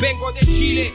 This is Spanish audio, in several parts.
Vengo de Chile,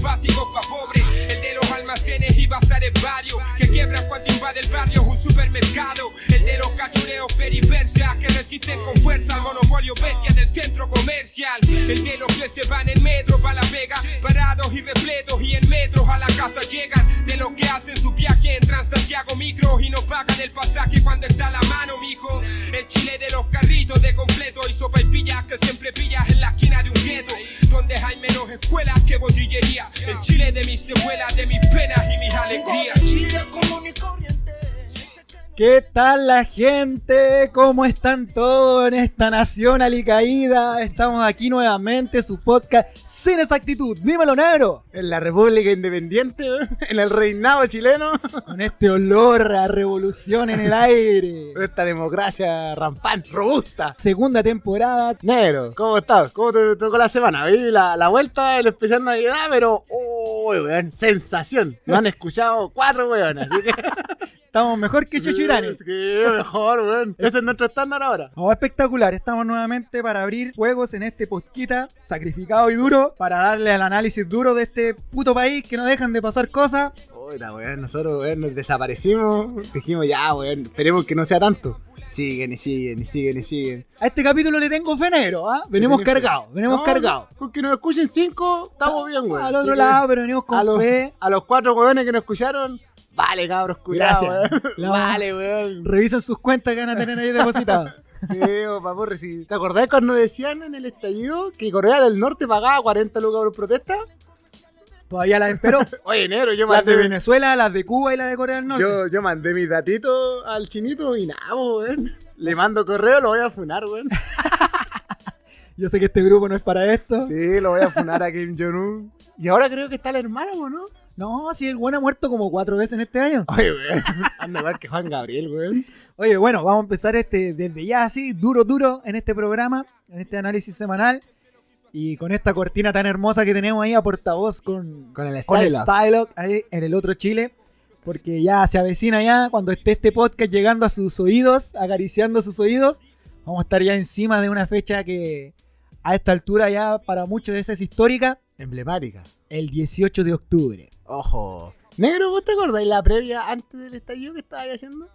básicos pa' pobres. Los almacenes y bazares varios que quiebran cuando invade el barrio un supermercado. El de los cachureos periversas que resisten con fuerza al monopolio bestia del centro comercial. El de los que se van en metro pa' la pega, parados y repletos y en metros a la casa llegan. De los que hacen su viaje en Transantiago Micro y no pagan el pasaje cuando está a la mano, mijo. El chile de los carritos de completo y sopa y pillas que siempre pillas en la esquina de un gueto. Donde hay menos escuelas que botillería. El chile de mis secuelas, de mis penas y mis alegrías. ¿Qué tal la gente? ¿Cómo están todos en esta nación alicaída? Estamos aquí nuevamente, su podcast Sin Exactitud. Dímelo, negro. En la República Independiente, en el reinado chileno, Con este olor a revolución en el aire. esta democracia rampante, robusta. Segunda temporada. Negro, ¿cómo estás? ¿Cómo te tocó la semana? Vi la, la vuelta del especial Navidad, pero, uy, weón, sensación. Me han escuchado cuatro weones, así que... Estamos mejor que Chechurane. Sí, mejor, weón. Ese es nuestro estándar ahora. Oh, espectacular. Estamos nuevamente para abrir juegos en este posquita sacrificado y duro para darle al análisis duro de este puto país que no dejan de pasar cosas. Puta, weón, nosotros, weón, nos desaparecimos. Dijimos, ya, weón, esperemos que no sea tanto. Siguen y siguen y siguen y siguen. A este capítulo le tengo fe negro, ¿ah? Venimos cargados, venimos No, cargados. Con que nos escuchen cinco, estamos bien, weón. Al otro lado, pero venimos con a los, fe. a los cuatro weones que nos escucharon, vale, cabros, cuidado, Gracias. weón. Vale, weón. Revisan sus cuentas que van a tener ahí depositadas. Sí, papurri, sí. ¿Te acordás cuando decían en el estallido que Corea del Norte pagaba 40 lucas por protesta? Todavía las espero. Oye, enero, yo Las de mandé, Venezuela, las de Cuba y las de Corea del Norte. yo, yo mandé mis datitos al chinito y nada, weón. Le mando correo, lo voy a funar, weón. Yo sé que este grupo no es para esto. Sí, lo voy a funar a Kim Jong-un. Y ahora creo que está el hermano, ¿o ¿no? No, si el buen ha muerto como cuatro veces en este año. Oye, weón. Anda igual que Juan Gabriel, weón. Oye, bueno, vamos a empezar este desde ya así, duro, duro, en este programa, en este análisis semanal. Y con esta cortina tan hermosa que tenemos ahí a portavoz con, Con el. Stylock ahí en el otro Chile. Porque ya se avecina ya cuando esté este podcast llegando a sus oídos, acariciando sus oídos. Vamos a estar ya encima de una fecha que a esta altura ya para muchos de esas es histórica, Emblemática. el 18 de octubre. Ojo. Negro, ¿vos te acordás la previa antes del estallido que estabas haciendo?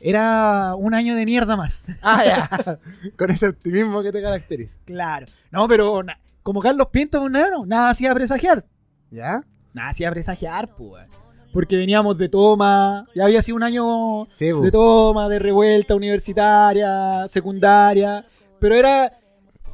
Era un año de mierda más. Ah, ya. Con ese optimismo que te caracteriza. Claro. No, pero como Carlos Pinto, un negro, nada hacía presagiar. ¿Ya? Nada hacía presagiar, pues. Porque veníamos de toma, ya había sido un año bu. de toma, de revuelta universitaria, secundaria, pero era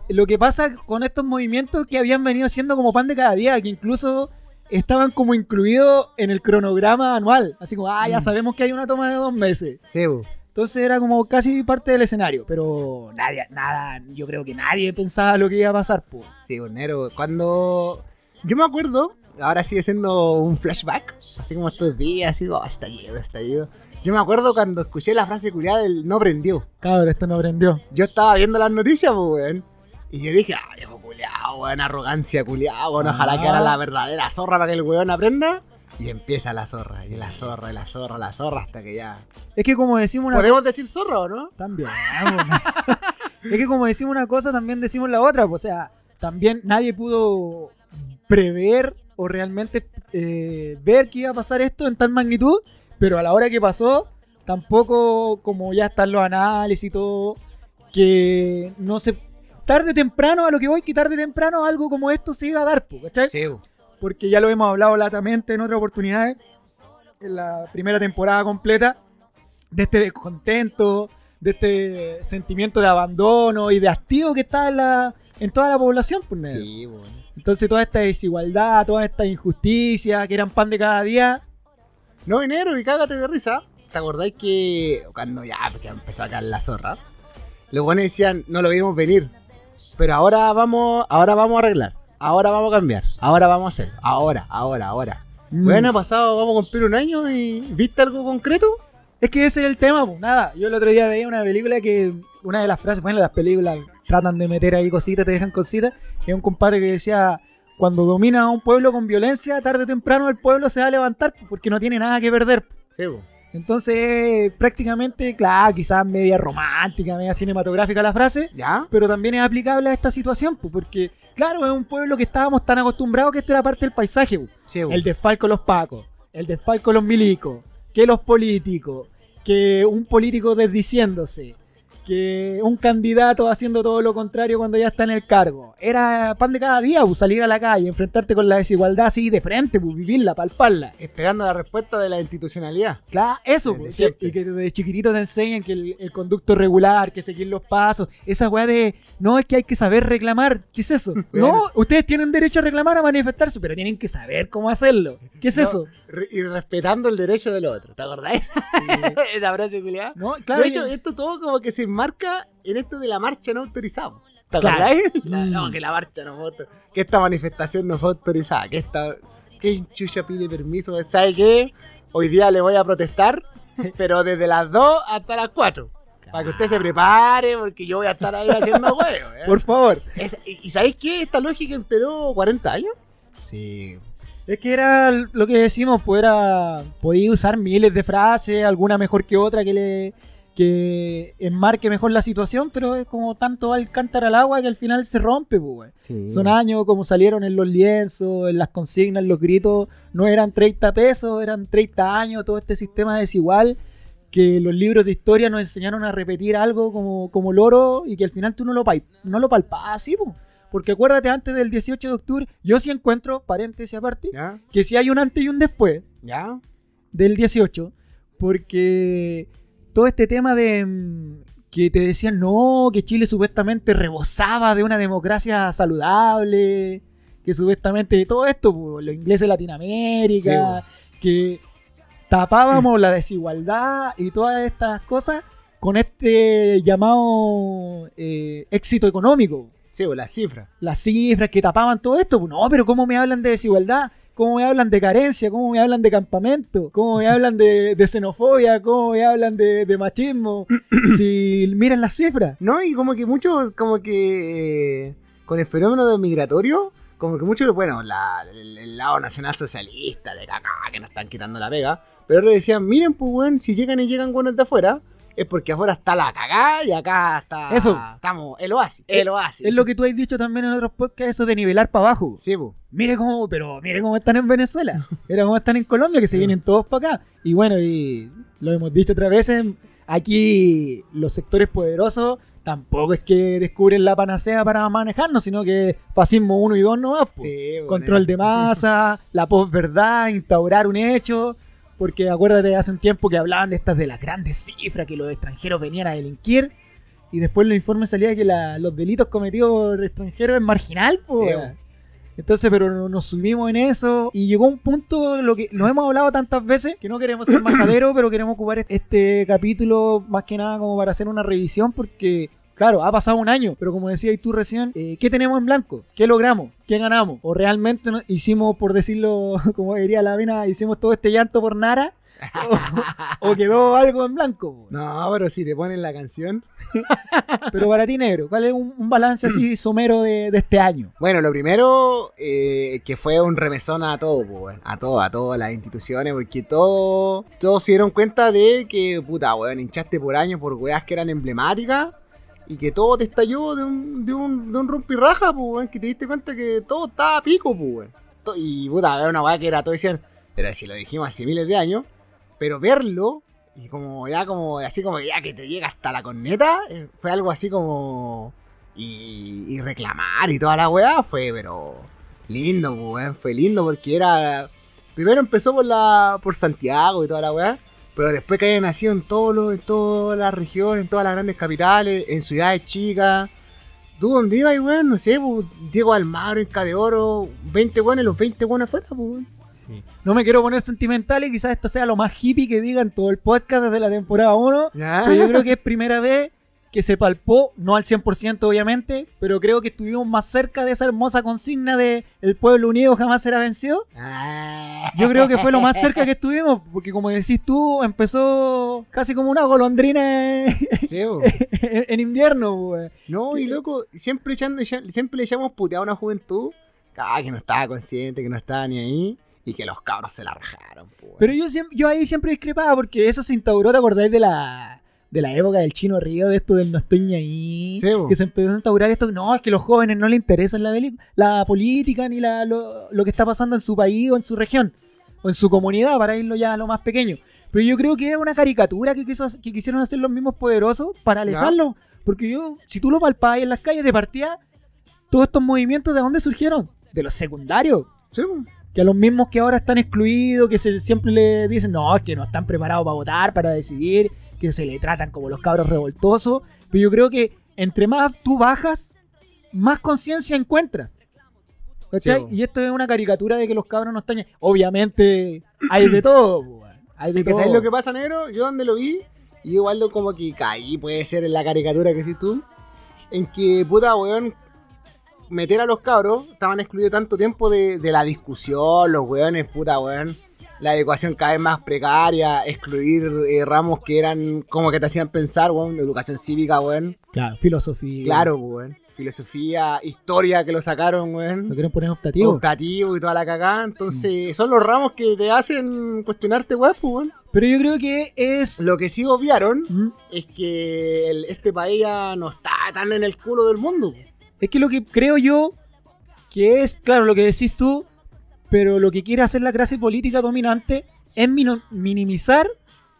lo que pasa con estos movimientos que habían venido siendo como pan de cada día, que incluso estaban como incluidos en el cronograma anual, así como, ah, ya Mm. sabemos que hay una toma de dos meses. Sí, bu. Entonces era como casi parte del escenario, pero nadie, nada, yo creo que nadie pensaba lo que iba a pasar, pues. Sí, bu, negro. Cuando... Yo me acuerdo, ahora sigue siendo un flashback, así como estos días, así, oh, estallido, estallido. Yo me acuerdo cuando escuché la frase culiada del no prendió. Cabrón, esto no aprendió. Yo estaba viendo las noticias, pues, weón. Y yo dije, ah, viejo culiado, weón, arrogancia culiado, weón, ojalá Ah. que ahora la verdadera zorra para que el weón aprenda. Y empieza la zorra, y la zorra, y la zorra, la zorra, hasta que ya. Es que como decimos una ¿Podemos decir zorra o no? También. es que como decimos una cosa, también decimos la otra. pues, O sea, también nadie pudo prever o realmente eh, ver que iba a pasar esto en tal magnitud, pero a la hora que pasó, tampoco como ya están los análisis y todo, que no se... Tarde o temprano, a lo que voy, que tarde o temprano algo como esto se iba a dar, ¿cachai? Sí, porque ya lo hemos hablado latamente en otras oportunidades, en la primera temporada completa, de este descontento, de este sentimiento de abandono y de hastío que está en, la, en toda la población. Pues, sí. Entonces toda esta desigualdad, toda esta injusticia que eran pan de cada día, No, enero, y cágate de risa. ¿Te acordáis que cuando ya empezó a caer la zorra? Los buenos decían, no lo vimos venir. Pero ahora vamos, ahora vamos a arreglar. ahora vamos a cambiar, ahora vamos a hacer, ahora, ahora, ahora. Mm. Bueno, ha pasado, vamos a cumplir un año y ¿viste algo concreto? Es que ese es el tema, pues nada. Yo el otro día veía una película que una de las frases, bueno, las películas tratan de meter ahí cositas, te dejan cositas. Y hay un compadre que decía, cuando domina a un pueblo con violencia, tarde o temprano el pueblo se va a levantar porque no tiene nada que perder. Sí, po. Entonces, prácticamente, claro, quizás media romántica, media cinematográfica la frase, ¿Ya? pero también es aplicable a esta situación, pues, porque, claro, es un pueblo que estábamos tan acostumbrados que esto era parte del paisaje. pues. Sí. El desfalco de los pacos, el desfalco de los milicos, que los políticos, que un político desdiciéndose, que un candidato haciendo todo lo contrario cuando ya está en el cargo. Era pan de cada día, pues, salir a la calle, enfrentarte con la desigualdad así de frente, pues, vivirla, palparla. Esperando la respuesta de la institucionalidad. Claro, eso, pues, y que desde chiquitito te enseñan que el, el conducto regular, que seguir los pasos, esa weá de, no, es que hay que saber reclamar, ¿qué es eso? no, ustedes tienen derecho a reclamar, a manifestarse, pero tienen que saber cómo hacerlo. ¿Qué es No, eso? y respetando el derecho del otro, ¿te acordás? Esa frase, culiada. No, claro, de hecho, esto todo como que se enmarca en esto de la marcha no autorizada. ¿Te Claro. acordás? La- Mm. no, que la marcha no fue autor- que esta manifestación no fue autorizada, que esta que chucha pide permiso, ¿sabe qué? Hoy día le voy a protestar, pero desde las 2 hasta las 4. Para que usted se prepare, porque yo voy a estar ahí haciendo huevos. ¿eh? por favor. Es- ¿Y sabéis qué? Esta lógica esperó 40 años. Sí. Es que era lo que decimos, pues era, podía usar miles de frases, alguna mejor que otra que le que enmarque mejor la situación, pero es como tanto va el cántaro al agua que al final se rompe, pues, sí. Son años como salieron en los lienzos, en las consignas, en los gritos, no eran 30 pesos, eran 30 años, todo este sistema desigual que los libros de historia nos enseñaron a repetir algo como, como loro y que al final tú no lo, no lo palpabas así, po. porque acuérdate antes del 18 de octubre, yo sí encuentro, paréntesis aparte, ¿Ya? que si hay un antes y un después ¿Ya? del 18, porque todo este tema de mm, que te decían no, que Chile supuestamente rebosaba de una democracia saludable, que supuestamente todo esto, po, los ingleses de Latinoamérica, que tapábamos la desigualdad y todas estas cosas con este llamado eh, éxito económico Sí, pues, la cifra. las cifras que tapaban todo esto. pues, No, pero ¿cómo me hablan de desigualdad? ¿Cómo me hablan de carencia? ¿Cómo me hablan de campamento? ¿Cómo me hablan de, de xenofobia? ¿Cómo me hablan de, de machismo? si miran las cifras. No, y como que muchos, como que eh, con el fenómeno del migratorio, como que muchos, bueno, la- el, el lado nacional socialista, de caca, que nos están quitando la pega, pero otros decían, miren, pues, weón, si llegan y llegan buenos de afuera, es porque afuera está la cagada y acá está. Eso. Estamos, el oasis. El oasis. Es lo que tú has dicho también en otros podcasts, eso de nivelar para abajo. Sí, pues. Mire cómo, pero mire cómo están en Venezuela. Mira cómo están en Colombia, que se vienen todos para acá. Y bueno, y lo hemos dicho otras veces, aquí los sectores poderosos tampoco es que descubren la panacea para manejarnos, sino que fascismo uno y dos po. Sí, bueno, Control de masa, la posverdad, instaurar un hecho. Porque acuérdate, hace un tiempo que hablaban de estas de las grandes cifras, que los extranjeros venían a delinquir. Y después en los informes salía que la- los delitos cometidos por extranjeros es marginal. Sí, weón. Entonces, pero no- nos subimos en eso y llegó un punto, lo que nos hemos hablado tantas veces, que no queremos ser majaderos, pero queremos ocupar este capítulo más que nada como para hacer una revisión, porque, claro, ha pasado un año, pero como decías tú recién, eh, ¿qué tenemos en blanco? ¿Qué logramos? ¿Qué ganamos? ¿O realmente hicimos, por decirlo, como diría la mina, hicimos todo este llanto por nada? ¿O, o quedó algo en blanco? No, pero si te ponen la canción. Pero para ti, negro, ¿cuál es un, un balance así somero de, de este año? Bueno, lo primero, eh, que fue un remesón a todo, pues. A todo, a todas las instituciones, porque todo, todos se dieron cuenta de que, puta, weón, hinchaste por años por weas que eran emblemáticas y que todo te estalló de un, de un, de un rompirraja, pues, que te diste cuenta que todo estaba pico, pues, Y, puta, era una wea que era, todos decían, pero si lo dijimos hace miles de años, pero verlo y como ya como así como ya que te llega hasta la corneta eh, fue algo así como y, reclamar y toda la weá fue pero lindo pues, fue lindo porque era primero empezó por la por Santiago y toda la weá pero después que haya nacido en todos los en todas las regiones en todas las grandes capitales en ciudades chicas ¿Tú dónde ibas, weón? No sé, pues, Diego Almagro, Inca de Oro, 20 weones, los 20 weones afuera, pues, weón. No me quiero poner sentimental y quizás esto sea lo más hippie que diga en todo el podcast desde la temporada 1. Ya. Pero yo creo que es primera vez que se palpó, no al 100% obviamente, pero creo que estuvimos más cerca de esa hermosa consigna de el pueblo unido jamás será vencido. Ah. Yo creo que fue lo más cerca que estuvimos, porque como decís tú, empezó casi como una golondrina Sí, en, invierno, weón. No, y loco, siempre, echando, siempre le echamos puteado a una juventud ah, que no estaba consciente, que no estaba ni ahí, y que los cabros se la rajaron. weón. Pero yo, yo ahí siempre discrepaba porque eso se instauró, ¿te acordáis de la, de la época del chino río, de esto del no estoy ni ahí? Sí, que se empezó a instaurar esto, no, es que a los jóvenes no les interesa la, la política ni la, lo, lo que está pasando en su país o en su región o en su comunidad, para irlo ya a lo más pequeño. Pero yo creo que es una caricatura que, quiso, que quisieron hacer los mismos poderosos para alejarlo. Porque yo, si tú lo palpabas ahí en las calles de partida, todos estos movimientos, ¿de dónde surgieron? De los secundarios Sí, que a los mismos que ahora están excluidos, que se, siempre le dicen, no, es que no están preparados para votar, para decidir, que se le tratan como los cabros revoltosos. Pero yo creo que entre más tú bajas, más conciencia encuentras. ¿Cachai? Sí, y esto es una caricatura de que los cabros no están... Obviamente hay de todo, po, hay de Es que todo. ¿sabes lo que pasa, negro? Yo donde lo vi, y igual lo como que caí, puede ser en la caricatura que hiciste tú, en que, puta, weón, meter a los cabros, estaban excluidos tanto tiempo de, de la discusión, los weones, puta, weón, la educación cada vez más precaria, excluir eh, ramos que eran como que te hacían pensar, weón, educación cívica, weón, Claro, filosofía. claro, weón, filosofía, historia que lo sacaron, Lo weón. quieren poner optativo. Optativo y toda la cagada, entonces son los ramos que te hacen cuestionarte, weón, pues, weón. Pero yo creo que es... Lo que sí obviaron ¿Mm? es que el- este país ya no está tan en el culo del mundo. Es que lo que creo yo que es, claro, lo que decís tú, pero lo que quiere hacer la clase política dominante es minimizar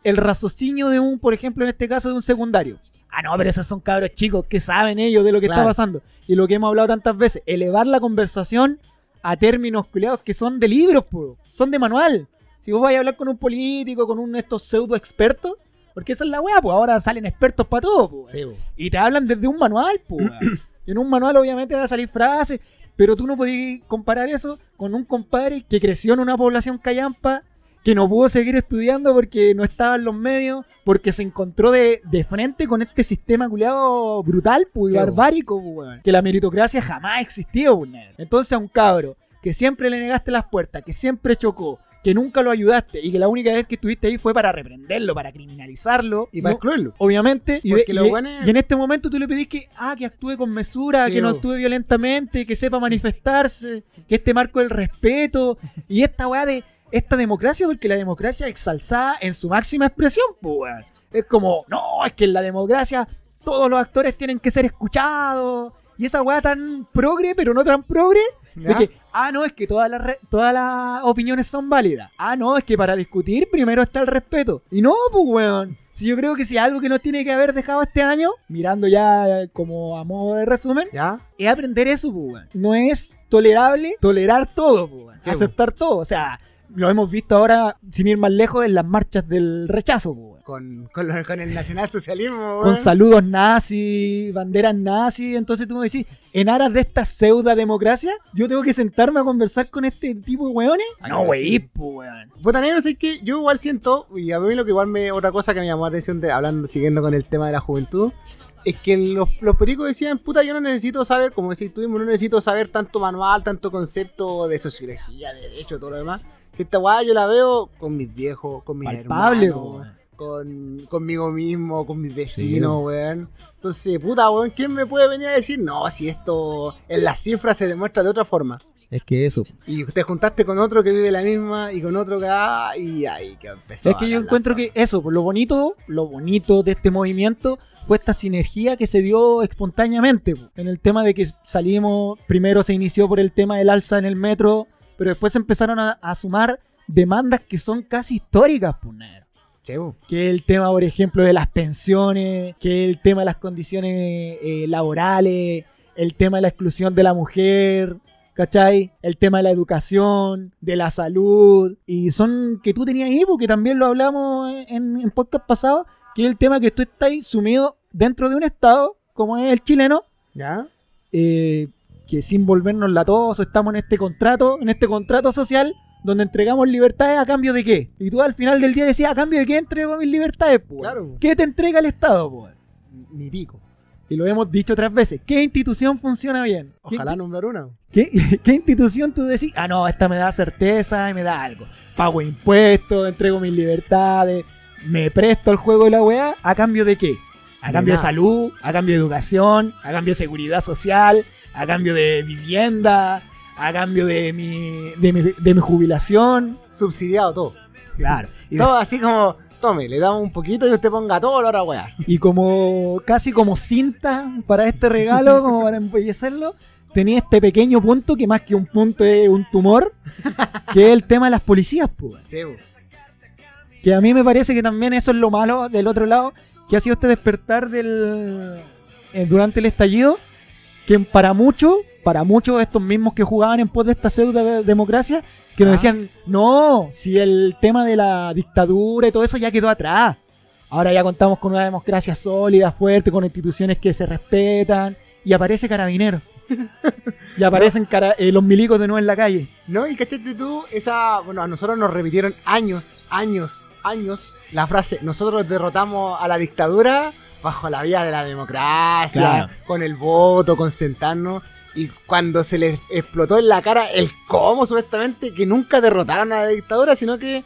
el raciocinio de un, por ejemplo, en este caso, de un secundario. Ah, no, pero esos son cabros chicos que saben ellos de lo que está pasando. Y lo que hemos hablado tantas veces, elevar la conversación a términos culiados que son de libros, po, son de manual. Si vos vais a hablar con un político, con un de estos pseudo expertos, porque esa es la weá, pues ahora salen expertos para todo, weón. Y te hablan desde un manual, pues. y en un manual obviamente van a salir frases, pero tú no podías comparar eso con un compadre que creció en una población callampa, que no pudo seguir estudiando porque no estaba en los medios, porque se encontró de, de frente con este sistema culiado brutal, pues, y Sí, barbárico, pues, que la meritocracia jamás existió. pues. Entonces a un cabro que siempre le negaste las puertas, que siempre chocó, que nunca lo ayudaste y que la única vez que estuviste ahí fue para reprenderlo, para criminalizarlo. Y para no- excluirlo. Obviamente, y, de- en este momento tú le pedís que, ah, que actúe con mesura, Sí, que no actúe violentamente, que sepa manifestarse, que este marco del respeto y esta weá de esta democracia, porque la democracia exalzada en su máxima expresión, pues. Es como, no, es que en la democracia todos los actores tienen que ser escuchados. Y esa weá tan progre, pero no tan progre, de que, ah, no, es que todas las, re- todas las opiniones son válidas. Ah, no, es que para discutir primero está el respeto. Y no, pues, weón. Si yo creo que si algo que nos tiene que haber dejado este año, mirando ya como a modo de resumen, ¿Ya? es aprender eso, pues, weón. No es tolerable tolerar todo, pues, weón. Sí, aceptar todo. O sea, lo hemos visto ahora, sin ir más lejos, en las marchas del rechazo. Con, con, lo- con el nacionalsocialismo, Con weón. saludos nazis, banderas nazis. Entonces tú me decís, en aras de esta pseudo democracia, yo tengo que sentarme a conversar con este tipo de weones. No, sí. pues, weón. Puta negro, sé que yo igual siento, y a mí lo que igual me, otra cosa que me llamó la atención de, hablando, siguiendo con el tema de la juventud, es que los, los pericos decían, puta, yo no necesito saber, como decís tú mismo, no necesito saber tanto manual, tanto concepto de sociología, de derecho, todo lo demás. Si esta weá yo la veo con mis viejos, con mis Palpable, hermanos, weón. con, conmigo mismo, con mis vecinos, weón. Entonces, puta, weón, ¿quién me puede venir a decir, no, si esto en las cifras se demuestra de otra forma? Es que eso. Y te juntaste con otro que vive la misma y con otro que ah, y ahí que empezó. Es que a yo encuentro que eso, pues, lo bonito, lo bonito de este movimiento fue esta sinergia que se dio espontáneamente. En el tema de que salimos, primero se inició por el tema del alza en el metro, pero después empezaron a, a sumar demandas que son casi históricas, pues, negro. Che, bo. que el tema, por ejemplo, de las pensiones, que el tema de las condiciones eh, laborales, el tema de la exclusión de la mujer, ¿cachai? El tema de la educación, de la salud, y son que tú tenías ahí, porque también lo hablamos en, en podcast pasado, que es el tema que tú estás sumido dentro de un Estado, como es el chileno, ¿Ya? eh, que sin volvernos la todos estamos en este contrato, en este contrato social, donde entregamos libertades a cambio de qué. Y tú al final del día decías, ¿a cambio de qué entrego mis libertades? po? Claro. ¿Qué te entrega el Estado? po? Ni pico. Y lo hemos dicho otras veces. ¿Qué institución funciona bien? ¿Qué- Ojalá nombrar una. ¿Qué, qué institución tú decís? Ah, no, esta me da certeza y me da algo. Pago impuestos, entrego mis libertades, me presto al juego de la weá. ¿A cambio de qué? A De cambio de salud, a cambio de educación, a cambio de seguridad social, a cambio de vivienda, a cambio de mi, de mi, de mi jubilación. Subsidiado todo. Claro. Y, Todo así como, tome, le damos un poquito y usted ponga todo la hora weá. y como casi como cinta para este regalo, como para embellecerlo, tenía este pequeño punto que más que un punto es un tumor, que es el tema de las policías, pues. Sí, po. Que a mí me parece que también eso es lo malo del otro lado, que ha sido este despertar del eh, durante el estallido, que para muchos, para muchos estos mismos que jugaban en pos de esta pseudo de- democracia, que nos Ah. decían, no, si el tema de la dictadura y todo eso ya quedó atrás. Ahora ya contamos con una democracia sólida, fuerte, con instituciones que se respetan, y aparece Carabinero. y aparecen cara- eh, los milicos de nuevo en la calle. ¿No? Y cachate tú, esa. Bueno, a nosotros nos repitieron años, años, años la frase: Nosotros derrotamos a la dictadura bajo la vía de la democracia, Claro. con el voto, con sentarnos. Y cuando se les explotó en la cara el cómo, supuestamente, que nunca derrotaron a la dictadura, sino que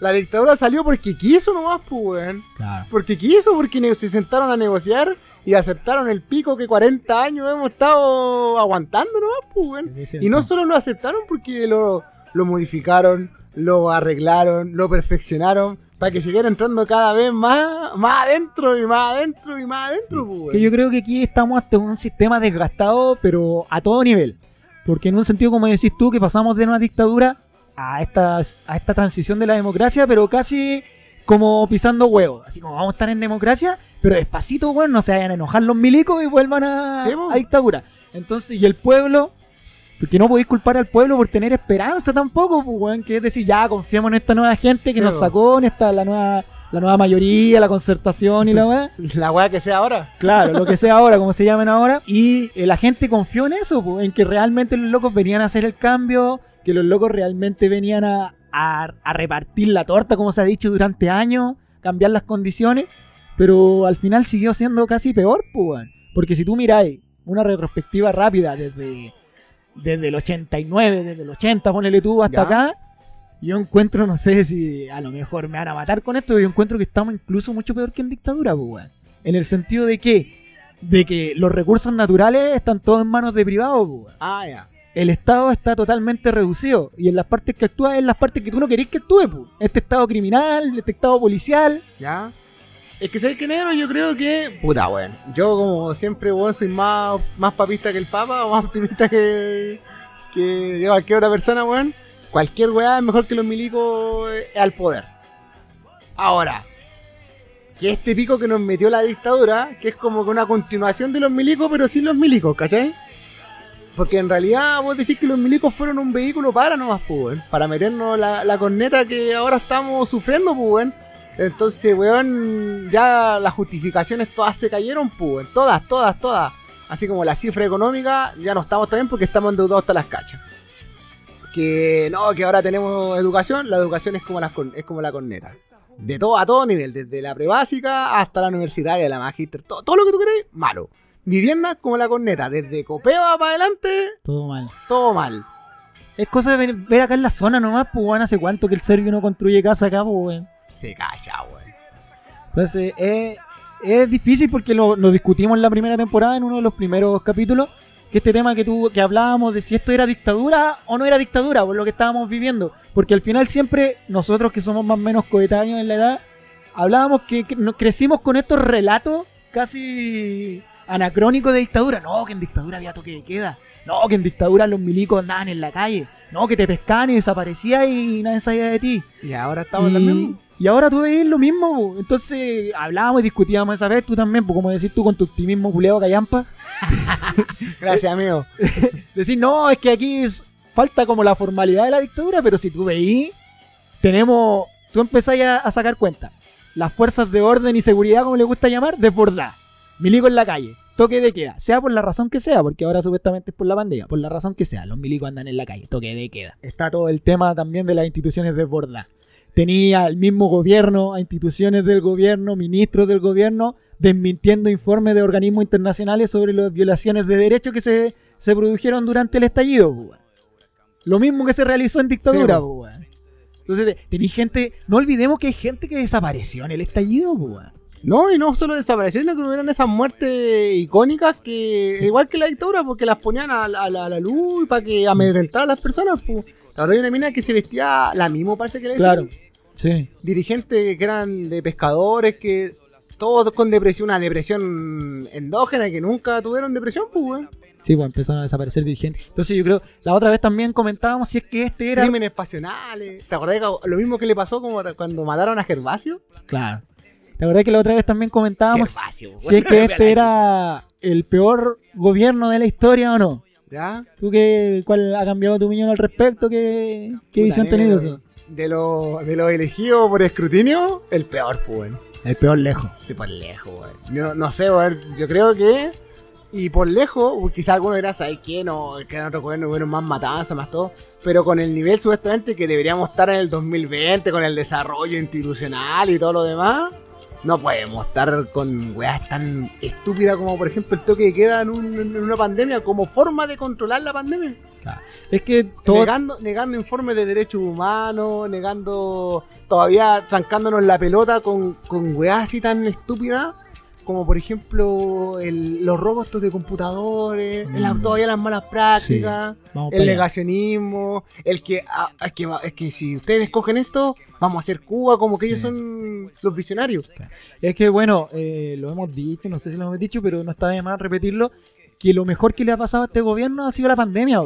la dictadura salió porque quiso nomás, pues. Claro. Porque quiso, porque se sentaron a negociar y aceptaron el pico que 40 años hemos estado aguantando nomás, pues. Y no solo lo aceptaron porque lo, lo modificaron, lo arreglaron, lo perfeccionaron para que siguiera entrando cada vez más, más adentro y más adentro y más adentro. pues, Que yo creo que aquí estamos ante un sistema desgastado, pero a todo nivel. Porque en un sentido, como decís tú, que pasamos de una dictadura a esta, a esta transición de la democracia, pero casi como pisando huevos. Así como vamos a estar en democracia, pero despacito, bueno, no se vayan a enojar los milicos y vuelvan Sí, a dictadura. Entonces, y el pueblo, porque no podéis culpar al pueblo por tener esperanza tampoco, pues, weón, que es decir, ya confiemos en esta nueva gente que Sí, nos sacó, en esta, la nueva, la nueva mayoría, la concertación y la weá. La weá que sea ahora. Claro, lo que sea ahora, como se llamen ahora. Y eh, la gente confió en eso, po, en que realmente los locos venían a hacer el cambio, que los locos realmente venían a, a- a repartir la torta, como se ha dicho durante años, cambiar las condiciones. Pero al final siguió siendo casi peor, pues, weón. Porque si tú miráis una retrospectiva rápida desde, desde el 89, desde el 80, ponele tú hasta Ya. acá, yo encuentro, no sé si a lo mejor me van a matar con esto, yo encuentro que estamos incluso mucho peor que en dictadura, pues, weón. En el sentido de que, de que los recursos naturales están todos en manos de privados, pues, weón. Ah, ya. El Estado está totalmente reducido. Y en las partes que actúa, en las partes que tú no querés que actúe, pues. Este Estado criminal, este Estado policial. ¿Ya? Es que sabes que negro, yo creo que. Puta, weón. Yo, como siempre, weón, soy más, más papista que el Papa, o más optimista que. que cualquier otra persona, weón. Cualquier weá es mejor que los milicos eh, al poder. Ahora, que este pico que nos metió la dictadura, que es como que una continuación de los milicos, pero sin los milicos, ¿cachai? Porque en realidad vos decís que los milicos fueron un vehículo para nomás, pues. Para meternos la, la corneta que ahora estamos sufriendo, pues. Entonces, weón, ya las justificaciones todas se cayeron, pues. Todas, todas, todas. Así como la cifra económica, ya no estamos también porque estamos endeudados hasta las cachas. Que no, que ahora tenemos educación, la educación es como, las, es como la corneta. De todo a todo nivel, desde la prebásica hasta la universitaria, la magíster, todo, todo lo que tú querés, malo. Vivienda como la corneta, desde Copeva para adelante, Todo mal. todo mal. Es cosa de ver, ver acá en la zona nomás, pues, weón. Hace cuánto que el serbio no construye casa acá, pues, weón. Se cacha, weón. Entonces, es, es difícil porque lo, lo discutimos en la primera temporada, en uno de los primeros capítulos, que este tema que, tú, que hablábamos de si esto era dictadura o no era dictadura, por lo que estábamos viviendo. Porque al final siempre, nosotros que somos más o menos coetáneos en la edad, hablábamos que, que nos crecimos con estos relatos casi anacrónicos de dictadura. No, que en dictadura había toque de queda. No, que en dictadura los milicos andaban en la calle. No, que te pescaban y desaparecías y nadie sabía de ti. Y ahora estamos en y, la misma. Y ahora tú veis lo mismo, po. entonces hablábamos y discutíamos esa vez, tú también, pues como decís tú con tu optimismo culeado callampa, Gracias, amigo. decís, no, es que aquí es- falta como la formalidad de la dictadura, pero si tú veís, tenemos, tú empezás a, a sacar cuenta, las fuerzas de orden y seguridad, como le gusta llamar, desbordadas, milico en la calle, toque de queda, sea por la razón que sea, porque ahora supuestamente es por la pandemia, por la razón que sea, los milicos andan en la calle, toque de queda. Está todo el tema también de las instituciones desbordadas. Tenía el mismo gobierno, a instituciones del gobierno, ministros del gobierno, desmintiendo informes de organismos internacionales sobre las violaciones de derechos que se, se produjeron durante el estallido. Lo mismo que se realizó en dictadura. Sí. Entonces, tenéis gente, no olvidemos que hay gente que desapareció en el estallido. No, y no solo desapareció, sino que hubieron esas muertes icónicas que, igual que la dictadura, porque las ponían a, la- a la, a la luz para que amedrentaran a las personas. Pues. La verdad, hay una mina que se vestía, la misma parece que le decían. Claro. Sí. Dirigentes que eran de pescadores, que todos con depresión, una depresión endógena, que nunca tuvieron depresión, pues, weón. Sí, pues empezaron a desaparecer dirigentes. Entonces yo creo, la otra vez también comentábamos si es que este era... Crímenes pasionales. ¿Te acordás que lo mismo que le pasó como cuando mataron a Gervasio? Claro. La verdad que la otra vez también comentábamos Gervasio, si es que este era el peor gobierno de la historia o no. ¿Ya? ¿Tú qué, cuál ha cambiado tu opinión al respecto? ¿Qué, qué visión tenido negro, eso? De los de lo elegidos por escrutinio, el peor, pues. El peor lejos. Sí, por lejos, weón. Yo no sé, weón. Yo creo que. Y por lejos, quizás algunos dirán, ¿sabes qué? No, que en otro gobierno hubieron más matanzas, más todo. Pero con el nivel supuestamente que deberíamos estar en el 2020, con el desarrollo institucional y todo lo demás, no podemos estar con weas tan estúpidas como, por ejemplo, el toque de queda en, un- en una pandemia como forma de controlar la pandemia. Es que todo... Negando, negando informes de derechos humanos, negando, todavía trancándonos la pelota con, con weas así tan estúpidas, como por ejemplo el- los robos de computadores, Mm. la- todavía las malas prácticas, el negacionismo, el que, ah, es que es que si ustedes cogen esto, vamos a hacer Cuba, como que ellos Sí. son los visionarios. Es que bueno, eh, lo hemos dicho, no sé si lo hemos dicho, pero no está de más repetirlo, que lo mejor que le ha pasado a este gobierno ha sido la pandemia.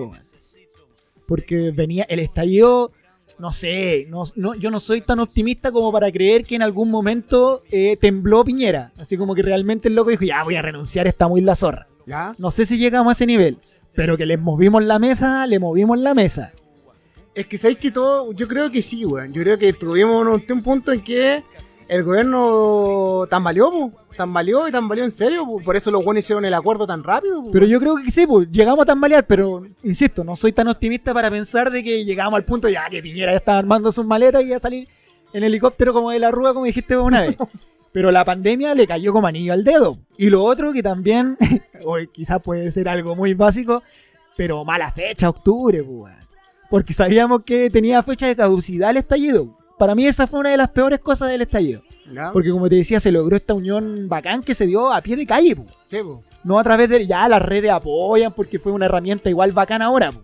Porque venía el estallido, no sé, no, no- yo no soy tan optimista como para creer que en algún momento eh, tembló Piñera. Así como que realmente el loco dijo, ya voy a renunciar, está muy la zorra. ¿Ya? No sé si llegamos a ese nivel, pero que les movimos la mesa, le movimos la mesa. Es que sabéis que todo, yo creo que sí, weón. Yo creo que tuvimos un, un punto en que el gobierno tambaleó, po. tambaleó y tambaleó en serio, po. por eso los buenos hicieron el acuerdo tan rápido. po. Pero yo creo que sí, pues llegamos a tambalear, pero insisto, no soy tan optimista para pensar de que llegamos al punto ya que Piñera ya estaba armando sus maletas y iba a salir en helicóptero como de la rúa, como dijiste una vez. Pero la pandemia le cayó como anillo al dedo. Y lo otro que también, hoy quizás puede ser algo muy básico, pero mala fecha, octubre, pues. Porque sabíamos que tenía fecha de caducidad el estallido. Para mí esa fue una de las peores cosas del estallido. ¿Ya? Porque como te decía, se logró esta unión bacán que se dio a pie de calle, pues Sí, po. no a través de ya las redes apoyan porque fue una herramienta igual bacana ahora po.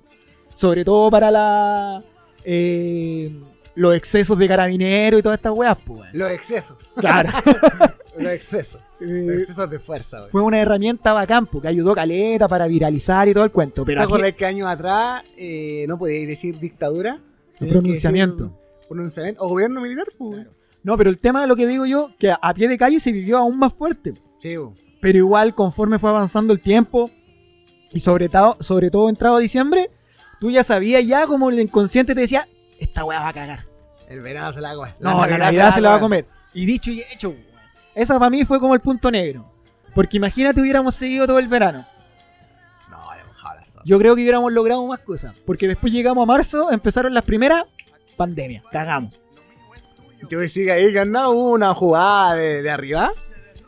sobre todo para la eh, los excesos de carabineros y todas estas weas pues. Los excesos. claro Los excesos. Los Eh, excesos de fuerza, weón. fue una herramienta bacán porque ayudó caleta para viralizar y todo el cuento ¿Te pero acordás que años atrás eh, no podíais decir dictadura? Que pronunciamiento. Pronunciamiento. O gobierno militar, pues. no pero el tema de lo que digo yo que a pie de calle se vivió aún más fuerte Sí, pero igual conforme fue avanzando el tiempo y sobre todo sobre todo entrado diciembre tú ya sabías ya como el inconsciente te decía esta wea va a cagar El verano se la va a comer. No, la Navidad se la va a comer. Y dicho y hecho, weón. esa para mí fue como el punto negro. Porque imagínate hubiéramos seguido todo el verano. No, le. Yo creo que hubiéramos logrado más cosas. Porque después llegamos a marzo, empezaron las primeras, pandemia, cagamos. Yo decía ahí que no hubo una jugada de, de arriba.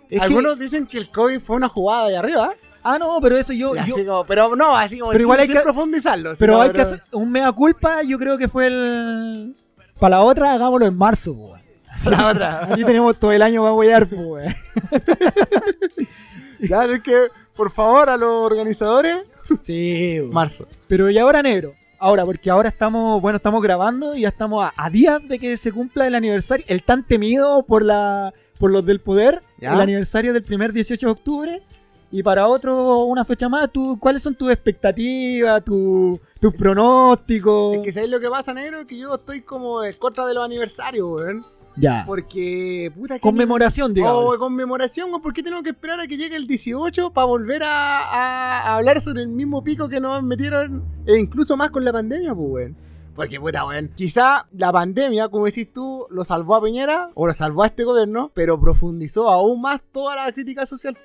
Es que- Algunos dicen que el COVID fue una jugada de arriba. ah, no, pero eso yo... Como- pero no, así como Pero igual hay que- profundizarlo. pero hay que hacer un mea culpa, yo creo que fue el... Para la otra, hagámoslo en marzo, weón. La otra. Aquí tenemos todo el año para huear, weón. Ya, es que, por favor, a los organizadores, Sí, marzo. Pero y ahora negro. Ahora, porque ahora estamos, bueno, estamos grabando y ya estamos a, a días de que se cumpla el aniversario, el tan temido por la por los del poder, ¿Ya? el aniversario del primer 18 de octubre. Y para otro, una fecha más, ¿tú, ¿cuáles son tus expectativas, tu- tus pronósticos? Es que sabéis lo que pasa, negro, que yo estoy como en contra de los aniversarios, weón. Ya, Porque, puta, conmemoración, digamos. Oh, conmemoración, weón, ¿por qué tenemos que esperar a que llegue el 18 para volver a, a- a hablar sobre el mismo pico que nos metieron, e incluso más con la pandemia, pues, weón? Porque, puta, weón, quizá la pandemia, como decís tú, lo salvó a Piñera, o lo salvó a este gobierno, pero profundizó aún más toda la crítica social.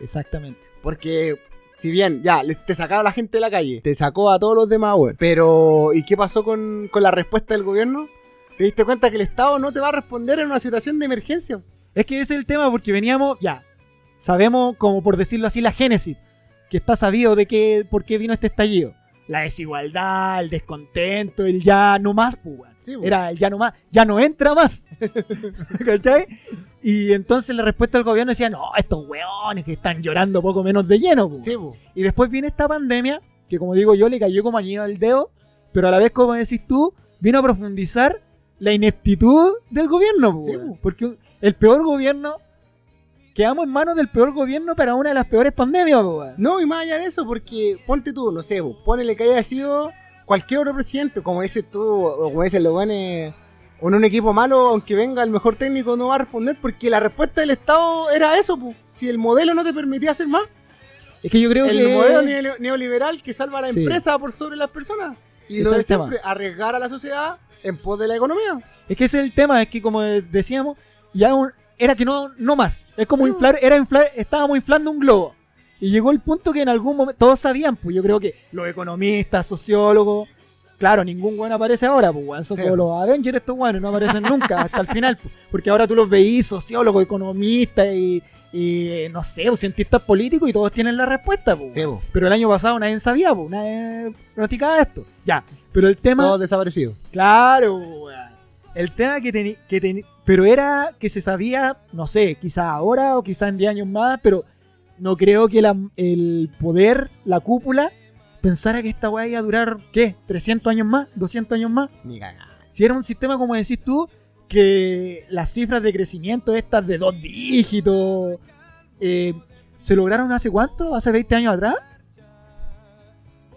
Exactamente. Porque, si bien, ya, te sacaba a la gente de la calle, te sacó a todos los demás, weón. Pero, ¿y qué pasó con, con la respuesta del gobierno? ¿Te diste cuenta que el Estado no te va a responder en una situación de emergencia? Es que ese es el tema, porque veníamos, ya, sabemos, como por decirlo así, la génesis, que está sabido de qué, por qué vino este estallido. La desigualdad, el descontento, el ya no más, pues. Sí, pues. Era el ya no más, ya no entra más. ¿Cachai? Y entonces la respuesta del gobierno decía, no, estos weones que están llorando poco menos de lleno, pues. Sí, po. Y después viene esta pandemia, que como digo yo, le cayó como anillo al dedo, pero a la vez, como decís tú, vino a profundizar la ineptitud del gobierno. Sí. Porque el peor gobierno, quedamos en manos del peor gobierno para una de las peores pandemias. No, y más allá de eso, porque ponte tú, no sé, po, ponele que haya sido cualquier otro presidente, como dices tú, o como dicen los buenos, en un equipo malo, aunque venga el mejor técnico, no va a responder, porque la respuesta del Estado era eso, si el modelo no te permitía hacer más, Es que yo creo el que... modelo neo- neoliberal que salva a la Sí. empresa por sobre las personas. Y lo de el siempre, arriesgar a la sociedad en pos de la economía. Es que ese es el tema, es que como decíamos, ya un- era que no, no más. Es como Sí. inflar, era inflar, estábamos inflando un globo. Y llegó el punto que en algún momento, todos sabían, pues yo creo que los economistas, sociólogos, claro, ningún bueno aparece ahora, pues weón, son Sí. como los Avengers estos buenos, no aparecen nunca hasta el final, pues, porque ahora tú los veís, sociólogos, economistas y, y, no sé, pues, cientistas políticos y todos tienen la respuesta, pues. Sí, weón. po. Pero el año pasado nadie sabía, pues, nadie pronosticaba esto. Ya, pero el tema... Todos desaparecidos. Claro, weón. El tema que tenía. Que teni- pero era que se sabía, no sé, quizá ahora o quizá en 10 años más, pero no creo que la- el poder, la cúpula, pensara que esta weá iba a durar, ¿qué? ¿300 años más? ¿200 años más? Ni cagada. Si era un sistema, como decís tú, que las cifras de crecimiento estas de dos dígitos eh, se lograron hace cuánto? ¿Hace 20 años atrás?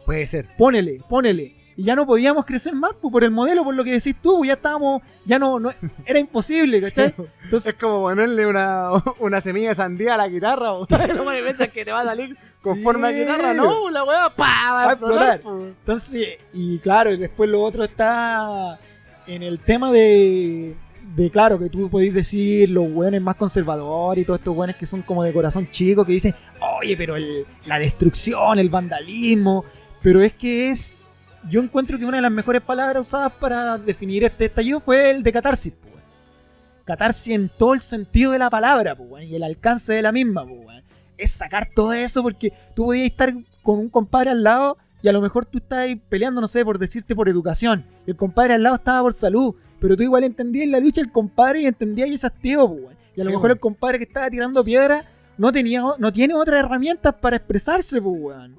Puede ser. Pónele, pónele. Y ya no podíamos crecer más pues, por el modelo, por lo que decís tú, pues, ya estábamos, ya no, no era imposible, ¿cachai? Entonces, Es como ponerle una, una semilla de sandía a la guitarra, no me piensas que te va a salir con Sí. forma de guitarra, no, la weá, pa, va a a explotar. entonces, y claro, y después lo otro está en el tema de, de claro, que tú podéis decir los buenos más conservadores y todos estos buenos que son como de corazón chico, que dicen, oye, pero el- la destrucción, el vandalismo, pero es que es, yo encuentro que una de las mejores palabras usadas para definir este estallido fue el de catarsis, pues. Catarsis en todo el sentido de la palabra, pues, y el alcance de la misma, pues, es sacar todo eso porque tú podías estar con un compadre al lado y a lo mejor tú estás ahí peleando, no sé, por decirte por educación. Y el compadre al lado estaba por salud. Pero tú igual entendías la lucha del compadre y entendías ese hastío, pues. Y a lo Sí, mejor el compadre que estaba tirando piedra no tenía, no tiene otras herramientas para expresarse, pues, weón.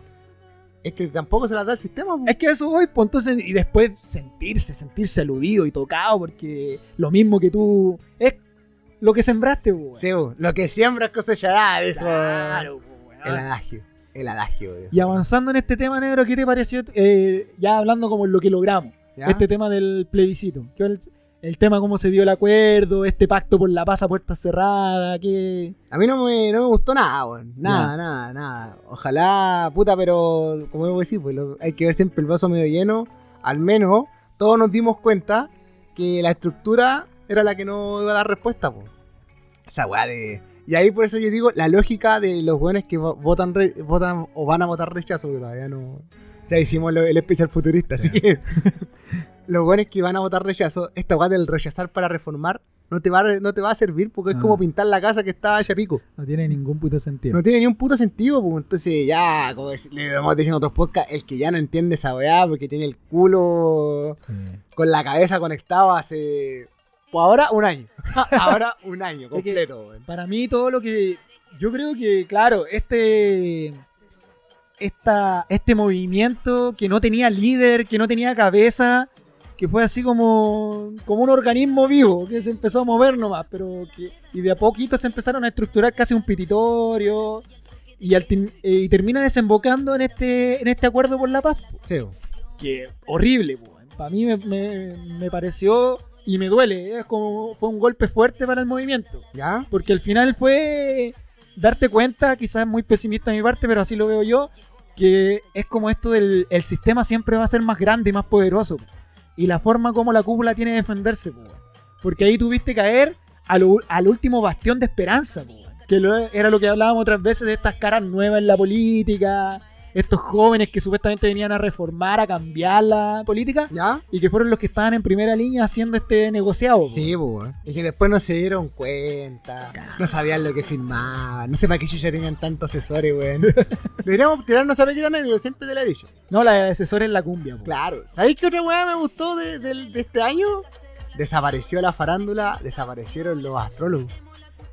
Es que tampoco se las da el sistema, po. Es que eso voy, pues entonces, y después sentirse, sentirse aludido y tocado, porque lo mismo que tú, es lo que sembraste, weón. Sí, po, lo que siembras cosechará, dijo Claro, el adagio. El adagio. Y avanzando en este tema, negro, ¿qué te pareció? eh, ya hablando como en lo que logramos, ¿Ya? este tema del plebiscito. ¿Qué el, tema cómo se dio el acuerdo, este pacto por la paz a puertas cerradas, que A mí no me, no me gustó nada, weón. Nada, Ya. nada, nada. Ojalá, puta, pero como debo decir, pues lo- hay que ver siempre el vaso medio lleno. Al menos todos nos dimos cuenta que la estructura era la que no iba a dar respuesta, pues. Esa weá de. Y ahí por eso yo digo la lógica de los buenos que vo- votan, re- votan o van a votar rechazo, porque todavía no. Ya hicimos lo- el especial futurista, así que. los buenos que van a votar rechazo, esta weá del rechazar para reformar, no te va a, no te va a servir porque es Ah. como pintar la casa que está hecha pico. no tiene ningún puto sentido. No tiene ni un puto sentido, pues. Entonces, ya, como dec- le hemos dicho en otros podcasts, el que ya no entiende esa weá porque tiene el culo Sí. con la cabeza conectado hace. Pues ahora un año. ahora un año completo. Para mí todo lo que... Yo creo que, claro, este... Esta, este movimiento que no tenía líder, que no tenía cabeza, que fue así como, como un organismo vivo, que se empezó a mover nomás, pero que, y de a poquito se empezaron a estructurar casi un pititorio, y, al tin- eh, y termina desembocando en este, en este acuerdo por la paz, Sí, que horrible, para mí me, me- me pareció, y me duele, es como, fue un golpe fuerte para el movimiento. ¿Ya? Porque al final fue darte cuenta, quizás muy pesimista de mi parte, pero así lo veo yo, que es como esto del el sistema siempre va a ser más grande y más poderoso. Y la forma como la cúpula tiene de defenderse, weón. porque ahí tuviste caer al, al último bastión de esperanza, weón. que lo- era lo que hablábamos otras veces de estas caras nuevas en la política, estos jóvenes que supuestamente venían a reformar, a cambiar la política, ¿Ya? y que fueron los que estaban en primera línea haciendo este negociado. Sí, pues. Y que después no se dieron cuenta, no sabían lo que firmaban, no sé para qué ya tenían tantos asesores, weón. Deberíamos tirarnos a Pequita Negro, siempre te la he dicho. No, la de asesor en la cumbia. po. Claro. ¿Sabéis qué otra weá me gustó de, este año? Desapareció la farándula, desaparecieron los astrólogos.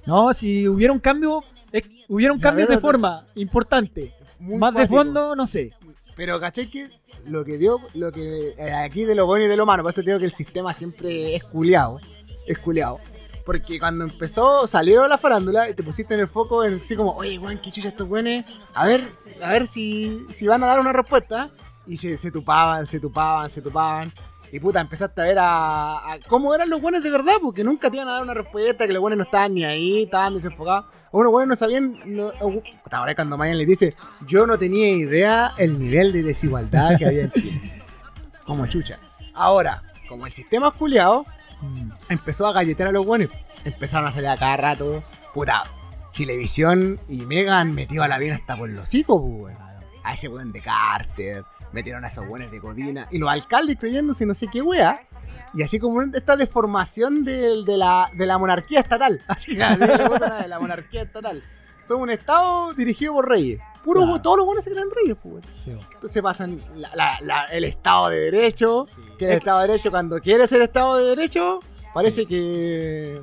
No, si hubiera un cambio, es- hubiera un Ya, cambio de forma importante. Muy Más de fondo, no sé. Pero caché que lo que dio, lo que eh, aquí de lo bueno y de lo malo, por eso te digo que el sistema siempre es culiado. Es culiado. Porque cuando empezó, salieron la farándula y te pusiste en el foco en así como, oye, weón, qué chucha estos weones. A ver, a ver si, si van a dar una respuesta. Y se, se tupaban, se tupaban, se tupaban. Y puta, empezaste a ver a, a cómo eran los buenos de verdad, porque nunca te iban a dar una respuesta, que los buenos no estaban ni ahí, estaban desenfocados. O los buenos no sabían. No, o- puta, ahora cuando Mayan les dice, yo no tenía idea el nivel de desigualdad que había en Chile. Como chucha. Ahora, como el sistema es culiado, empezó a galletear a los buenos. Empezaron a salir a cada rato. Puta, Chilevisión y Megan metió a la bien hasta por los hocico, pues. A ese weón de Carter, metieron a esos buenos de Codina. Y los alcaldes creyéndose no sé qué wea. Y así como esta deformación de, la, de la monarquía estatal. Así que así que le gustan a la monarquía estatal. Son un estado dirigido por reyes. Puro, Claro. todos los buenos se creen reyes, pues. Entonces pasan la- la- la- el Estado de Derecho, que el Estado de Derecho cuando quiere ser Estado de Derecho, parece que...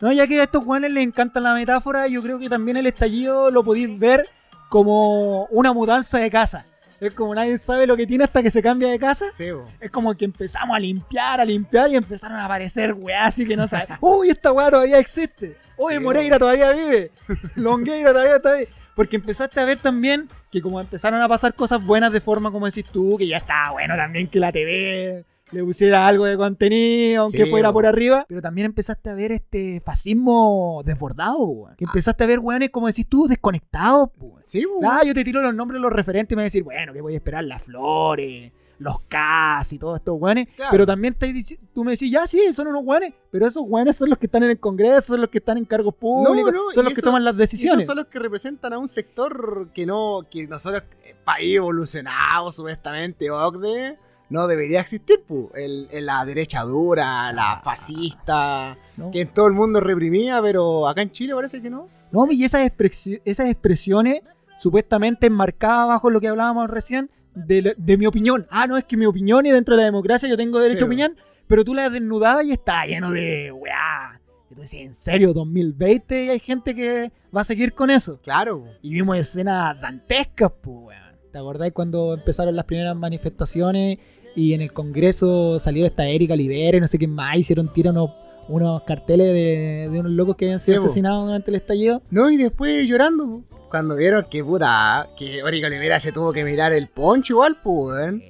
No, ya que a estos guanes les encanta la metáfora, yo creo que también el estallido lo podéis ver como una mudanza de casa. Es como nadie sabe lo que tiene hasta que se cambia de casa. Sí, bo. Es como que empezamos a limpiar, a limpiar y empezaron a aparecer weas así que no sabes. Uy, esta weá todavía existe. Uy, Sí, Moreira todavía vive. Longueira todavía está ahí. Porque empezaste a ver también que como empezaron a pasar cosas buenas de forma como decís tú, que ya estaba bueno también que la TV le pusiera algo de contenido, aunque Sí, fuera por arriba. Pero también empezaste a ver este fascismo desbordado, weón. Que empezaste a ver weones, como decís tú, desconectados, weón. Sí, bo. Ah, yo te tiro los nombres, los referentes y me vas a decir, bueno, que voy a esperar las flores, los cas y todos estos weones. Claro. Pero también te dici- tú me decís, ya sí, son unos weones, pero esos weones son los que están en el Congreso, son los que están en cargos públicos, no, son y los que toman las decisiones. esos son los que representan a un sector que no, que nosotros, eh, país evolucionado supuestamente, OCDE, no debería existir, pu. El, el- la derecha dura, la fascista, ¿no? que en todo el mundo reprimía, pero acá en Chile parece que no. No, y esas, expresi- esas expresiones supuestamente enmarcadas bajo lo que hablábamos recién de, de mi opinión. Ah, no, es que mi opinión y dentro de la democracia yo tengo derecho Sí, a opinión, pero tú la desnudabas y está lleno de weá. Y tú decías, en serio, 2020 y hay gente que va a seguir con eso. Claro. Y vimos escenas dantescas, pues, weón. ¿Te acordás cuando empezaron las primeras manifestaciones y en el Congreso salió esta Erika Libera y no sé qué más? Hicieron tirar unos, unos carteles de, de unos locos que habían sido Sí, asesinados durante el estallido. No, y después llorando. Cuando vieron que puta, que Orica Olivera se tuvo que mirar el poncho igual, pues, weón.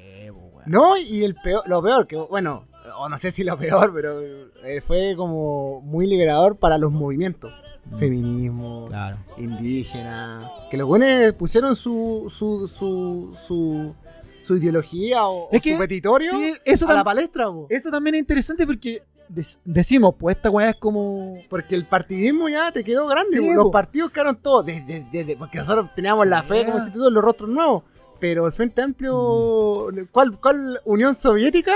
No, y el peor, lo peor, que bueno, o no sé si lo peor, pero eh, fue como muy liberador para los movimientos. Feminismo, Claro. indígena. Que los buenos pusieron su, su, su, su, su ideología o, Es o que- su petitorio Sí, eso, a la palestra, po. eso también es interesante porque dec- decimos, pues esta weá es como... Porque el partidismo ya te quedó grande, Sí, los partidos quedaron todos, desde, desde- porque nosotros teníamos la fe, como si todos los rostros nuevos. Pero el Frente Amplio, ¿cuál, ¿cuál Unión Soviética?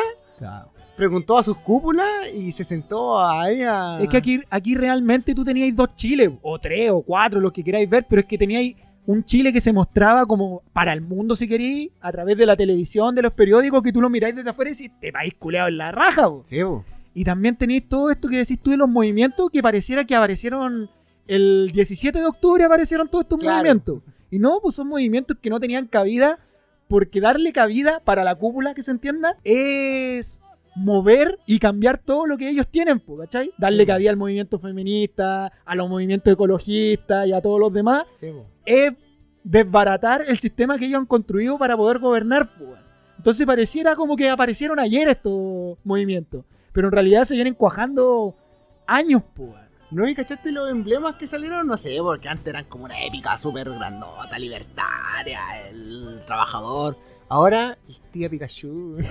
preguntó a sus cúpulas y se sentó ahí a... Es que aquí, aquí realmente tú teníais dos Chiles, o tres, o cuatro, los que queráis ver, pero es que teníais un Chile que se mostraba como para el mundo, si queréis, a través de la televisión, de los periódicos, que tú lo miráis desde afuera y decís, este país culeado en la raja, po". Sí, po. Y también tenéis todo esto que decís tú de los movimientos que pareciera que aparecieron el 17 de octubre, aparecieron todos estos Claro. movimientos. Y no, pues son movimientos que no tenían cabida, porque darle cabida para la cúpula, que se entienda, es mover y cambiar todo lo que ellos tienen, ¿cachai? Darle Sí. cabida al movimiento feminista, a los movimientos ecologistas y a todos los demás, Sí. Es desbaratar el sistema que ellos han construido para poder gobernar. Entonces pareciera como que aparecieron ayer estos movimientos, pero en realidad se vienen cuajando años. weón. ¿No? ¿Y cachaste los emblemas que salieron? No sé, porque antes eran como una épica súper grandota, libertaria, el trabajador. Ahora, el tía Pikachu.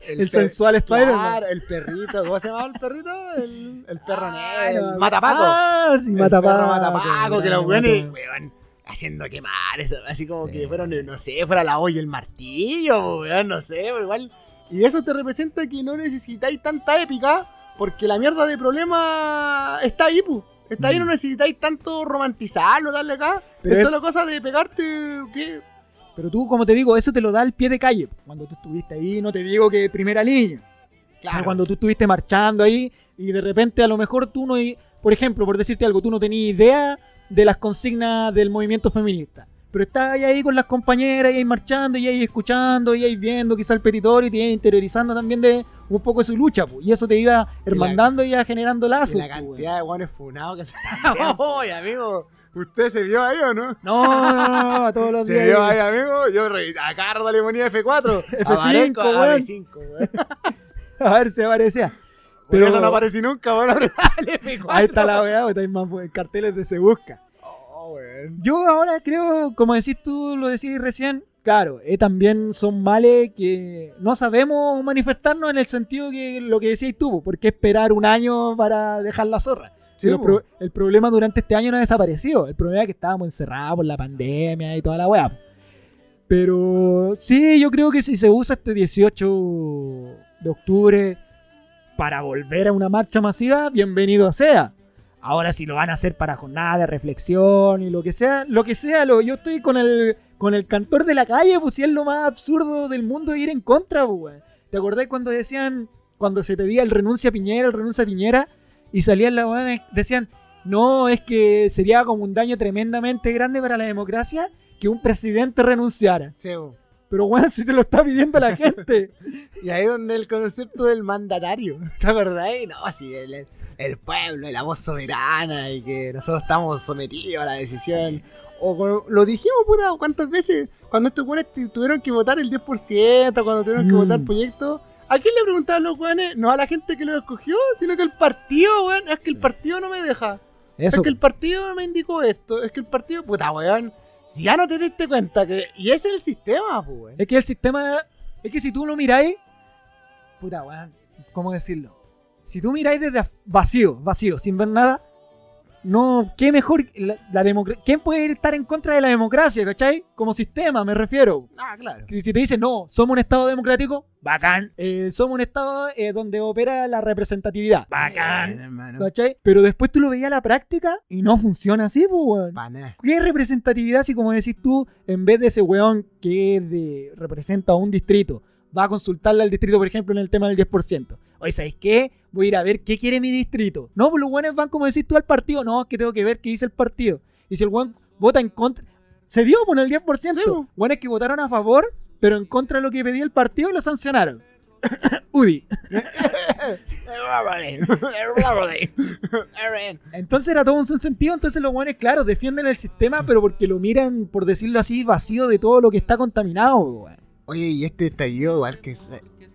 El, sensual Spider-Man. El perrito. ¿Cómo se llama el perrito? El, el perro Ah, negro. El Matapaco. Ah, sí, El Matapaco. perro Matapaco, que los weones, weón, haciendo quemar, eso, así como Sí. que fueron, no sé, fuera la olla y el martillo, weón, no sé, igual. Y eso te representa que no necesitáis tanta épica, porque la mierda de problema está ahí, pu. Está ahí, Mm. no necesitáis tanto romantizarlo, darle acá. Pero es solo cosa de pegarte, ¿qué? Pero tú, como te digo, eso te lo da al pie de calle. Cuando tú estuviste ahí, no te digo que primera línea. Claro. Cuando tú estuviste marchando ahí y de repente a lo mejor tú no... Por ejemplo, por decirte algo, tú no tenías idea de las consignas del movimiento feminista. Pero estás ahí, ahí con las compañeras y ahí marchando y ahí escuchando y ahí viendo quizá el petitorio y te interiorizando también de un poco de su lucha. po. Y eso te iba hermandando y iba generando Y lazos. la weón. cantidad de guanes funados que se. ¡Oye, amigo! ¿Usted se vio ahí o no? No, no, no, todos los Se días. vio ahí. amigo. Yo revisé. Acá le ponía F4. F5, Aparezco a weón. F5, weón. A ver si Por Pero- eso no aparecí nunca, F4. Ahí está la weá, hay más carteles de se busca. Oh, weón. Yo ahora creo, como decís tú, lo decís recién, claro, eh, también son males que no sabemos manifestarnos en el sentido que lo que decías tú, ¿por qué esperar un año para dejar la zorra? Sí, pro- el problema durante este año no ha desaparecido, el problema es que estábamos encerrados por la pandemia y toda la weá. Pero sí, yo creo que si se usa este 18 de octubre para volver a una marcha masiva, bienvenido sea. Ahora si lo van a hacer para jornada de reflexión y lo que sea, lo que sea, lo, yo estoy con el con el cantor de la calle, pues si es lo más absurdo del mundo ir en contra, pues. ¿Te acordás cuando decían, cuando se pedía el renuncia a Piñera, el renuncia a Piñera, y salían las weones, decían, no, es que sería como un daño tremendamente grande para la democracia que un presidente renunciara. Sí. Pero weón, si te lo está pidiendo la gente. Y ahí donde el concepto del mandatario. ¿Te acordás? No, así, el, el pueblo, la voz soberana y que nosotros estamos sometidos a la decisión. O con- lo dijimos, puta, ¿cuántas veces? Cuando estos weones tu- tuvieron que votar el 10%, cuando tuvieron que Mm. votar proyectos. ¿A quién le preguntaban los weones? No a la gente que lo escogió, sino que el partido, weón. Es que el partido no me deja. Eso. Es que el partido me indicó esto. Es que el partido, puta, weón. Si ya no te diste cuenta que. Y ese es el sistema, pues. Es que el sistema. Es que si tú lo miráis. Puta, weón. ¿Cómo decirlo? Si tú miráis desde vacío, vacío, sin ver nada. No, qué mejor. La, la ¿Quién puede estar en contra de la democracia, cachai? Como sistema, me refiero. Ah, claro. Si te dicen, no, somos un Estado democrático, bacán. Eh, somos un Estado eh, donde opera la representatividad, Bien, bacán. hermano. ¿Cachai? Pero después tú lo veías a la práctica y no funciona así, pues, weón. ¿Qué representatividad si, como decís tú, en vez de ese weón que de- representa a un distrito, va a consultarle al distrito, por ejemplo, en el tema del 10%? Oye, ¿sabéis qué? Voy a ir a ver qué quiere mi distrito. No, pues los weones van, como decís tú, al partido. No, es que tengo que ver qué dice el partido. Y si el weón vota en contra... Se dio por el 10%. Sí, po. Weones que votaron a favor, pero en contra de lo que pedía el partido, lo sancionaron. Udi. Entonces era todo un sentido. Entonces los buenos, claro, defienden el sistema, pero porque lo miran, por decirlo así, vacío de todo lo que está contaminado, weón. Oye, y este estallido, igual que.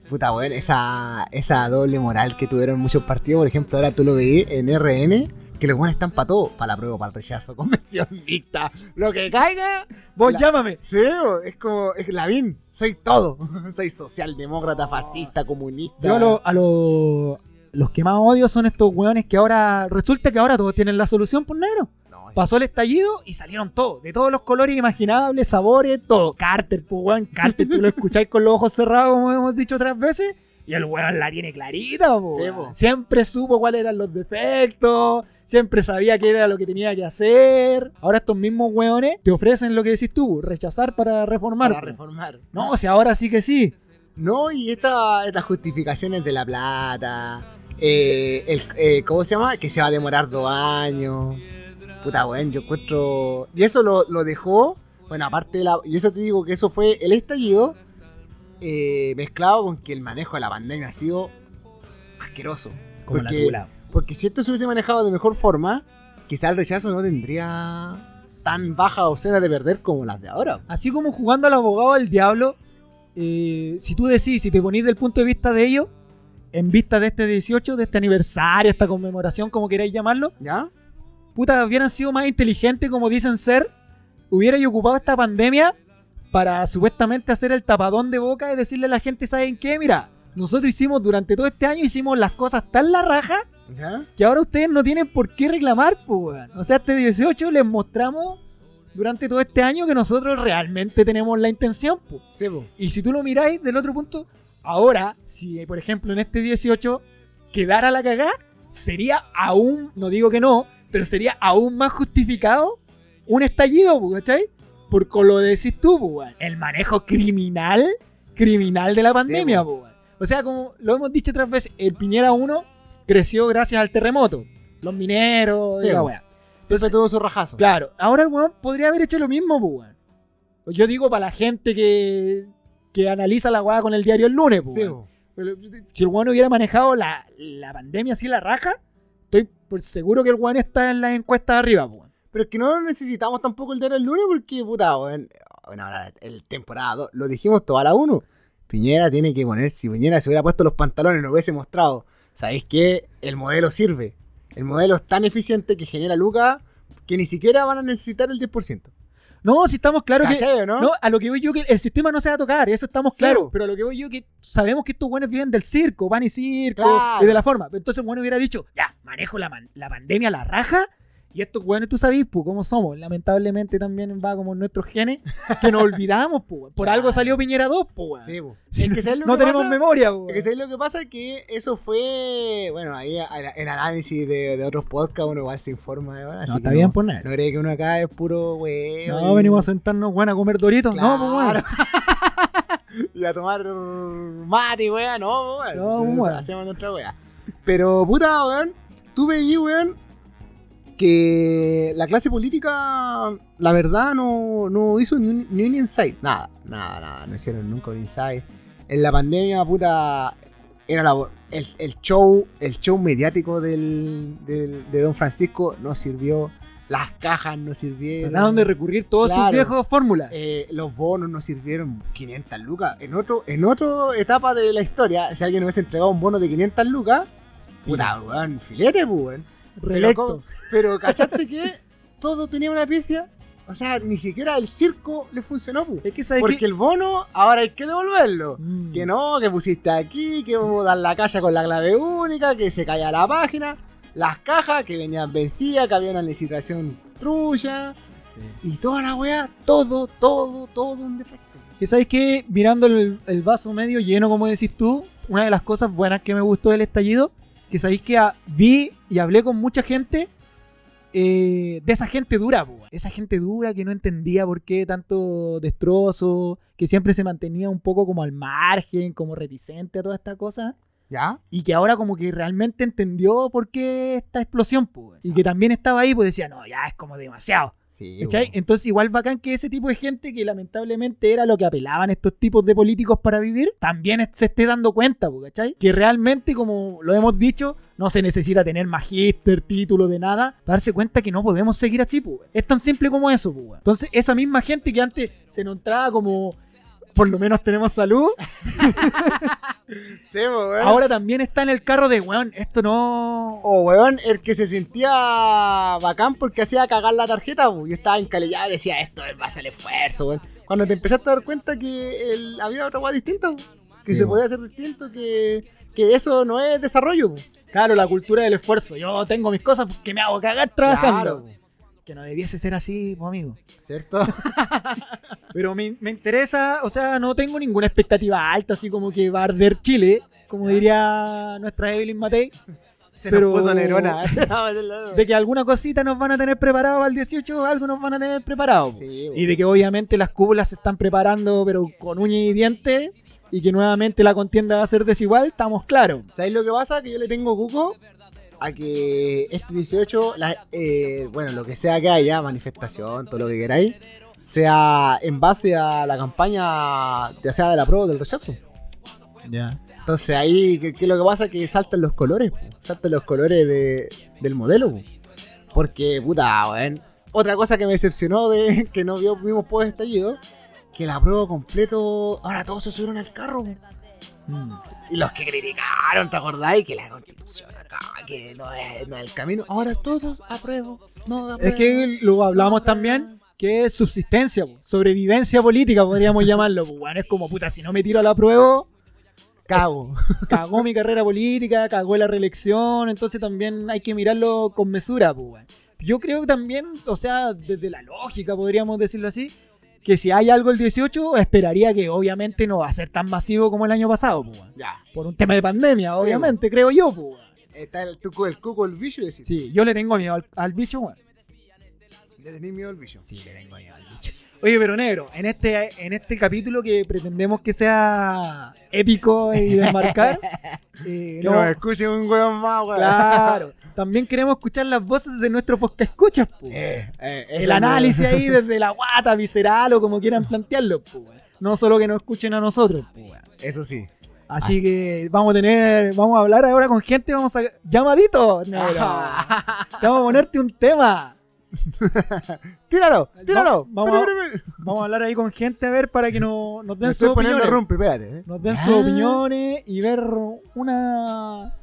Puta, weón, esa, esa doble moral que tuvieron muchos partidos, por ejemplo, ahora tú lo veís en RN, que los buenos están para todo, para la prueba, para el rechazo, convención mixta, lo que caiga. Vos La- llámame. Sí, es como, es Lavín, soy todo. soy socialdemócrata, fascista, comunista. Yo a, lo- a lo- los que más odio son estos weones que ahora. Resulta que ahora todos tienen la solución por negro. Pasó el estallido y salieron todos, de todos los colores imaginables, sabores, todo. Carter, pues weón, Carter, tú lo escucháis con los ojos cerrados, como hemos dicho otras veces, y el weón la tiene clarita, po, Sí, po. Siempre supo cuáles eran los defectos, siempre sabía qué era lo que tenía que hacer. Ahora estos mismos weones te ofrecen lo que decís tú, rechazar para reformar. para reformar. No, o sea, ahora sí que sí. No, y esta- estas justificaciones de la plata, eh, el, eh, ¿cómo se llama? Que se va a demorar dos años. Puta, weón, yo encuentro... Y eso lo, lo dejó, bueno, aparte de la... Y eso te digo que eso fue el estallido eh, mezclado con que el manejo de la pandemia ha sido asqueroso. Como la Porque- tula. Porque si esto se hubiese manejado de mejor forma, quizá el rechazo no tendría tan baja opción de perder como las de ahora. Así como jugando al abogado del diablo, eh, si tú decís, si te ponís del punto de vista de ellos, en vista de este 18, de este aniversario, esta conmemoración, como queráis llamarlo, ¿Ya? Puta, hubieran sido más inteligentes como dicen ser, hubierais ocupado esta pandemia para supuestamente hacer el tapadón de boca y decirle a la gente, ¿saben qué? Mira, nosotros hicimos durante todo este año, hicimos las cosas tan la raja ¿Ya? que ahora ustedes no tienen por qué reclamar, pues. O sea, este 18 les mostramos durante todo este año que nosotros realmente tenemos la intención. po. Sí, po. Y si tú lo miráis del otro punto, ahora, si por ejemplo en este 18 quedara la cagá, sería aún, no digo que no, pero sería aún más justificado un estallido, ¿cachai? Por con lo decís tú, el manejo criminal, criminal de la pandemia, weón. O sea, como lo hemos dicho otras veces, el Piñera 1 creció gracias al terremoto. Los mineros, Sí, y la weá. Entonces, tuvo su rajazo. Claro, ahora el weón podría haber hecho lo mismo, weón. Yo digo para la gente que, que analiza la weá con el diario el lunes. Sí, weón. Pero, Si el weón hubiera manejado la, la pandemia así la raja, por seguro que el weón está en las encuestas arriba. Pero es que no necesitamos tampoco el diario el lunes porque, puta. Bueno, el temporada 2, lo dijimos toda la 1. Piñera tiene que poner, si Piñera se hubiera puesto los pantalones y nos hubiese mostrado, ¿sabéis qué? El modelo sirve. El modelo es tan eficiente que genera lucas que ni siquiera van a necesitar el 10%. No, si estamos claros que. ¿Cachai o no? No, a lo que voy yo que el sistema no se va a tocar, eso estamos claros. Pero a lo que voy yo que sabemos que estos buenos viven del circo, van y circo, Claro. y de la forma. Entonces el bueno hubiera dicho, ya, manejo la, man- la pandemia a la raja. Y estos buenos, tú sabes, pues, cómo somos. Lamentablemente también va como nuestros genes, que nos olvidamos, pues. Por Claro. algo salió Piñera 2, pues. Sí, po. Si Es no que ¿sabes lo no que tenemos pasa? memoria, pues. Es que ¿sabes lo que pasa? Que eso fue, bueno, ahí en análisis de, de otros podcasts uno igual se informa. ¿eh? Así No, está que bien, no, pues nada. No cree que uno acá es puro huevo. No, venimos a sentarnos, bueno, a comer doritos. No, pues, bueno. Y a tomar mate, weón. No, weón. No, weón. Hacemos nuestra weá. Pero, puta, weón. Tú veí, weón, que la clase política, la verdad, no, no hizo ni un, ni un insight. Nada, nada, nada. No hicieron nunca un insight. En la pandemia, puta, era la, el, el show, el show mediático del, del- de Don Francisco no sirvió. Las cajas no sirvieron. Trataron de recurrir todos sus viejos fórmulas. Eh, los bonos nos sirvieron 500 lucas. En otro, en otra etapa de la historia, si alguien nos hubiese entregado un bono de 500 lucas, puta, weón, filete, pues, weón. Pero, Reelecto. ¿cómo? pero ¿cachaste que todo tenía una pifia? O sea, ni siquiera el circo le funcionó. Es que sabes Porque que... el bono ahora hay que devolverlo. Mm. Que no, que pusiste aquí, que vamos a dar la caja con la clave única, que se caía la página, las cajas que venían vencidas, que había una licitación trucha, y toda la weá, todo, todo, todo un defecto. Que sabes que mirando el, el vaso medio lleno, como decís tú, una de las cosas buenas que me gustó del estallido, que sabéis que ah, vi y hablé con mucha gente eh, de esa gente dura, po, esa gente dura que no entendía por qué tanto destrozo, que siempre se mantenía un poco como al margen, como reticente a toda esta cosa. ¿Ya? Y que ahora como que realmente entendió por qué esta explosión, po, y que también estaba ahí, pues decía, no, ya es como demasiado. Sí. Entonces igual bacán que ese tipo de gente que lamentablemente era lo que apelaban estos tipos de políticos para vivir, también se esté dando cuenta, ¿cachai? Que realmente, como lo hemos dicho, no se necesita tener magíster, título de nada, para darse cuenta que no podemos seguir así, po. Es tan simple como eso, weón. Entonces esa misma gente que antes se nos entraba como... Por lo menos tenemos salud. Sí, po, weón. Ahora también está en el carro de, weón, esto no... O, weón, el que se sentía bacán porque hacía cagar la tarjeta, po, y estaba encalillado y decía, esto es base al esfuerzo, weón. Cuando te empezaste a dar cuenta que el- había otra weá distinta, po, que Sí, se po. podía hacer distinto, que, que eso no es desarrollo. Claro, la cultura del esfuerzo. Yo tengo mis cosas porque me hago cagar trabajando. Claro, Que no debiese ser así, pues, amigo. ¿cierto? Pero me, me interesa, o sea, no tengo ninguna expectativa alta, así como que va a arder Chile, como diría nuestra Evelyn Matei, Se Pero- nos puso Nerona. de que alguna cosita nos van a tener preparado para el 18, algo nos van a tener preparado. Sí. Y de que obviamente las cúpulas se están preparando, pero con uña y dientes, y que nuevamente la contienda va a ser desigual, estamos claros. ¿Sabéis lo que pasa? Que yo le tengo cuco a que este 18, la- eh, bueno, lo que sea que haya, manifestación, todo lo que queráis, sea en base a la campaña, ya sea de la prueba o del rechazo. Ya. Entonces ahí, ¿qué, qué lo que pasa? Que saltan los colores, po. saltan los colores de, del modelo. po. Porque, puta, weón. Otra cosa que me decepcionó de que no vio, vimos post estallido, que la prueba completo, ahora todos se subieron al carro. po. Mm. Y los que criticaron, ¿te acordáis? Que la constitución acá, que no es, no es el camino. Ahora todos apruebo. No apruebo. Es que lo hablamos también, que es subsistencia, po, sobrevivencia política, podríamos llamarlo. po, weón. es como, puta, si no me tiro a la prueba, Cago. cagó mi carrera política, cagó la reelección, entonces también hay que mirarlo con mesura, weón. yo creo también, o sea, desde la lógica podríamos decirlo así, que si hay algo el 18, esperaría que obviamente no va a ser tan masivo como el año pasado. Ya. por un tema de pandemia, obviamente, creo yo. Está el, tuco, el cuco, el bicho y decís. Sí, yo le tengo miedo al, al bicho, weón. Le tenés miedo al bicho. Sí, le tengo miedo al bicho. Oye, pero negro, en este, en este capítulo que pretendemos que sea épico y desmarcar, eh, Que no- nos escuche un weón más, weón. claro, también queremos escuchar las voces de nuestro podcast escuchas. Eh, eh, el análisis ahí desde la guata, visceral o como quieran plantearlo, weón. no solo que nos escuchen a nosotros. weón. Eso sí. Así que vamos a tener, vamos a hablar ahora con gente, vamos a... ¡Llamadito, negro! Te vamos a ponerte un tema. Tíralo, tíralo. Vamos, Ven, a- vamos a hablar ahí con gente a ver para que no- nos den sus opiniones. espérate. eh. Nos den sus opiniones y ver una,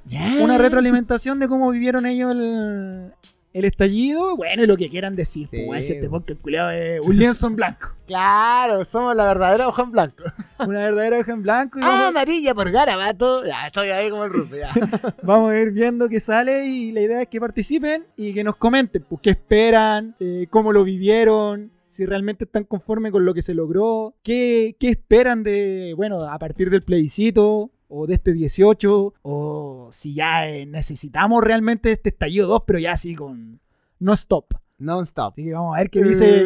una retroalimentación de cómo vivieron ellos el, el estallido. Bueno, y lo que quieran decir. Sí. pues, este podcast culiado es un lienzo en blanco. Claro, somos la verdadera hoja en blanco. Una verdadera hoja en blanco. Y Ah, vamos, amarilla por garabato. Ya, estoy ahí como el rumpi, ya. vamos a ir viendo qué sale y la idea es que participen y que nos comenten pues, qué esperan, eh, cómo lo vivieron. Si realmente están conformes con lo que se logró, qué, qué esperan de, bueno, a partir del plebiscito, o de este 18, o si ya eh, necesitamos realmente este estallido 2, pero ya así con no stop. Non-stop. Así que vamos a ver qué dice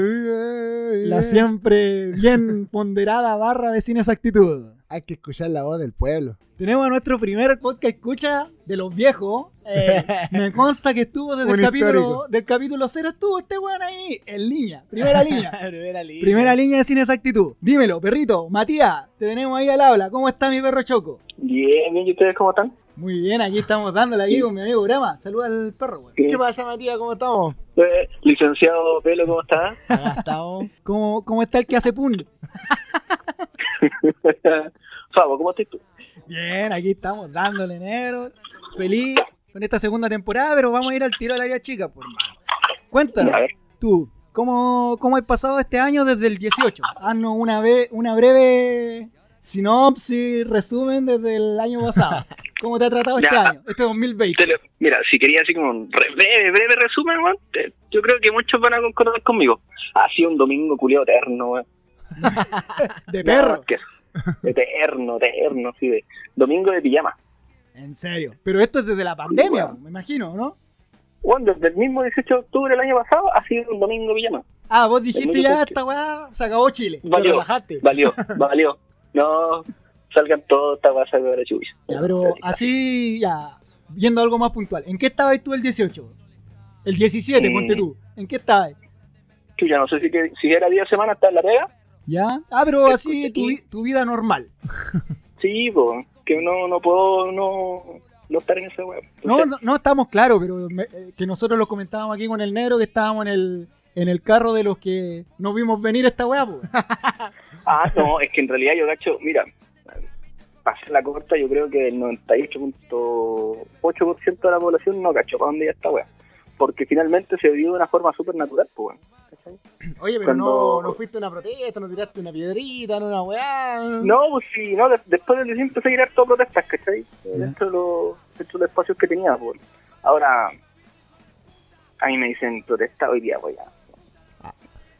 la siempre bien ponderada barra de sin exactitud. Hay que escuchar la voz del pueblo. Tenemos a nuestro primer podcast escucha de los viejos. Eh, me consta que estuvo desde Un el capítulo, histórico. del capítulo 0, estuvo este weón ahí, en línea, primera línea. Primera línea. Primera línea de sin exactitud. Dímelo, perrito. Matías, te tenemos ahí al habla. ¿Cómo está mi perro Choco? Bien, bien, ¿y ustedes cómo están? Muy bien, aquí estamos dándole aquí con mi amigo Brama. Saluda al perro, weón. ¿Qué pasa, Matías? ¿Cómo estamos? Eh, licenciado Pelo, ¿cómo está? Acá estamos. ¿Cómo, ¿Cómo está el que hace pun? Fabo, ¿cómo estás tú? Bien, aquí estamos dándole negro. Feliz con esta segunda temporada, pero vamos a ir al tiro al área chica, por mano. Cuéntanos, tú, ¿cómo, ¿cómo has pasado este año desde el 18? Haznos una, una breve sinopsis, resumen desde el año pasado. ¿Cómo te ha tratado este año, este 2020? te lo- mira, si quería así como un re- breve, breve resumen, te- yo creo que muchos van a concordar conmigo. Ha sido un domingo culiado eterno, weón. De perro. Que eso. Eterno, eterno, sí, de domingo de pijama. En serio. Pero esto es desde la pandemia, me imagino, ¿no? Bueno, desde el mismo 18 de octubre del año pasado ha sido un domingo de pijama. Ah, vos dijiste ya, esta weá se acabó Chile. Valió, relajaste. valió, valió. No, salgan todos, esta de la chucha. Ya, pero así, ya, viendo algo más puntual. ¿En qué estabas tú el 18? El 17, Eh. ponte tú. ¿En qué estabas? Chucha, no sé si, que, si era día de semana, está en la pega. ¿Ya? Ah, pero así tu, tu vida normal. Sí, pues, que no, no puedo no, no estar en ese web. No, no, no estamos claros, pero me- eh, que nosotros lo comentábamos aquí con el negro, que estábamos en el, en el carro de los que no vimos venir esta weá, pues. Ah, no, es que en realidad yo cacho, mira, para hacer la corta, yo creo que el 98.8% de la población no cachó para dónde ya está, weón. Porque finalmente se vivió de una forma súper natural, pues, weón. Oye, pero Cuando- no, no fuiste a una protesta, no tiraste una piedrita, no una weá. No, pues sí, no, de- después del 18 empecé a ir a todas protestas, ¿cachai? Dentro de, los, dentro de los espacios que tenía, pues. Ahora, a mí me dicen protesta, hoy día voy a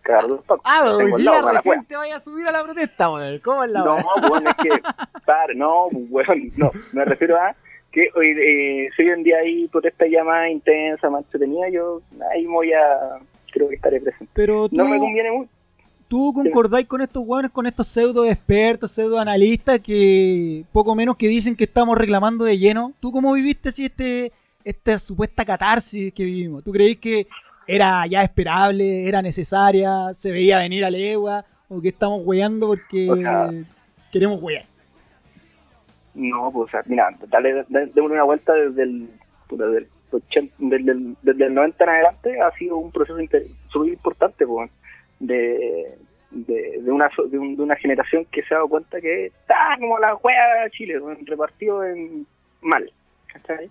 cagar dos pacos. Ah, pero Tengo hoy al lado, recién te vaya a subir a la protesta, weón. ¿Cómo es la No, weón, es que, par, no, weón, no, me refiero a que hoy, eh, si hoy en día hay protesta ya más intensa, más entretenida, yo ahí voy a, creo que estaré presente. Pero tú, No me conviene mucho. ¿tú concordáis con estos weones, con estos pseudo expertos, pseudo analistas que poco menos que dicen que estamos reclamando de lleno? ¿Tú cómo viviste así este, esta supuesta catarsis que vivimos? ¿Tú creéis que era ya esperable, era necesaria, se veía venir a legua o que estamos weyando porque O sea- queremos weyar? No, pues, o sea, mira, dale, démosle una vuelta desde el, 80 desde, el, desde el 90 en adelante ha sido un proceso súper importante, pues, de, de, de una, de, un- de una generación que se ha dado cuenta que está como la juega Chile, weón, repartido en mal, ¿cachai?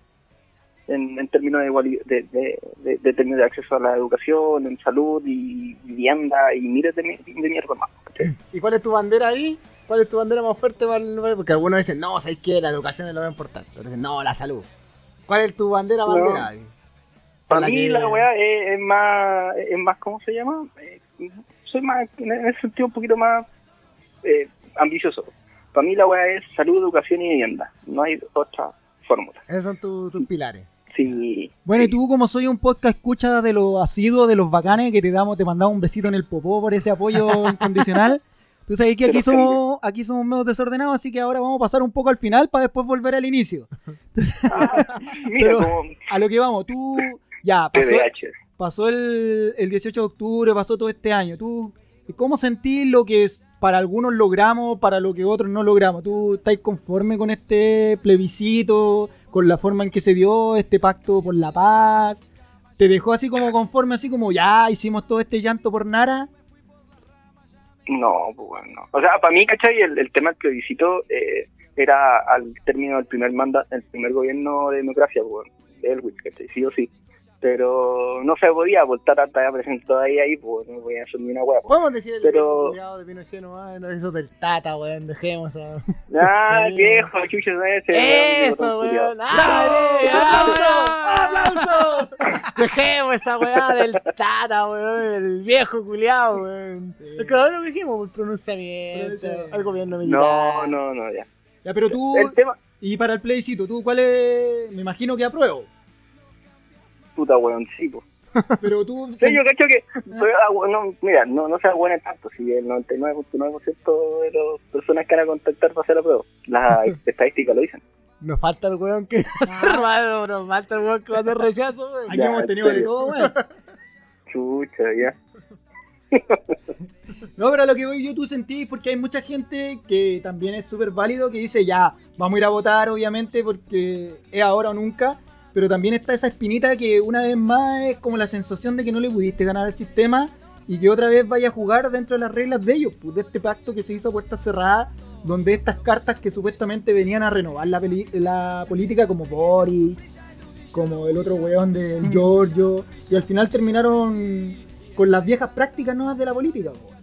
En, en términos de, de, de, de, términos de acceso a la educación, en salud y vivienda y miles de, de mierda más. ¿Y cuál es tu bandera ahí? ¿Cuál es tu bandera más fuerte para el... Porque algunos dicen, no, ¿sabes qué? La educación es lo más importante. Otros dicen, no, la salud. ¿Cuál es tu bandera, bandera? ahí? Para la mí que- la weá es, es más, es más, ¿cómo se llama? Eh, soy más, en ese sentido, un poquito más eh, ambicioso. Para mí la weá es salud, educación y vivienda. No hay otra fórmula. Esos son tu- tus pilares. Sí. Bueno, y tú como soy un podcast escucha de los asiduos, de los bacanes, que te damos, te mandamos un besito en el popó por ese apoyo incondicional. Tú sabes que aquí somos, aquí somos medio desordenados, así que ahora vamos a pasar un poco al final para después volver al inicio. Ah, Pero- A lo que vamos, tú ya pasó, el, el 18 de octubre, pasó todo este año. ¿Tú cómo sentís lo que para algunos logramos, para lo que otros no logramos? ¿Tú estás conforme con este plebiscito, con la forma en que se dio este pacto por la paz? ¿Te dejó así como conforme, así como ya hicimos todo este llanto por Nara? No, pues no. O sea, para mí, ¿cachai? El, el tema del plebiscito eh, era al término del primer manda, el primer gobierno de democracia, pues, Elwin, ¿cachai? Sí o sí. Pero no se podía voltar hasta allá presente todavía ahí, pues no voy a hacer ni una hueá. pues. Podemos decir el Pero- viejo culiao de Pinochet nomás, no eso del Tata, weón, dejemos a... Ah, Sí. viejo, chucha, no es ese. Eso, weón. ¡Ah, ¡Aplauso! Dejemos esa weá del Tata, weón, del viejo culiao, weón. Es que ahora lo dijimos, el pronunciamiento, Pronunciamiento. el gobierno No, militar. no, no, ya. Ya, pero tú, El tema, y para el plebiscito, ¿tú cuál es? Me imagino que apruebo. Puta, weón, sí, pues. Pero tú... Sí, yo cacho que, pero, ah, bueno, mira, no, no sea buena tanto, si el 99.9% de las personas que van a contactar para hacer la prueba, las estadísticas lo dicen. Nos falta el weón que va a nos falta el weón que va a hacer rechazo, weón. Aquí Ya, hemos en tenido de todo, weón. Chucha, ya. No, pero a lo que voy yo, tú sentís, porque hay mucha gente que también es súper válido, que dice, ya, vamos a ir a votar, obviamente, porque es ahora o nunca, pero también está esa espinita que una vez más es como la sensación de que no le pudiste ganar al sistema y que otra vez vaya a jugar dentro de las reglas de ellos, pues de este pacto que se hizo a puertas cerradas, donde estas cartas que supuestamente venían a renovar la, peli- la política, como Boris, como el otro weón del Giorgio, y al final terminaron con las viejas prácticas nuevas de la política. po.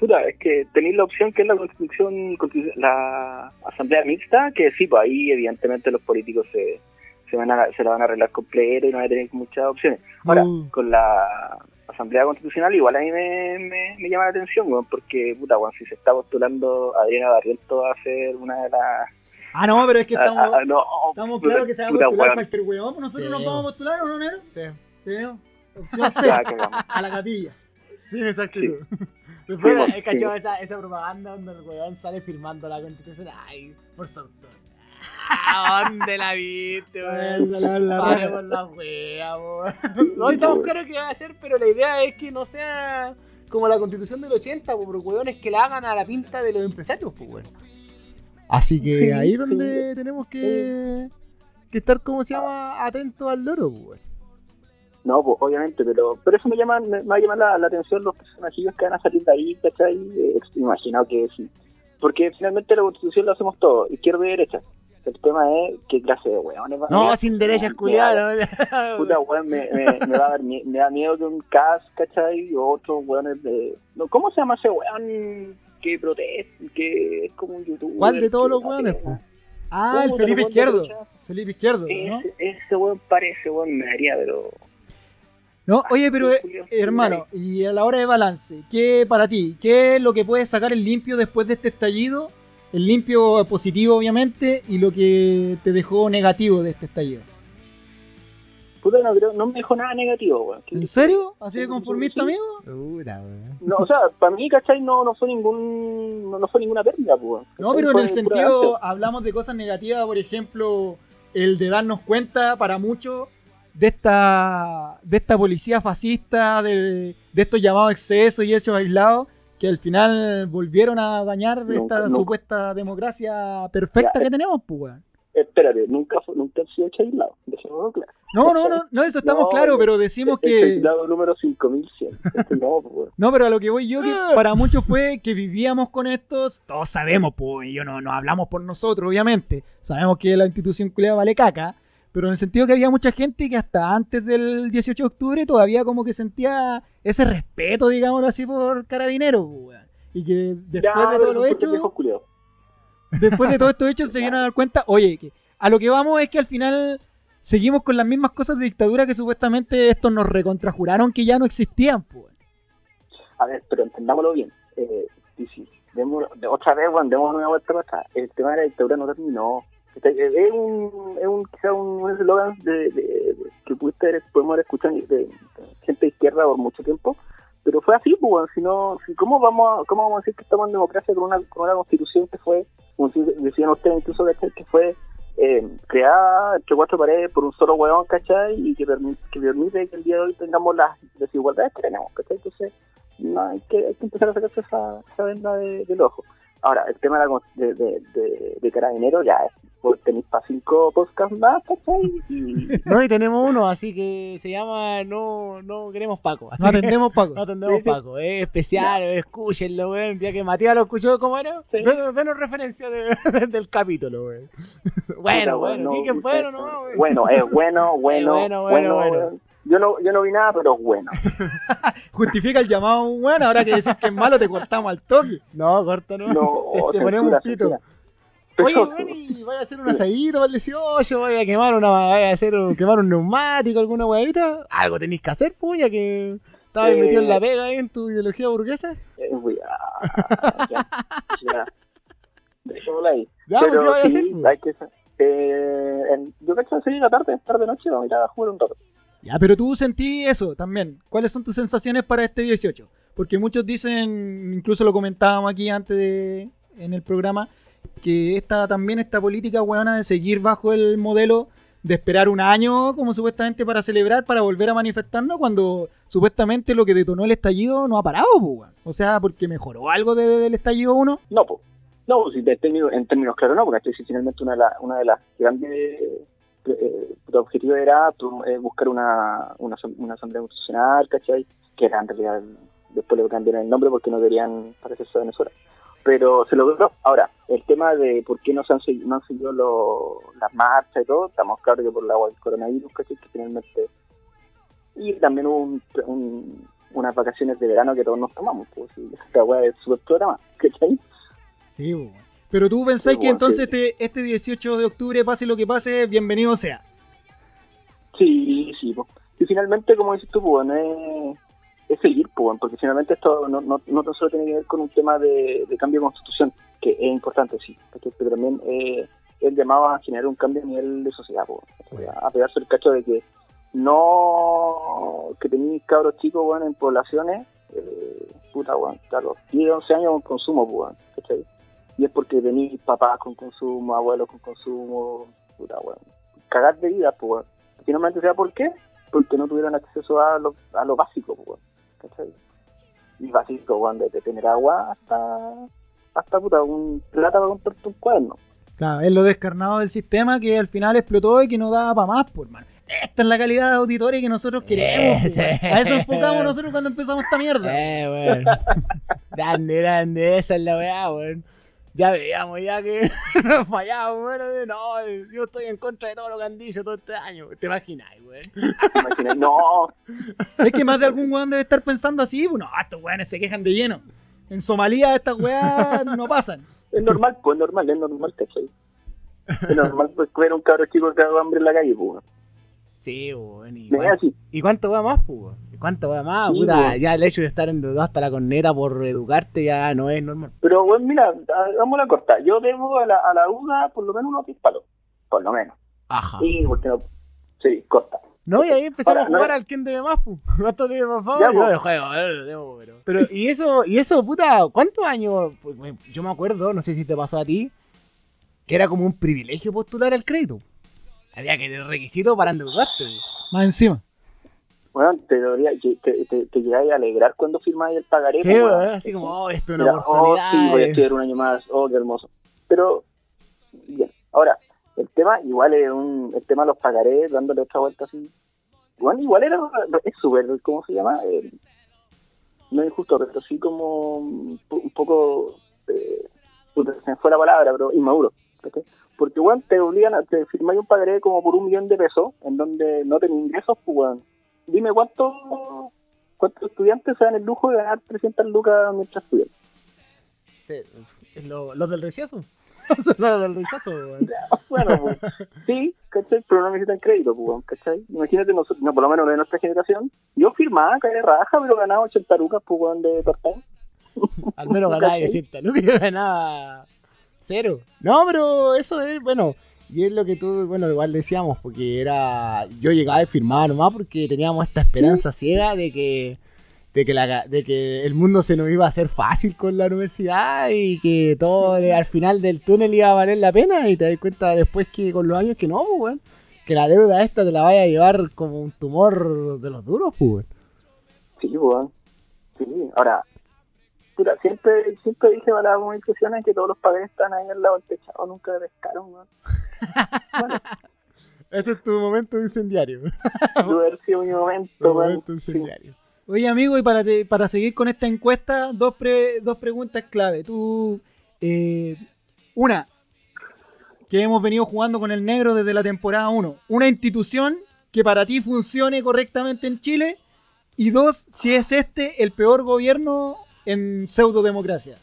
Puta, es que tenéis la opción que es la constitución, constitu- la asamblea mixta, que sí, pues ahí evidentemente los políticos se, se van a, se la van a arreglar completo y no van a tener muchas opciones. Ahora, Mm. con la asamblea constitucional igual a mí me, me, me llama la atención, weón, porque, puta, weón, si se está postulando Adriana Barrientos a ser una de las... Ah, no, pero es que estamos, ah, ah, no, estamos claros que se va a postular weón, cualquier weón. pues Nosotros Sí. nos vamos a postular o no, Nero? Sí, Sí. Opción C, a la capilla. sí, exacto. Sí. Después Sí, he cachado sí. esa, esa propaganda donde el weón sale firmando la constitución. Ay, por su autor. Ah, ¿Dónde la viste, weón? La- la- la- Paremos la wea, weón. No estamos claros qué va a hacer, pero la idea es que no sea como la constitución del 80, po, pero weón, es que la hagan a la pinta de los empresarios, pues weón. Así que ahí sí. donde tenemos que, que estar, como se llama, atentos al loro, pues weón. No, pues obviamente, pero pero eso me llama me, me va a llamar la, la atención los personajillos que van a salir de ahí, ¿cachai? Eh, imaginado que sí. Porque finalmente la constitución la hacemos todos, izquierda y derecha. El tema es qué clase de a No, sin derechas, culiado. Puta weón, me, me, me va a dar me da miedo que un CAS, ¿cachai? O otros weones de. No, ¿Cómo se llama ese weón que protesta, que es como un youtuber? ¿Cuál de todos los weones? Ah, el Felipe weón Izquierdo. Felipe Izquierdo, ¿no? Ese, ese weón parece, weón, me daría, pero. No, oye, pero eh, hermano, y a la hora de balance, ¿qué para ti? ¿Qué es lo que puedes sacar el limpio después de este estallido? El limpio positivo, obviamente, y lo que te dejó negativo de este estallido. Puta, no, creo, no me dejó nada negativo, weón. ¿En serio? ¿Así de conformista, sí. amigo? Puta, weón. No, o sea, para mí, ¿cachai? No, no fue ningún. No, no fue ninguna pérdida, pues. No, pero en el sentido, hablamos de cosas negativas, por ejemplo, el de darnos cuenta para muchos de esta, de esta policía fascista, de, de estos llamados excesos y hechos aislados, que al final volvieron a dañar Nunca, esta nunca. supuesta democracia perfecta Ya, que eh. tenemos, pues. Espérate, nunca, fue, nunca ha sido hecho aislado. Dejémoslo claro. No, no, no, no, eso estamos No, claros, pero decimos Este que... aislado número 5100. Este no, pues. No, pero a lo que voy yo, que para muchos fue que vivíamos con estos, todos sabemos, pues, yo no, no hablamos por nosotros, obviamente, sabemos que la institución culiada vale caca, pero en el sentido que había mucha gente que hasta antes del 18 de octubre todavía como que sentía ese respeto, digámoslo así, por carabineros, weón. Y que después Ya, de todo lo hecho, después de todos estos hechos se dieron a dar cuenta, oye, que a lo que vamos es que al final seguimos con las mismas cosas de dictadura que supuestamente estos nos recontrajuraron que ya no existían, pues. A ver, pero entendámoslo bien. Eh, demos- de otra vez, bueno, demos una vuelta para atrás. El tema de la dictadura no terminó. Eh, Es un, es un, quizá un eslogan de, que pudiste podemos haber escuchado de, gente de izquierda por mucho tiempo, pero fue así, pues, si si, ¿cómo, vamos a, ¿cómo vamos a decir que estamos en democracia con una, con una constitución que fue, como decían ustedes incluso, que fue eh, creada entre cuatro paredes por un solo huevón, ¿cachai? Y que, permi- que permite que el día de hoy tengamos las desigualdades que tenemos, ¿cachai? Entonces, no, hay, que, hay que empezar a sacarse esa, esa venda de- del ojo. Ahora, el tema de, de, de, de carabinero ya es, pues tenéis para cinco podcasts más, ¿cachai? Y, No, y tenemos uno, así que se llama No, no queremos Paco. No atendemos, Paco. no atendemos. Paco. Es especial, escúchenlo, weón. Ya que Matías lo escuchó, ¿cómo era? Sí. Denos, denos referencia de- del capítulo, weón. Bueno, bueno, que es bueno nomás, weón. Bueno, es bueno, bueno, bueno, bueno, bueno. Yo no, yo no vi nada, pero es bueno. Justifica el llamado, bueno, ahora que decís que es malo te cortamos al toque. No, corta, no. No, te, te ponemos un pito. censura. Oye, weón, y vaya a hacer un asadito para el 18, vaya a quemar una, vaya a hacer un, quemar un neumático, alguna huevita. Algo tenéis que hacer, ya que estabas Eh. metido en la pega ahí en tu ideología burguesa. Eh, a- ya, ya. Dejémoslo ahí. Ya, pues, Pero ¿qué vaya a sí, hacer? pues? hay que eh, en- yo cacho salir la tarde, tarde noche, vamos a ir a jugar un rato. Ya, pero tú sentí eso también. ¿Cuáles son tus sensaciones para este 18? Porque muchos dicen, incluso lo comentábamos aquí antes de, en el programa, que esta también esta política weona de seguir bajo el modelo de esperar un año como supuestamente para celebrar, para volver a manifestarnos, cuando supuestamente lo que detonó el estallido no ha parado, pues. O sea, porque mejoró algo de- del estallido 1. No, pues. No, si en términos claros no, porque si finalmente una de, la- una de las grandes eh, objetivos era eh, buscar una, una, una asamblea constitucional, ¿cachai? Que era en realidad, después le cambiaron el nombre porque no querían parecerse a Venezuela. Pero se logró. Ahora, el tema de por qué no se han, segui- no han seguido lo- las marchas y todo, estamos claros que por el agua del coronavirus, ¿cachai? Que finalmente... Y también hubo un, un- unas vacaciones de verano que todos nos tomamos, pues, y esta weá es súper programa, ¿cachai? Sí, pues. Pero tú pensáis Sí, que entonces sí. este, este 18 de octubre, pase lo que pase, bienvenido sea. Sí, sí, po. y finalmente, como dices tú, pues, es, es seguir, pues, porque finalmente esto no, no, no tan solo tiene que ver con un tema de, de cambio de constitución, que es importante, sí, ¿cachai? pero también eh, es llamado a generar un cambio a nivel de sociedad, pues, ¿cachai? a pegarse el cacho de que no que tenéis cabros chicos, bueno, en poblaciones, eh, puta, bueno, claro, 10, 11 años con consumo, pues, bueno, ¿cachai? Y es porque tenéis papás con consumo, abuelos con consumo, puta, bueno, cagar de vida, pues. Finalmente, ¿sabes por qué? Porque no tuvieron acceso a lo, a lo básico, pues, ¿cachai? Y básico, bueno, desde tener agua hasta, hasta puta, un plata para comprarte un cuaderno. Claro, es lo descarnado del sistema que al final explotó y que no daba para más, por mano. Esta es la calidad de auditorio que nosotros queremos. Ese. pues. A eso enfocamos nosotros cuando empezamos esta mierda. Eh, weón. grande, grande, esa es la weá, weón. Ya veíamos ya que nos fallamos, weón. No, yo estoy en contra de todo lo que han dicho todo este año. ¿Te imaginas, weón? Imagináis, no, Es que más de algún weón debe estar pensando así. Bueno, estos weones se quejan de lleno. En Somalia estas weas no pasan. es normal, pues es normal, es normal, ¿cachai? Es normal pues, ver un cabro chico que haga hambre en la calle, pues. weón. Sí, weón. ¿Y, Me cuán- así. ¿Y cuánto va más, pues, weón? ¿Y ¿Cuánto va más? Sí, Puta, weón. ya el hecho de estar endeudado hasta la corneta por educarte ya no es normal. Pero, bueno, mira, hagamos la corta. Yo debo a la, a la UDA por lo menos unos 10 palos. Por lo menos. Ajá. Y, porque no. Sí, corta. No, y ahí empezamos Ahora, a jugar no- al quién debe más, pu. ¿Cuánto debe más favor? Ya, Yo de juego, debo, pero. Pero, y eso, y eso, puta, ¿cuántos años? Pues, Yo me acuerdo, no sé si te pasó a ti, que era como un privilegio postular al crédito. Había que tener requisito para endeudarte. Más encima. Bueno, te, debería, te, te, te llegáis a alegrar cuando firmáis el pagaré. Sí, weón. así como, oh, esto es una Mira, oh, oportunidad. sí, voy a eh. estudiar un año más. Oh, qué hermoso. Pero, bien. Ahora, el tema igual es un. El tema de los pagarés, dándole otra vuelta así. Bueno, igual era. Es súper, ¿cómo se llama? Eh, no injusto, pero sí como un po- un poco. Eh, se me fue la palabra, pero inmaduro. Porque, weón, te obligan a te firmáis un pagaré como por un millón de pesos, en donde no tenés ingresos, pues, weón. Dime cuántos cuántos estudiantes se dan el lujo de ganar 300 lucas mientras estudian. Sí, lo- los del rechazo. los del rechazo, weón. bueno, pues, sí, ¿cachai? Pero no necesitan crédito, pues, weón, ¿cachai? Imagínate, nosotros, no, por lo menos de nuestra generación, yo firmaba, cae raja, pero ganaba 80 lucas, pues, weón, de part-time. Al menos ganaba de 80 lucas, yo ganaba cero. No, pero eso es, bueno, y es lo que tú, bueno, igual decíamos, porque era, yo llegaba y firmaba nomás porque teníamos esta esperanza ciega de que, de que, la, de que el mundo se nos iba a hacer fácil con la universidad y que todo al final del túnel iba a valer la pena y te das cuenta después que con los años que no, pues, weón, que la deuda esta te la vaya a llevar como un tumor de los duros, pues, weón. Sí, weón. Sí, ahora, siempre, siempre dije para las comunicaciones que todos los padres están ahí al lado del techado, nunca pescaron, weón. Bueno, Ese es tu momento incendiario. haber sido mi momento, Tu momento incendiario. Oye, amigo, y para, te- para seguir con esta encuesta, dos, pre- dos preguntas clave. Tú, eh, una, que hemos venido jugando con el negro desde la temporada 1. Una institución que para ti funcione correctamente en Chile. Y dos, si es este el peor gobierno en pseudodemocracia.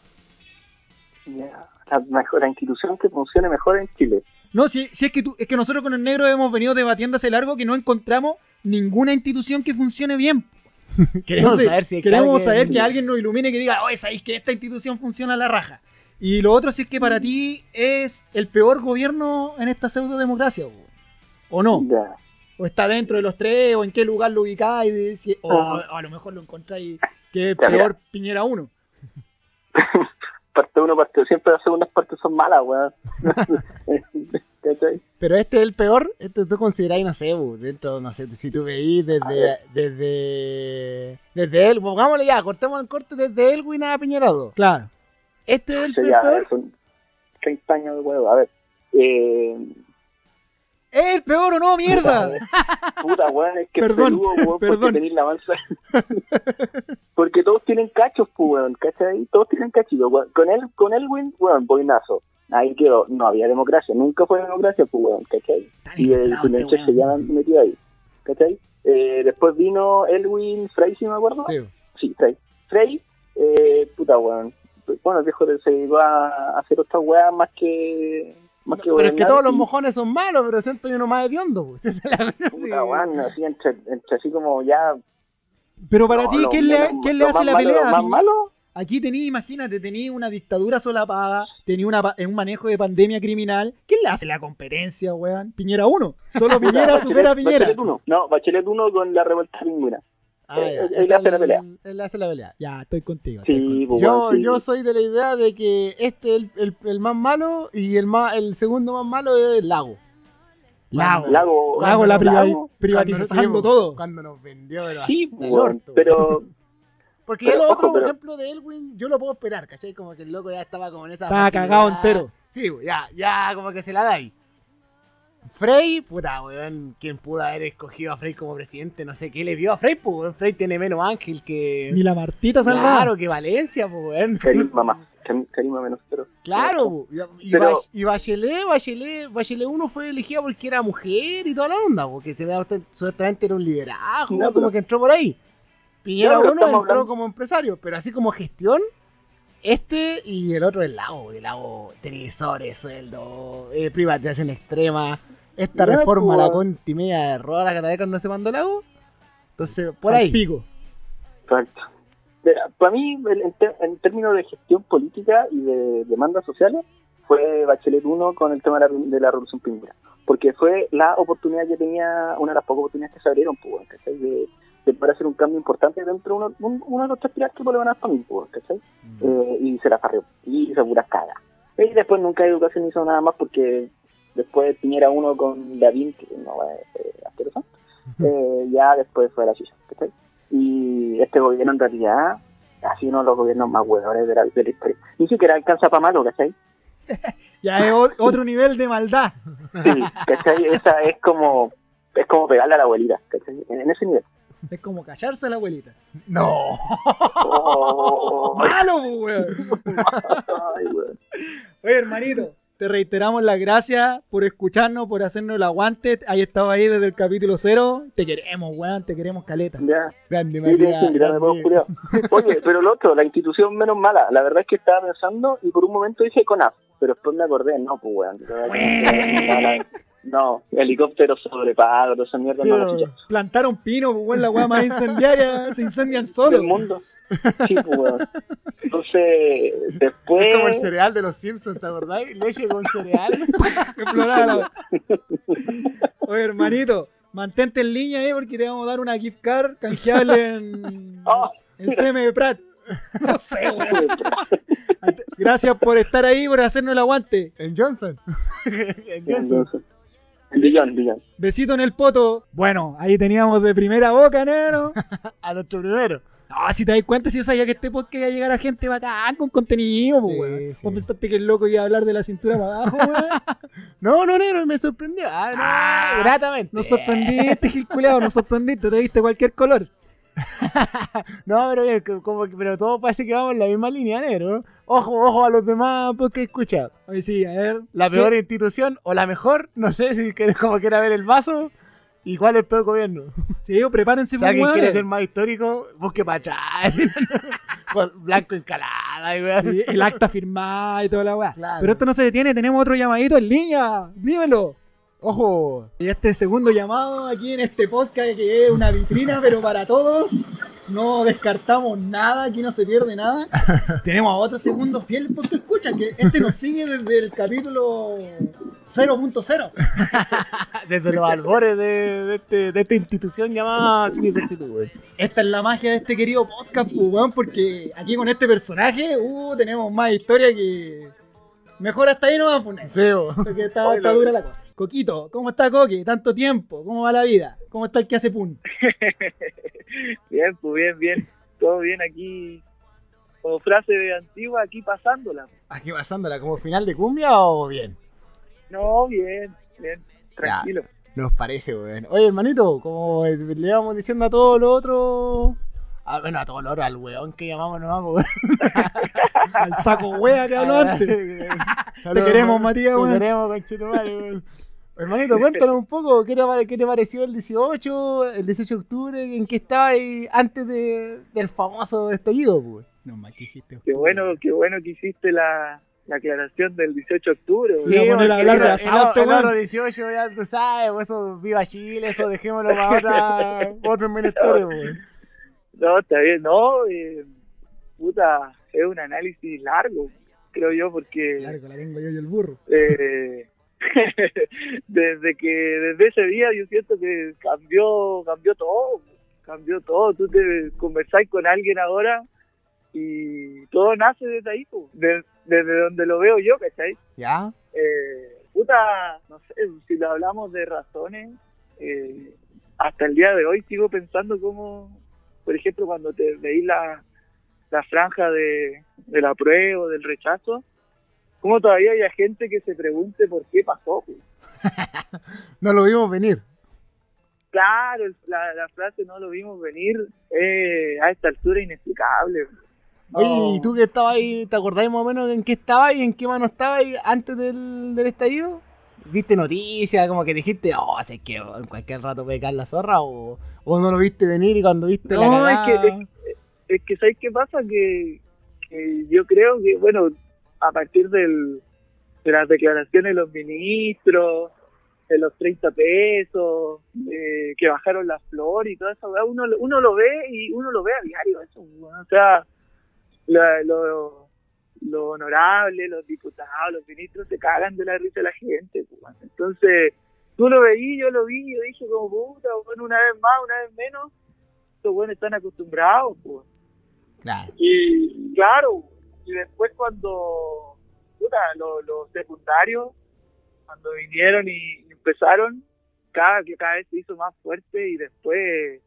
Ya, La, mejor, la institución que funcione mejor en Chile. No, si, si es, que tú- es que nosotros con el negro hemos venido debatiendo hace largo que no encontramos ninguna institución que funcione bien. Queremos Entonces, saber si es que queremos alguien- saber que alguien nos ilumine y que diga, oye, sabéis que esta institución funciona a la raja. Y lo otro, si es que para ti es el peor gobierno en esta pseudodemocracia, o, o no, Ya. o está dentro de los tres, o en qué lugar lo ubicáis, si- o, a lo mejor lo encontráis que es Ya, mira. peor Piñera 1. Parte 1, parte 2, siempre las segundas partes son malas, weón. ¿Cachai? Pero este es el peor, este tú consideráis, no sé, bu, dentro, no sé, si tú veís desde, desde, desde él, pongámosle ya, cortemos el corte desde Elwin a Piñera 2. Claro. Este es el Sí, ya, a peor. son 30 años de huevo. A ver. Eh, ¿Es el peor o no, mierda? puta, weón, es que es Perdón, peludo, weón, perdón. porque tenéis la mansa. porque todos tienen cachos, pues, weón, ¿cachai? Todos tienen cachitos, weón. Con él, con Elwin, weón, boinazo. Ahí quedó. No había democracia, nunca fue democracia, pues, weón, ¿cachai? Y el inflado este Pinochet se ya metió ahí, ¿cachai? Eh, después vino Elwin Frey, si me acuerdo. Sí. Sí, Frey. Frey, eh, puta, weón. Bueno, el viejo se dedicó a hacer otras weas más que. Más que Pero es que todos los mojones son malos, pero siempre hay uno más hediondo. bu. Esa es la cosa, sí. Puta, weón, así entre, entre así como ya. Pero para no, ti, ¿quién le, quién le lo hace más la malo, pelea? lo más malo, Aquí tenía, imagínate, tenía una dictadura solapada, tenía una, pa- un manejo de pandemia criminal. ¿Quién le hace la competencia, weón? Piñera 1. Solo Piñera supera a Piñera. Bachelet 1. No, Bachelet 1 con la revuelta pingüina. Ah, Él- él hace la pelea. Él hace la pelea. Ya, estoy contigo. estoy Sí, contigo. pues, Yo, sí. yo soy de la idea de que este es el, el, el más malo y el más el segundo más malo es el Lago. Lago. Lago, Lago la priva- Lago, privatizando Cuando nos- todo. Cuando nos vendió, pero Sí, orto, pero. Porque Pero, ya lo ojo, otro, por pero- ejemplo, de Elwin, yo lo puedo esperar, ¿cachai? Como que el loco ya estaba como en esa. Estaba cagado entero. Sí, ya, ya como que se la da ahí. Frey, puta, weón, ¿quién pudo haber escogido a Frey como presidente? No sé qué le vio a Frey, pues, weón. Frey tiene menos ángel que. Ni la Martita salvada. Claro, que Valencia, pues, weón. Carisma más. Cari- Carisma menos, pero. Claro, po. y, Pero- y Bachelet, Bachelet, Bachelet 1 fue elegida porque era mujer y toda la onda, porque supuestamente era un liderazgo, No, como pero- que entró por ahí. Piñera No, pero 1 estamos entró hablando- como empresario, pero así como gestión, este y el otro el Lago, el Lago, televisores, sueldo, eh, privatización extrema, esta reforma po. la conti media de roda que todavía no se mandó Lago. Entonces, por ahí. pico. Exacto. Mira, Para mí, el- en, términos de gestión política y de demandas sociales, fue Bachelet 1 con el tema de la, de la revolución pingüina. Porque fue la oportunidad que tenía, una de las pocas oportunidades que se abrieron, pues. De, de poder hacer un cambio importante dentro de uno, un- uno de los tres pilares que le van a dar para mí, ¿cachai? Eh, y se la farrió. Y hizo puras cagas. Y después nunca educación hizo nada más porque después Piñera 1 con Lavín, que no es eh, asqueroso, eh, ya después fue la chucha, ¿cachai? Y este gobierno en realidad ha sido uno de los gobiernos más huevones de la, de la historia. Ni siquiera alcanza para malo, ¿cachai? Ya es otro nivel de maldad. Sí, ¿cachai? Esa es como, es como pegarle a la abuelita, ¿cachai? En ese nivel. Es como callarse a la abuelita. No. Oh, ¡Malo, weón! ay, weón. Oye, hermanito, te reiteramos las gracias por escucharnos, por hacernos el aguante. Ahí estado ahí desde el capítulo cero. Te queremos, weón, te queremos caleta. Ya. Grande, Sí, po, culiao. Oye, pero lo otro, la institución menos mala. La verdad es que estaba pensando y por un momento dije CONAF, pero después me acordé, no, pues weón. No, helicópteros sobrepago, esa mierda Sí, no chucha. plantaron pino, pues, weón, la weá más incendiaria, se incendian solos. del mundo. Sí, pues, weón. Entonces, después. Es como el cereal de los Simpsons, ¿te acordáis? Leche con cereal. Explorada. Oye, hermanito, mantente en línea ahí porque te vamos a dar una gift card canjeable en, Oh. en CM Prat. No sé, weón. Gracias por estar ahí, por hacernos el aguante. En Johnson. en Johnson. Billón. Besito en el poto. Bueno, ahí teníamos de primera boca, negro. A nuestro primero. No, si te das cuenta, si yo sabía que este podcast iba a llegar a gente bacán con contenido, pues, Sí, weón. sí. ¿Vos pensaste que el loco iba a hablar de la cintura para abajo, weón? No, no, negro, me sorprendió. Ah, no, gratamente. Nos sorprendiste, Gil culiao, nos sorprendiste, te diste cualquier color. No, pero bien, como que, pero todo parece que vamos en la misma línea, negro. Ojo, ojo a los demás porque escucha. Oye, sí, a ver. La peor institución o la mejor, no sé si quieres como quiera ver el vaso. ¿Y cuál es el peor gobierno? Sí, prepárense Si para alguien quiere ser más histórico, busque para atrás. Blanco encalada y. Sí, el acta firmada y toda la weá. Claro. Pero esto no se detiene, tenemos otro llamadito en línea. Dímelo. Ojo. Y este segundo llamado aquí en este podcast que es una vitrina, pero para todos. No descartamos nada, aquí no se pierde nada. Tenemos a otro segundo fiel porque escucha que este nos sigue desde el capítulo 0.0. Desde los albores de, de este- de esta institución llamada Sin weón. Esta es la magia de este querido podcast, pues, weón, porque aquí con este personaje uh, tenemos más historia que. Mejor hasta ahí no vamos a poner. Sí. Porque está, está dura la cosa. Coquito, ¿cómo está Coque? Tanto tiempo, ¿cómo va la vida? ¿Cómo está el que hace pun? Bien, pues bien, bien. Todo bien aquí. Como frase de antigua, aquí pasándola. Aquí pasándola como final de cumbia o bien. No, bien, bien. Tranquilo. Nos parece, weón. Oye, hermanito, como le íbamos diciendo a todos los otros. Ah, bueno, a todos los otros, al weón que llamamos nomás, weón. Al saco wea que habló antes. Te queremos, Matías, Te weón. queremos, conchetumare, weón. Hermanito, cuéntanos un poco, ¿qué te, pare- qué te pareció el 18, el 18 de octubre? ¿En qué estabas ahí antes de- del famoso estallido, pues? No, mal que dijiste. Qué bueno, qué bueno que hiciste la, la aclaración del 18 de octubre. Sí. Porque hablar de el- asado, el- el otro 18, ya tú sabes, pues eso, viva Chile, eso dejémoslo para otra, otros ministerios, weón. No, está bien, no. eh, puta, es un análisis largo, creo yo, porque Largo, la tengo yo y el burro. eh, desde que desde ese día yo siento que cambió cambió todo cambió todo tú te conversáis con alguien ahora y todo nace desde ahí de- desde donde lo veo yo ¿cachai? ¿Ya? eh, puta no sé si lo hablamos de razones eh, hasta el día de hoy sigo pensando como por ejemplo cuando te veis la la franja de, del apruebo del rechazo como todavía hay gente que se pregunte por qué pasó pues. No lo vimos venir. Claro, la, la frase no lo vimos venir eh, a esta altura inexplicable. No, Oye, ¿y tú que estabas ahí, te acordáis más o menos en qué estabas y en qué mano estabas ahí antes del, del estallido? ¿Viste noticias? Como que dijiste, oh, sé que en cualquier rato puede caer la zorra o, o no lo viste venir y cuando viste la No, es cagada... que- Es que, ¿sabes qué pasa? Que, que yo creo que, bueno, a partir del, de las declaraciones de los ministros, de los 30 pesos, que bajaron la flor y toda esa weá, uno, lo- uno lo ve y uno lo ve a diario eso, o sea, la- lo, lo honorable, los diputados, los ministros se cagan de la risa de la gente, entonces tú lo veí, yo lo vi, yo dije como puta, bueno, una vez más, una vez menos, estos buenos están acostumbrados, pues. Claro. Y claro, y después cuando, puta, lo- los secundarios, cuando vinieron y empezaron, cada, que cada vez se hizo más fuerte y después,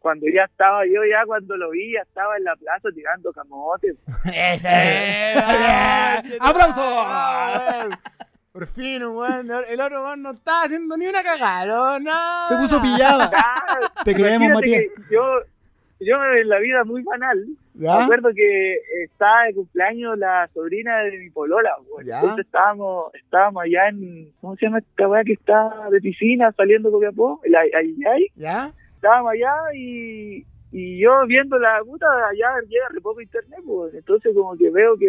cuando ya estaba yo, ya cuando lo vi, ya estaba en la plaza tirando camotes. ¡Ese! ¡Aplauso! Por fin, weón. El otro weón no estaba haciendo ni una cagada, no, no. Se puso pillada. Te creemos, Matías. que Yo, yo en la vida muy banal, me ¿Ya? acuerdo que estaba de cumpleaños la sobrina de mi polola, güey. Ya. Entonces estábamos, estábamos allá en, ¿cómo se llama esta weá que está de piscina saliendo Copiapó? El Ay- Ayayay. ¿Ya? Estábamos allá y, y yo viendo la puta, allá llega re poco internet, pues. Entonces, como que veo que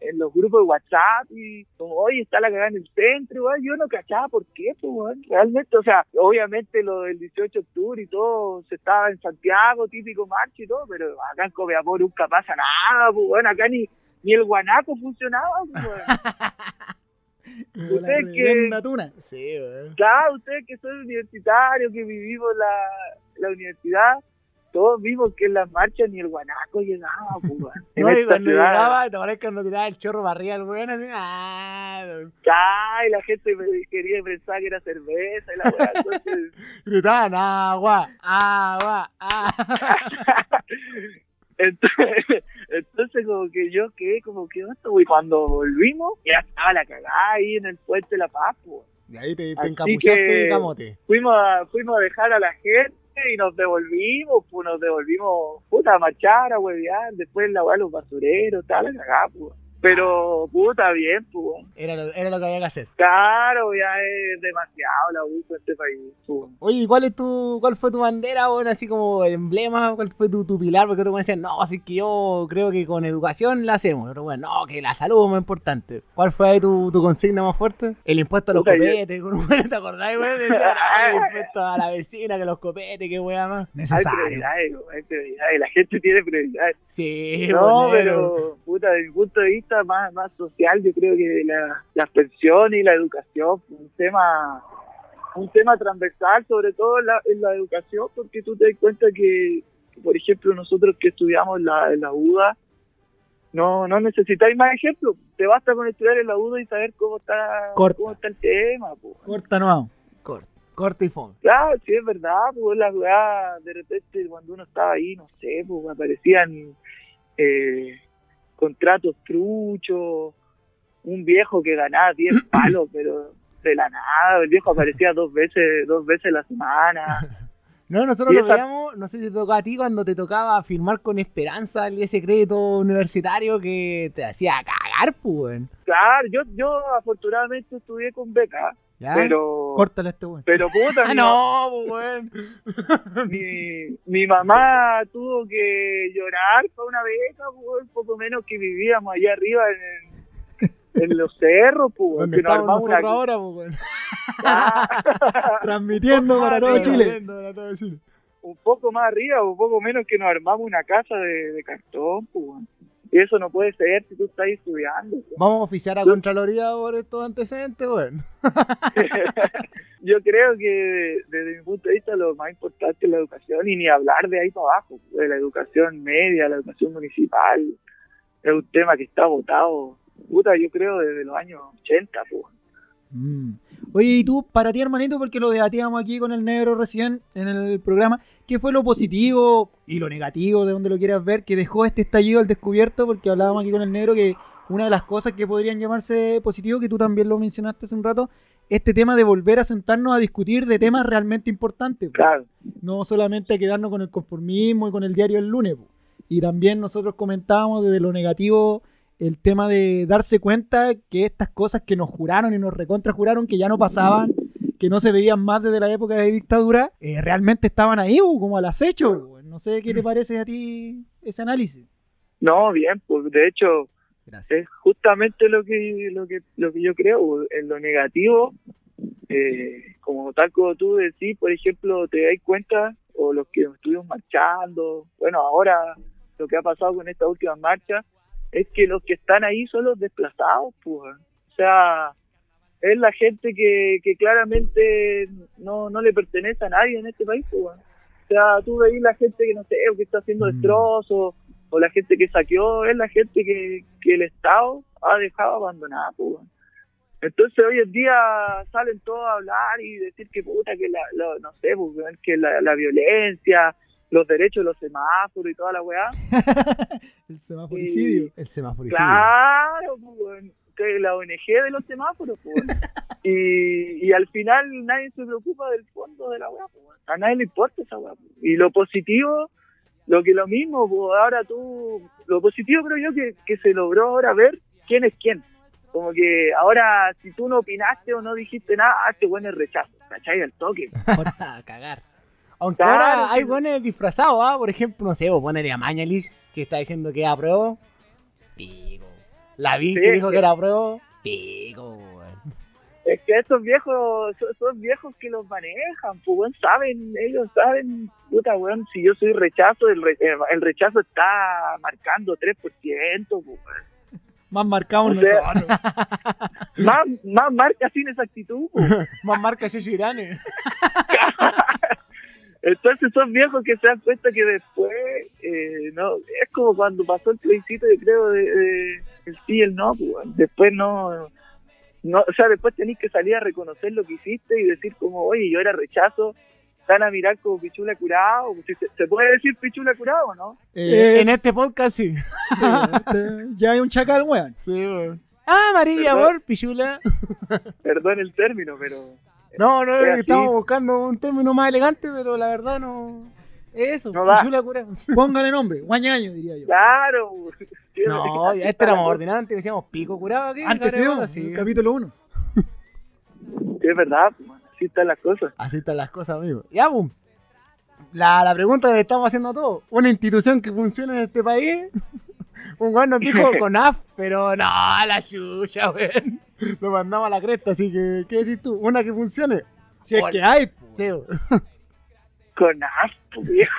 en los grupos de WhatsApp y como, hoy está la cagada en el centro, igual, yo no cachaba por qué, pues, weón. realmente, o sea, obviamente lo del 18 de octubre y todo, se estaba en Santiago, típico marcha y todo, pero acá en Copiapó nunca pasa nada, pues, bueno, acá ni, ni el guanaco funcionaba, pues, weón. Ustedes que-. Sí, weón. Claro, ustedes que son universitarios, que vivimos la, la universidad, todos vimos que en las marchas ni el guanaco llegaba, pues, weón. En No, y cuando ciudad, llegaba, te acuerdas cuando tiraba el chorro arriba el weón así, ah, Ay, la gente me quería pensar que era cerveza y la weá, entonces, gritaban agua, agua, agua. entonces, entonces como que yo quedé como que onda, güey, cuando volvimos, ya estaba la cagada ahí en el puente de la paz, pues. Y ahí te, te encapuchaste que- de camote. Fuimos a, fuimos a dejar a la gente y nos devolvimos, pues nos devolvimos, puta, a marchar, a huevear, después la weá, los basureros, tal, la cagada, pues. Pero, puta, bien, pues. Era lo, era lo que había que hacer. Claro, ya es demasiado la uso en este país, pues. Oye, ¿y ¿cuál es tu, cuál fue tu bandera, weón? Así como el emblema, ¿cuál fue tu, tu pilar? Porque otros me decían, no, así que yo creo que con educación la hacemos. Otro bueno, no, que la salud es más importante. ¿Cuál fue ahí tu, tu consigna más fuerte? El impuesto a los Puta, yo- copetes, weón, ¿te acordás? Decía, no, el impuesto a la vecina, que los copetes, qué weá más. Hay Necesario. prioridades, hay prioridades, la gente tiene prioridades. Sí, No, bolero. pero, puta, desde mi punto de vista más, más social, yo creo que la, las pensiones y la educación, un tema un tema transversal, sobre todo en la, en la educación, porque tú te das cuenta que, que, por ejemplo, nosotros que estudiamos la, en la UDA, no, no necesitáis más ejemplos. Te basta con estudiar en la UDA y saber cómo está, Corta. cómo está el tema. po. Corta no. Corto, corto y fome. Claro, sí, es verdad, pues las weas, de repente cuando uno estaba ahí, no sé, pues aparecían eh, contratos truchos, un viejo que ganaba 10 palos, pero de la nada, el viejo aparecía dos veces, dos veces a la semana. No, nosotros lo veíamos, no sé si te tocó a ti cuando te tocaba firmar con Esperanza el ese crédito universitario que te hacía cagar, pues. Claro, yo, yo afortunadamente estudié con beca, ¿Ya? pero, Córtale a este weón. pero puta, Ah, no, pues, weón. mi, mi mamá tuvo que llorar por una beca, pues, poco menos que vivíamos allá arriba en, en los cerros, Donde que nos armamos una... ahora, weón. Transmitiendo para todo. Chile. Para todo Chile. un poco más arriba o poco menos que nos armamos una casa de, de cartón, pues, weón. Eso no puede ser si tú estás estudiando. pues. Vamos a oficiar a Contraloría por estos antecedentes, weón. Yo creo que desde mi punto de vista lo más importante es la educación y ni hablar de ahí para abajo, de la educación media, la educación municipal. Es un tema que está votado, puta, yo creo desde los años 80, pues. Mm. Oye, y tú, para ti, hermanito, porque lo debatíamos aquí con el negro recién en el programa, ¿qué fue lo positivo y lo negativo, de donde lo quieras ver, que dejó este estallido al descubierto? Porque hablábamos aquí con el negro que una de las cosas que podrían llamarse positivo, que tú también lo mencionaste hace un rato, este tema de volver a sentarnos a discutir de temas realmente importantes. po. Claro, no solamente quedarnos con el conformismo y con el diario el lunes. po. Y también nosotros comentábamos desde lo negativo el tema de darse cuenta que estas cosas que nos juraron y nos recontra juraron que ya no pasaban, que no se veían más desde la época de dictadura, eh, realmente estaban ahí, como al acecho. No sé qué te parece a ti ese análisis. no, bien, pues de hecho Gracias. es justamente lo que lo que lo que yo creo en lo negativo eh, como tal como tú decís por ejemplo te das cuenta o los que estuvimos marchando bueno ahora lo que ha pasado con estas últimas marchas es que los que están ahí son los desplazados pues o sea es la gente que, que claramente no, no le pertenece a nadie en este país pues o sea tú veis la gente que no sé que está haciendo Mm. destrozos o la gente que saqueó es la gente que, que el Estado ha dejado abandonada, pues. Entonces hoy en día salen todos a hablar y decir que puta, que la, lo- no sé, pues, que la, la violencia, los derechos de los semáforos y toda la weá. el semaforicidio. El semáforo. Claro, pues, la ONG de los semáforos, pues. y, y al final nadie se preocupa del fondo de la weá, pues. A nadie le importa esa weá. Y lo positivo, lo que lo mismo, pues ahora tú, lo positivo creo yo que, que se logró ahora ver quién es quién. Como que ahora, si tú no opinaste o no dijiste nada, ah, este bueno es rechazo, ¿cachai? Al toque. a cagar. Aunque Claro, ahora hay buenos disfrazados, ¿ah? Por ejemplo, no sé, vos ponele a Mañalich, que está diciendo que era pro. Pico. La vi Sí, que dijo sí. que era pro. Pico, weón. Es que estos viejos, son, son viejos que los manejan, pues, weón, saben, ellos saben, puta, weón, si yo soy rechazo, el, re- el, el rechazo está marcando 3%, pues, weón. Más marcados O sea- nosotros. Más, más marca sin esa actitud, pues. Más marca Yoshi Irane. Entonces son viejos que se dan cuenta que después, eh, no, es como cuando pasó el plebiscito, yo creo, de, de el sí y el no, pues, después no, no, o sea, después tenés que salir a reconocer lo que hiciste y decir como, oye, yo era rechazo, van a mirar como pichula curado, si se, se puede decir pichula curado, o ¿no? Eh, Es- En este podcast sí. Sí, este, ya hay un chacal, weón. Sí, weón. Ah, María, ¿Verdad? amor, pichula. Perdón el término, pero No, no, Es así. estamos buscando un término más elegante, pero la verdad no. Es eso, No da. pichula cura. Póngale nombre, guañaño, diría yo. claro. No, ya este éramos cosa. ordinarios, antes decíamos pico curado aquí. Antes sí, sí. capítulo 1. Sí, es verdad, así están las cosas. Así están las cosas, amigo. Ya, boom. La, la pregunta que le estamos haciendo a todos. ¿Una institución que funcione en este país? Un weón nos dijo CONAF, pero no, la chucha, weón. Lo mandamos a la cresta, así que, ¿qué decís tú? ¿Una que funcione? Si es Hola. que hay, po. Sí. Con asco, viejo.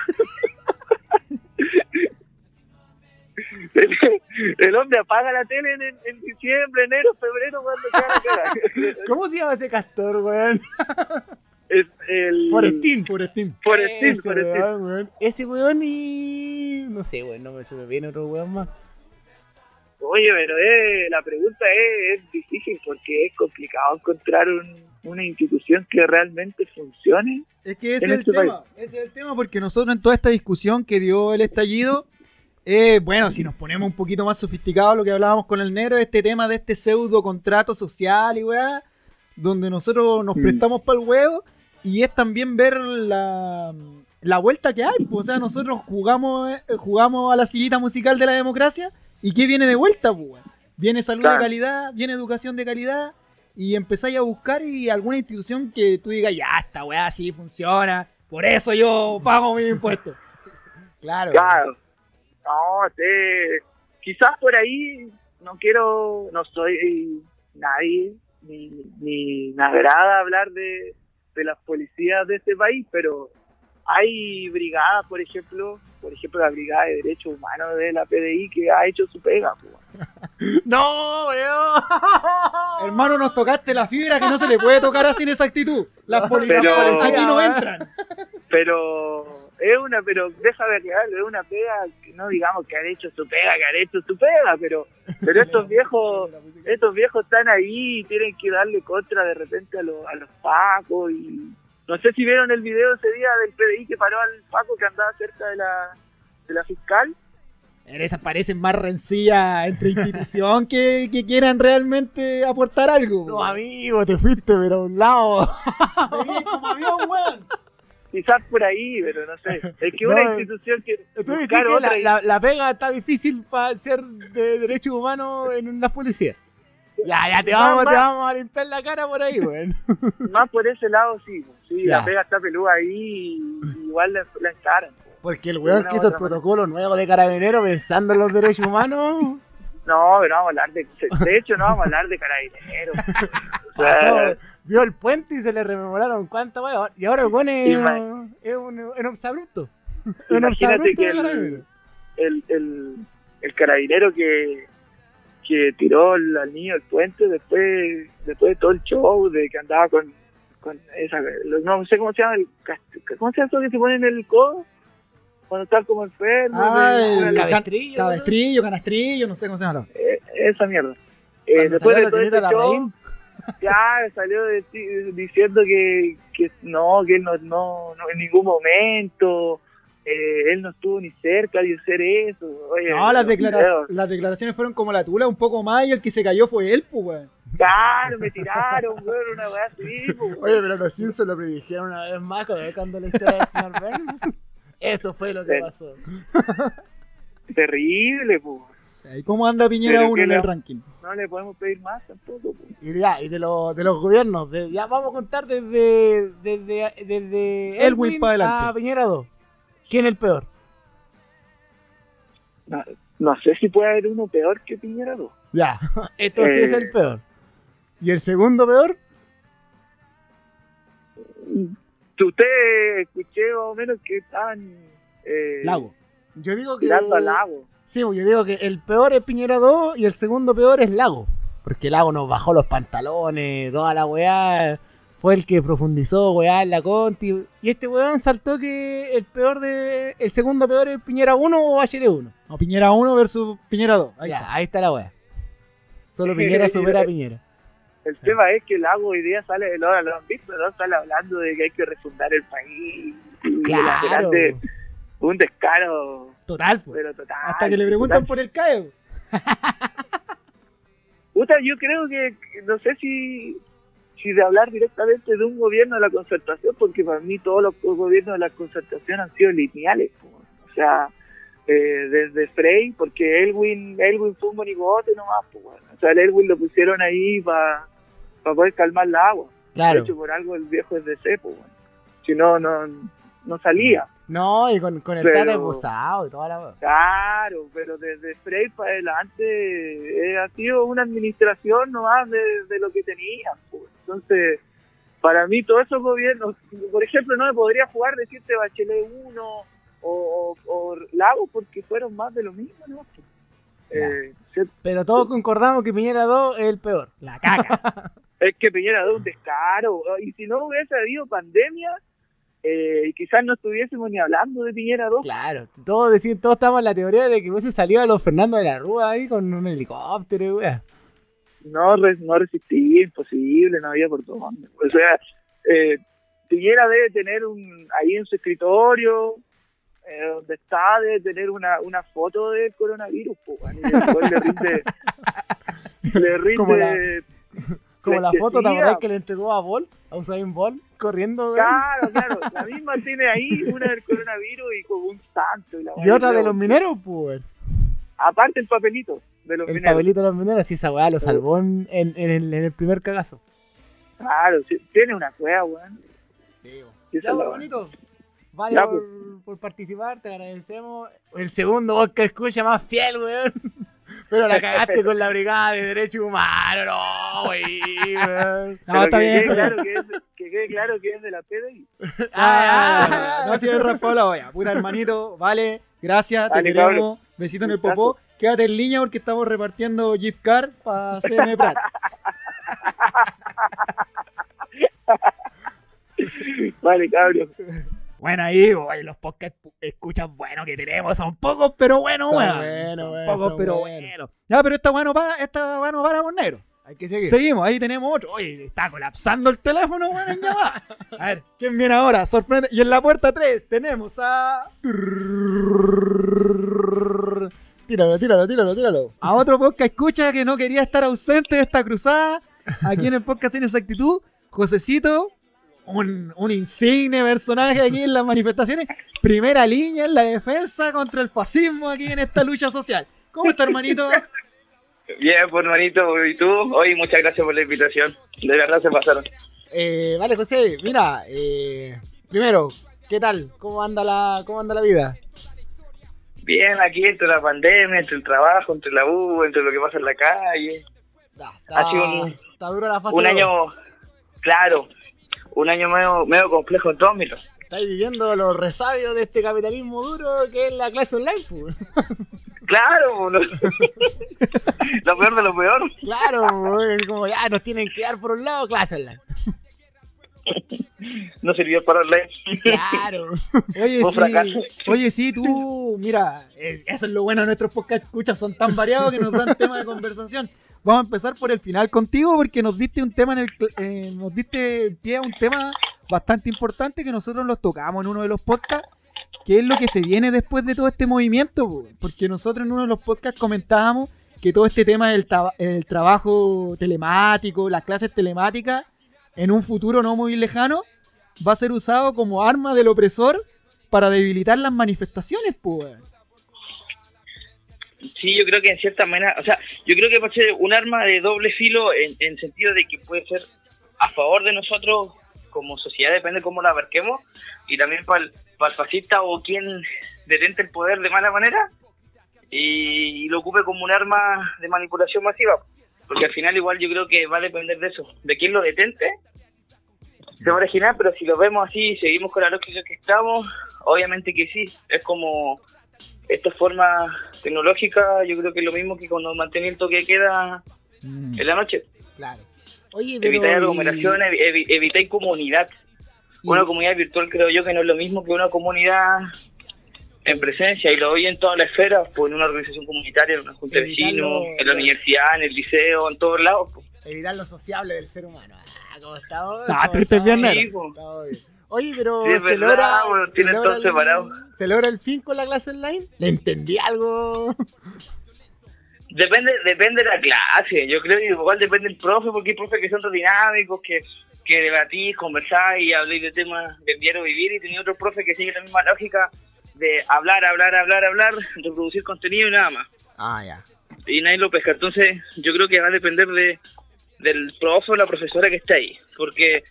El, el hombre apaga la tele en, en- en diciembre, enero, febrero, cuando queda la cara. ¿Cómo se llama ese castor, weón? Es el. Forestín. Por Steam. Forestín, Ese Forestín. weón, weón. Ese weón y... No sé, weón, no me se me viene otro weón más. Oye, pero eh, la pregunta es, es difícil porque es complicado encontrar un- una institución que realmente funcione. Es que ese es el este tema. Ese es el tema porque nosotros en toda esta discusión que dio el estallido, eh, bueno, si nos ponemos un poquito más sofisticados, lo que hablábamos con el negro, este tema de este pseudo contrato social y weá, donde nosotros nos Mm. prestamos para el huevo y es también ver la, la vuelta que hay. pues, o sea, nosotros jugamos, eh, jugamos a la sillita musical de la democracia y ¿qué viene de vuelta? Pues, weón? Viene salud Claro. de calidad, viene educación de calidad y empezáis a buscar y alguna institución que tú digas, ya, esta weá sí funciona, por eso yo pago mis impuestos. Claro. Claro. No, sé, quizás por ahí no quiero, no soy nadie, ni, ni me agrada hablar de, de las policías de este país, pero hay brigadas, por ejemplo, por ejemplo la Brigada de Derechos Humanos de la PDI que ha hecho su pega. pues. No, weón. Hermano, nos tocaste la fibra que no se le puede tocar así en esa actitud. Las policías Pero- aquí no entran. Pero es una, pero déjame aclararlo, es una pega que no digamos que han hecho su pega, que han hecho su pega, pero, pero estos viejos, estos viejos están ahí y tienen que darle contra de repente a los, a los pacos y no sé si vieron el video ese día del PDI que paró al paco que andaba cerca de la, de la fiscal. Esas parecen más rencillas entre institución que, que quieran realmente aportar algo. No, amigo, te fuiste, pero a un lado. Vení como avión, weón. Quizás por ahí, pero no sé. Es que No, una institución que Tú dices buscar que otra la, la- la pega está difícil para ser de derechos humanos en las policías. Ya, ya te vamos, Más- te vamos a limpiar la cara por ahí, weón. más por ese lado sí, sí, Ya. la pega está peluda ahí y igual la, la encaran. Porque el weón que hizo el protocolo nuevo de carabinero pensando en los derechos humanos. No, pero no vamos a hablar de. De hecho, no vamos a hablar de carabineros. O sea, Pasó, vio el puente y se le rememoraron cuánta weón. Y ahora el weón es, es un, exabrupto. Un imagínate que carabinero. el, el, el carabinero que, que tiró al, niño del puente después, después de todo el show, de que andaba con, con esa. No sé cómo se llama, el, cast- ¿cómo se llama eso que se pone en el codo? Cuando están como enfermos. Ah, el de- cabestrillo, can- cabestrillo, canastrillo, no sé cómo se llama. eh, esa mierda. Eh, después de todo Tinita show, ya salió de- diciendo que, que no, que él no, no, no en ningún momento, eh, él no estuvo ni cerca de hacer eso. Oye, No, las, las declaraciones fueron como la tula, un poco más, y el que se cayó fue él, pues, weón. Claro, me tiraron, weón, una weá así, pues. Oye, pero los Simpsons lo predijeron una vez más cuando la historia del señor Burns. Eso fue lo que pasó. terrible, pues. ¿Y cómo anda Piñera Pero 1 que en el no. ranking? No le podemos pedir más tampoco. po. Y ya, y de, los de los gobiernos, de- ya vamos a contar desde, desde, desde Elwin pa' adelante. a Piñera 2. ¿Quién es el peor? No, no sé si puede haber uno peor que Piñera 2. Ya, esto sí Eh. es el peor. ¿Y el segundo peor? Usted escuché más o menos que estaban eh, Lago. Yo digo que... al lago. Sí, pues yo digo que el peor es Piñera 2 y el segundo peor es Lago. Porque Lago nos bajó los pantalones, toda la weá. Fue el que profundizó, weá, en la Conti. Y este weón saltó que el peor de. El segundo peor es Piñera 1 o Bachelet 1. No, Piñera 1 versus Piñera 2. Ahí ya, está. ahí está la weá. Solo Piñera supera a Piñera. El tema es que el lago hoy día sale de lo, lo han visto, ¿no? Sale hablando de que hay que refundar el país. de Claro. un descaro, Total, pues. pero total. Hasta que le preguntan total. por el CAE. Puta, yo creo que no sé si, si de hablar directamente de un gobierno de la concertación, porque para mí todos los gobiernos de la concertación han sido lineales. O sea, eh, desde Frey, porque Elwin, Elwin fue un monigote nomás. bueno. O sea, el Elwin lo pusieron ahí para poder calmar la agua. De Claro. hecho, por algo el viejo es de cepo. bueno. Si no, no, no salía. No, y con, con el Pero- esbozado y toda la. Claro, pero desde Frey para adelante eh, ha sido una administración nomás de, de lo que tenía. pues. Entonces, para mí todos esos gobiernos, por ejemplo, no me podría jugar decirte Bachelet 1 o, o, o Lago porque fueron más de lo mismo, ¿no? Eh, Pero todos concordamos que Piñera 2 es el peor. La caca. es que Piñera dio un descaro. Y si no hubiese habido pandemia, eh, quizás no estuviésemos ni hablando de Piñera 2. Claro, todos, decían, todos estamos en la teoría de que hubiese salido a los Fernando de la Rúa ahí con un helicóptero y weá. No, re- no resistí, imposible, no había por dónde. O sea, eh, Piñera debe tener un ahí en su escritorio, eh, donde está, debe tener una, una foto del coronavirus, bueno, y después le rinde, le rinde Como la- Como la foto, ¿te acordás que le entregó a Bolt? A Usain Bolt, corriendo. Claro, claro, la misma tiene ahí una del coronavirus y con un santo. Y, la Y otra de los mineros, pues. Aparte el papelito de los El mineros. papelito de los mineros, sí, esa weá lo salvó en, en- en el, en el primer cagazo. Claro, sí, tiene una cueva, weón. Sí, Ya, es pues, weá. bonito. Vale Ya, por, por participar, te agradecemos. El segundo vos que escucha más fiel, weón. Pero la cagaste con la brigada de derechos humanos, no, wey, weón. No, Pero está que bien. Quede claro que, es, que quede claro que es de la PDI. Ah, no, si la olla. Pura hermanito, vale, gracias, te Vale, queremos. Besito en el popó. Quédate en línea porque estamos repartiendo gift card para CM Prat. Vale, cabrón. Bueno, ahí, oye, los podcasts escuchas bueno que tenemos, son pocos, pero bueno, Son weón. buenos, Son pocos, son pero bueno. Ya, pero está bueno para, está bueno para con negro. Hay que seguir. Seguimos, ahí tenemos otro. Oye, está colapsando el teléfono, weón, en llamada. A ver, ¿quién viene ahora? Sorprende. Y en la puerta 3 tenemos a. Tíralo, tíralo, tíralo, tíralo. a otro podcast escucha que no quería estar ausente de esta cruzada. Aquí en el podcast Sin Exactitud, Josecito, un, un insigne personaje aquí en las manifestaciones. Primera línea en la defensa contra el fascismo aquí en esta lucha social. ¿Cómo está, hermanito? Bien, pues hermanito, ¿y tú? Hoy muchas gracias por la invitación. De verdad se pasaron. Eh, vale, José, mira, eh, primero, ¿qué tal? ¿Cómo anda la, cómo anda la vida? Bien, aquí entre la pandemia, entre el trabajo, entre la U, entre lo que pasa en la calle. Da, Ha sido un- está dura la fase. Un año, claro, un año medio, medio complejo en todos. Estáis viviendo los resabios de este capitalismo duro que es la clase online, pues. Claro, lo, lo peor de lo peor. Claro, es como ya nos tienen que dar por un lado clase online. No sirvió para online. Claro. Oye, sí, oye, sí, tú, mira, eh, eso es lo bueno de nuestros podcast escuchas, son tan variados que nos dan temas de conversación. Vamos a empezar por el final contigo porque nos diste un tema en el, eh, nos diste pie a un tema bastante importante que nosotros los tocamos en uno de los podcasts, que es lo que se viene después de todo este movimiento, po, porque nosotros en uno de los podcasts comentábamos que todo este tema del traba- el trabajo telemático, las clases telemáticas, en un futuro no muy lejano, va a ser usado como arma del opresor para debilitar las manifestaciones, pues. Sí, yo creo que en cierta manera, o sea, yo creo que puede ser un arma de doble filo en, en sentido de que puede ser a favor de nosotros como sociedad, depende cómo la abarquemos, y también para el, para el fascista o quien detente el poder de mala manera y, y lo ocupe como un arma de manipulación masiva. Porque al final igual yo creo que va a depender de eso, de quién lo detente. Se va a originar, pero si lo vemos así y seguimos con la lógica que estamos, obviamente que sí. Es como esta forma tecnológica, yo creo que es lo mismo que cuando mantenía el toque queda Mm. en la noche. Claro. Oye, pero. Evitar y- evitar comunidad. y- Una comunidad virtual creo yo que no es lo mismo que una comunidad en presencia y lo doy en todas las esferas, pues en una organización comunitaria, en una junta de vecinos, en la universidad, en el liceo, en todos lados. pues. Evitar lo sociable del ser humano. Ah, ¿cómo estamos? Ah, ¿Cómo Nero. Sí, pues. Oye, pero Sí, se verdad, logra, bueno, se, logra todo separado. el, ¿se logra el fin con la clase online? ¿Le entendí algo? Depende, depende de la clase, yo creo que igual depende del profe, porque hay profes que son dinámicos, que, que debatís, conversáis y habléis de temas del diario vivir, y tenía otros profes que siguen la misma lógica de hablar, hablar, hablar, hablar, reproducir contenido y nada más. Ah, ya. y nadie lo pesca. Entonces, yo creo que va a depender de del profe o la profesora que esté ahí. Porque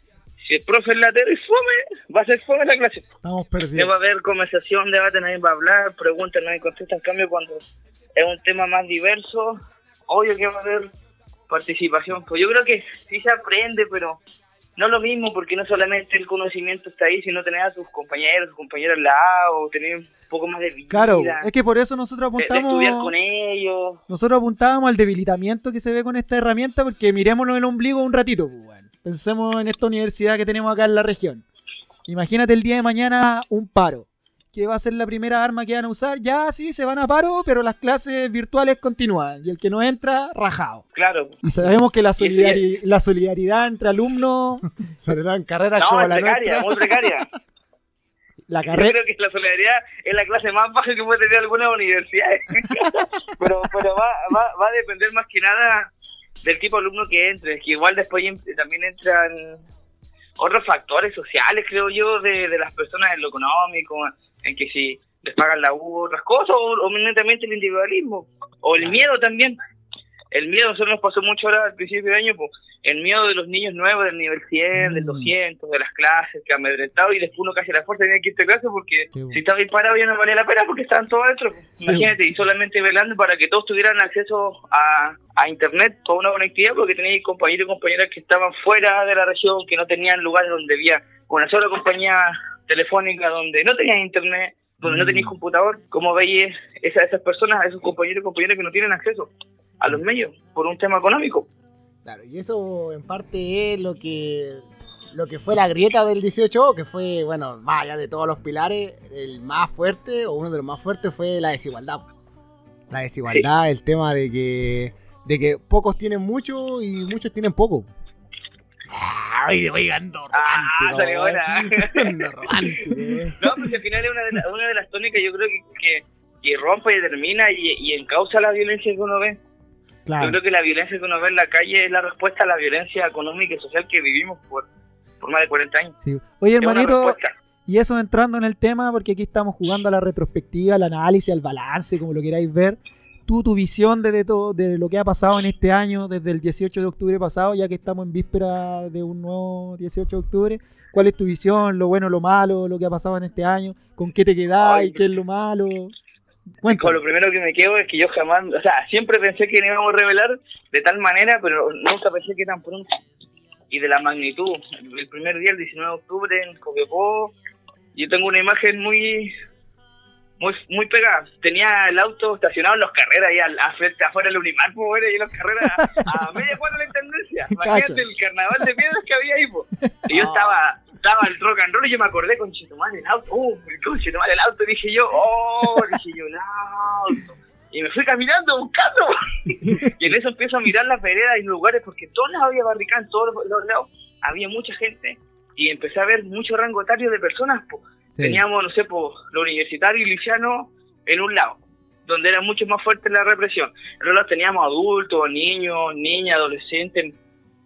si el profe es latero y fome, va a ser fome la clase. Estamos No va perdidos. a haber conversación, debate, nadie va a hablar, preguntas, nadie contesta. En cambio, cuando es un tema más diverso, obvio que va a haber participación. Pues yo creo que sí se aprende, pero no lo mismo, porque no solamente el conocimiento está ahí, sino tener a sus compañeros, sus compañeras al lado, tener un poco más de vida. Claro, es que por eso nosotros de- de apuntamos. estudiar con ellos. Nosotros apuntábamos al debilitamiento que se ve con esta herramienta porque mirémonos el ombligo un ratito, pues, weón. Pensemos en esta universidad que tenemos acá en la región. Imagínate el día de mañana un paro. ¿Qué va a ser la primera arma que van a usar? Ya sí, se van a paro, pero las clases virtuales continúan. Y el que no entra, rajado. Claro, Y sabemos que la, solidari- la solidaridad entre alumnos, Sobre todo en carreras No, como es la precaria, nuestra. muy precaria. la Yo carrera... creo que la solidaridad es la clase más baja que puede tener alguna universidad. pero pero va, va, va a depender más que nada del tipo de alumno que entre. Que igual después en- también entran otros factores sociales, creo yo, de, de las personas en lo económico, en que si les pagan la U, otras cosas, o, o eminentemente el individualismo, o el miedo también. El miedo, nosotros nos pasó mucho ahora al principio de año, pues, el miedo de los niños nuevos del nivel 100, del Mm. 200, de las clases, que amedrentado y después uno casi a la fuerza tenía que irte a clase porque Sí, bueno. si estaba disparado ya no valía la pena porque estaban todos adentro. pues. Sí, Imagínate, y solamente velando para que todos tuvieran acceso a, a internet, toda una conectividad, porque tenéis compañeros y compañeras que estaban fuera de la región, que no tenían lugares donde había una sola compañía telefónica, donde no tenían internet, donde no Mm. tenéis computador. ¿Cómo veis esa- esas personas, a esos compañeros y compañeras que no tienen acceso a los medios por un tema económico? Claro, y eso en parte es lo que lo que fue la grieta del 18, que fue, bueno, más allá de todos los pilares, el más fuerte, o uno de los más fuertes, fue la desigualdad. La desigualdad, el tema de que de que pocos tienen mucho y muchos tienen poco. Ay, oigan, no, Ah, salió buena. No, romántico, weón. No, pues al final es una de, la- una de las tónicas yo creo que, que, que rompe y determina y, y encausa la violencia que uno ve. Yo Claro. creo que la violencia que uno ve en la calle es la respuesta a la violencia económica y social que vivimos por, por más de 40 años. Sí. Oye, hermanito. Y eso entrando en el tema, porque aquí estamos jugando a la retrospectiva, al análisis, al balance, como lo queráis ver. Tú, tu visión de, de todo, de lo que ha pasado en este año, desde el 18 de octubre pasado, ya que estamos en víspera de un nuevo 18 de octubre. ¿Cuál es tu visión? Lo bueno, lo malo, lo que ha pasado en este año. ¿Con qué te quedáis? Ay. ¿Qué es lo malo? Cuéntame. lo primero que me quedo es que yo jamás, o sea, siempre pensé que íbamos a revelar de tal manera, pero nunca pensé que tan pronto. Y de la magnitud. El primer día, el 19 de octubre, en Copiapó, yo tengo una imagen muy muy muy pegada. Tenía el auto estacionado en los carreras ahí al, afuera del Unimar, pues, y en los carreras a, a media cuadra de la intendencia. Imagínate el carnaval de piedras que había ahí, pues. Y yo Ah. estaba estaba el rock and roll y yo me acordé con Chetumal el auto. Uh, con Chetumal el auto, dije yo, oh, dije yo, el auto. Y me fui caminando buscando. y en eso empiezo a mirar las veredas y los lugares, porque en todos lados había barricadas, en todos los- los lados había mucha gente. Y empecé a ver mucho rango etario de personas. po. Sí. Teníamos, no sé, po, lo universitario y liciano en un lado, donde era mucho más fuerte la represión. En otro lado teníamos adultos, niños, niñas, adolescentes,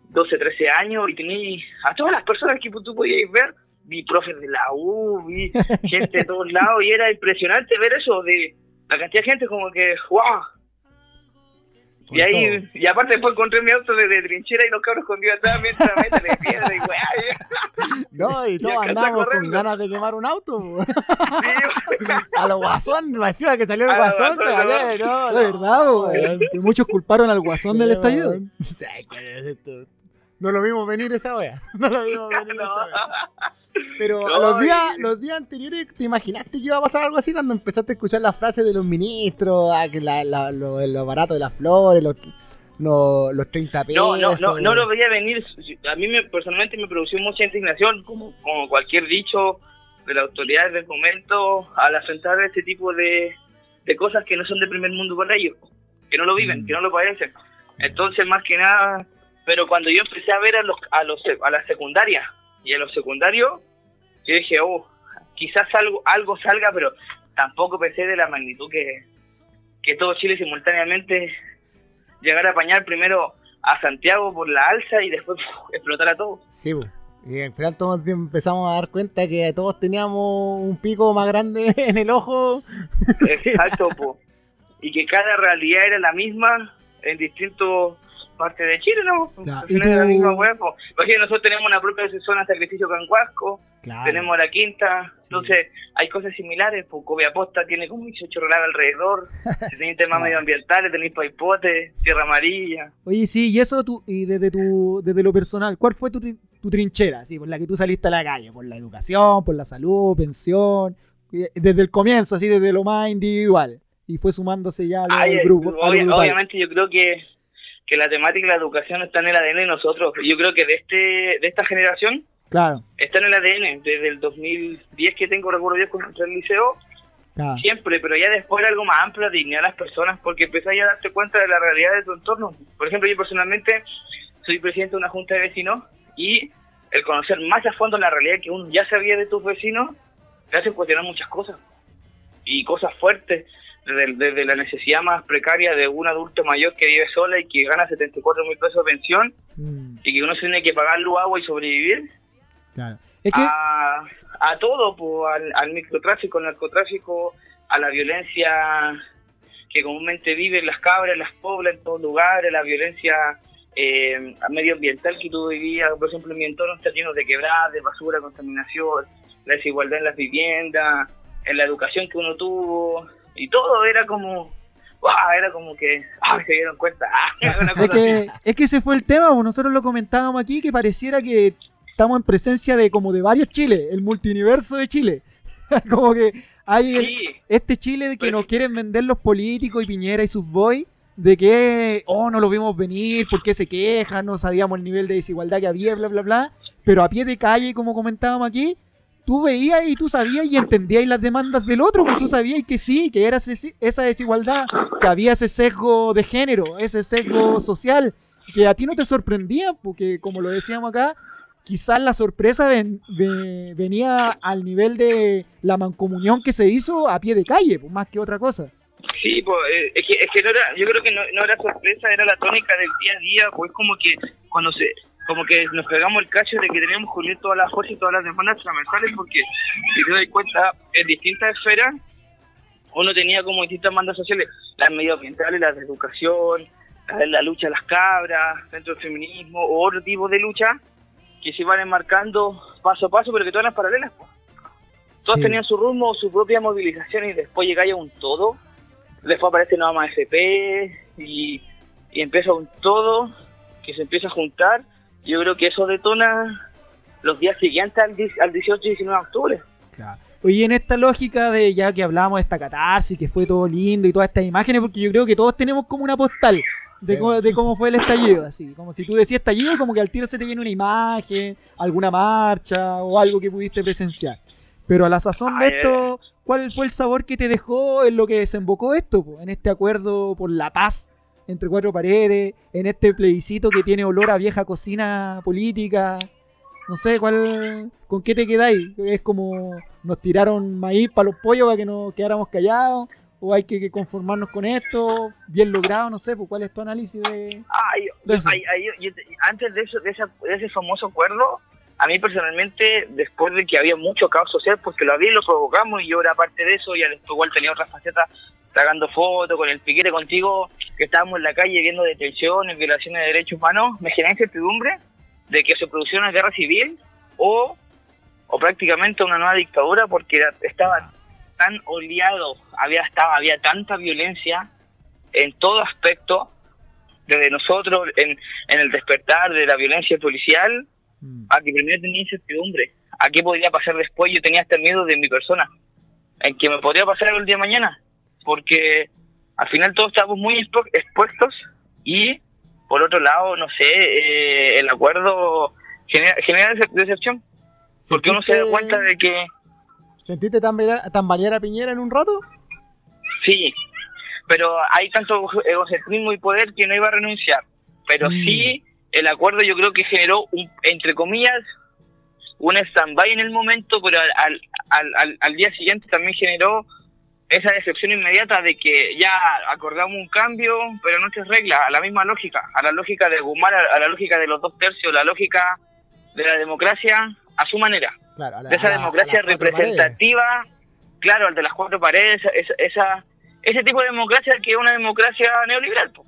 12, 13 años, y tenía a todas las personas que tú podías ver. Vi profes de la U, vi gente de todos lados, y era impresionante ver eso, de la cantidad de gente como que, wow, Y ahí, y aparte después encontré mi auto de, de trinchera y los cabros escondidos atrás mientras métele piedra y weá. No, y todos andamos con ganas de quemar un auto. Sí, A los guasón, encima que salió el A guasón, te vale, no, La verdad, po, weón, que muchos culparon al guasón del estallido. No lo vimos venir esa wea. No lo vimos venir no. esa wea. Pero No, los y- días, los días anteriores, ¿te imaginaste que iba a pasar algo así cuando empezaste a escuchar las frases de los ministros, a que la, la- lo, lo barato de las flores, los, los, los 30 pesos? No, no, no, no lo veía venir. A mí me, personalmente me produció mucha indignación, como, como cualquier dicho de las autoridades del momento, al afrontar este tipo de, de cosas que no son de primer mundo para ellos, que no lo viven, Mm. que no lo padecen. Entonces, más que nada, pero cuando yo empecé a ver a los a los a la secundaria y a los secundarios, yo dije, oh, quizás algo algo salga, pero tampoco pensé de la magnitud que, que todo Chile simultáneamente llegar a apañar primero a Santiago por la alza y después ¡puf! explotar a todo. Sí, y al final todos empezamos a dar cuenta que todos teníamos un pico más grande en el ojo. Exacto, po. y que cada realidad era la misma en distintos partes de Chile, ¿no? Claro, Al final y era la misma hueá. Imagínate, nosotros tenemos una propia zona de sacrificio Cancuasco, Claro. tenemos la quinta, entonces hay cosas similares, pues Coviaposta tiene como 18 relaves alrededor, tenéis temas medioambientales, tenéis Paipote, Tierra Amarilla, Oye, sí, y eso tú, y desde tu, desde lo personal, ¿cuál fue tu, tu trinchera, sí, por la que tú saliste a la calle? ¿Por la educación, por la salud, pensión? Eh, Desde el comienzo, así, desde lo más individual. Y fue sumándose ya al, Ay, al grupo. obviamente yo creo que, que la temática de la educación está en el ADN de nosotros. Yo creo que de este de esta generación Claro, está en el ADN. Desde el 2010 que tengo recuerdo yo entré al liceo, claro. siempre, pero ya después era algo más amplio, dignar a las personas, porque empezás ya a darte cuenta de la realidad de tu entorno. Por ejemplo, yo personalmente soy presidente de una junta de vecinos y el conocer más a fondo la realidad que uno ya sabía de tus vecinos te hace cuestionar muchas cosas y cosas fuertes desde, desde la necesidad más precaria de un adulto mayor que vive sola y que gana 74 mil pesos de pensión Mm, y que uno se tiene que pagar luz, agua y sobrevivir. Claro. Es que, a, a todo, pues, al, al microtráfico, al narcotráfico, a la violencia que comúnmente viven las cabras, las poblas en todos lugares, la violencia eh, medioambiental que tú vivías, por ejemplo, en mi entorno está lleno de quebradas, de basura, contaminación, la desigualdad en las viviendas, en la educación que uno tuvo, y todo era como, era como que, ¡ah! se dieron cuenta, ¡ah! es, que, es que ese fue el tema, pues, nosotros lo comentábamos aquí, que pareciera que estamos en presencia de como de varios Chile, el multiverso de Chile. como que hay el- Sí. este Chile de que Pero- nos quieren vender los políticos y Piñera y sus boys, de que, oh, no lo vimos venir, por qué se quejan, no sabíamos el nivel de desigualdad que había, bla, bla, bla. Pero a pie de calle, como comentábamos aquí, tú veías y tú sabías y entendías las demandas del otro, porque tú sabías que sí, que era esa desigualdad, que había ese sesgo de género, ese sesgo social, que a ti no te sorprendía, porque como lo decíamos acá, quizás la sorpresa ven- ve- venía al nivel de la mancomunión que se hizo a pie de calle, pues, más que otra cosa. Sí, pues, eh, es, que, es que no era, yo creo que no era sorpresa, era la tónica del día a día, pues como que cuando se, como que nos pegamos el cacho de que teníamos que unir todas las fuerzas y todas las demandas transversales, porque si te das cuenta, en distintas esferas, uno tenía como distintas demandas sociales, las medioambientales, las de educación, la, de la lucha a las cabras, dentro del feminismo, o otro tipo de lucha, que se iban enmarcando paso a paso, pero que todas eran paralelas. pues. Todas Sí. tenían su rumbo, su propia movilización y después llega ya un todo después aparece más FP y, y empieza un todo que se empieza a juntar. Yo creo que eso detona los días siguientes al, al 18 y 19 de octubre. Oye, en esta lógica de ya que hablamos de esta catarsis, que fue todo lindo y todas estas imágenes, porque yo creo que todos tenemos como una postal de, Sí. cómo, de cómo fue el estallido, así. Como si tú decías estallido, como que al tiro se te viene una imagen, alguna marcha o algo que pudiste presenciar. Pero a la sazón de esto, ¿cuál fue el sabor que te dejó en lo que desembocó esto? po? En este acuerdo por la paz entre cuatro paredes, en este plebiscito que tiene olor a vieja cocina política. No sé, ¿cuál, ¿con qué te quedáis? ¿Es como nos tiraron maíz para los pollos para que nos quedáramos callados? ¿O hay que, que conformarnos con esto? ¿Bien logrado? No sé, pues, ¿cuál es tu análisis de...? Ay, De eso. ay, ay, yo- yo- antes de, eso, de, esa- de ese famoso acuerdo, a mí personalmente, después de que había mucho caos social, porque lo había y lo provocamos, y yo era parte de eso, y después igual tenía otra faceta sacando fotos con el piquete contigo, que estábamos en la calle viendo detenciones, violaciones de derechos humanos, me generaba incertidumbre de que se produciera una guerra civil o, o prácticamente una nueva dictadura porque estaba tan oleado, había, estaba, había tanta violencia en todo aspecto, desde nosotros, en, en el despertar de la violencia policial, Mm. a que primero tenía incertidumbre, a qué podría pasar después, yo tenía hasta miedo de mi persona, en que me podría pasar el día de mañana, porque al final todos estábamos muy expuestos y por otro lado, no sé, eh, el acuerdo genera, genera decep- decepción, porque uno se da ¿Sentiste- cuenta de que ¿Sentiste tambalear, a Piñera en un rato? sí, pero hay tanto egocentrismo y poder que no iba a renunciar, pero Mm. sí el acuerdo yo creo que generó, un, entre comillas, un stand-by en el momento, pero al, al, al- al día siguiente también generó esa decepción inmediata de que ya acordamos un cambio, pero no se regla, a la misma lógica, a la lógica de Guzmán, a, la lógica de los dos tercios, la lógica de la democracia a su manera, Claro, a la- de esa a la- a democracia paredes. representativa, claro, al de las cuatro paredes, esa, esa- ese tipo de democracia que es una democracia neoliberal. po.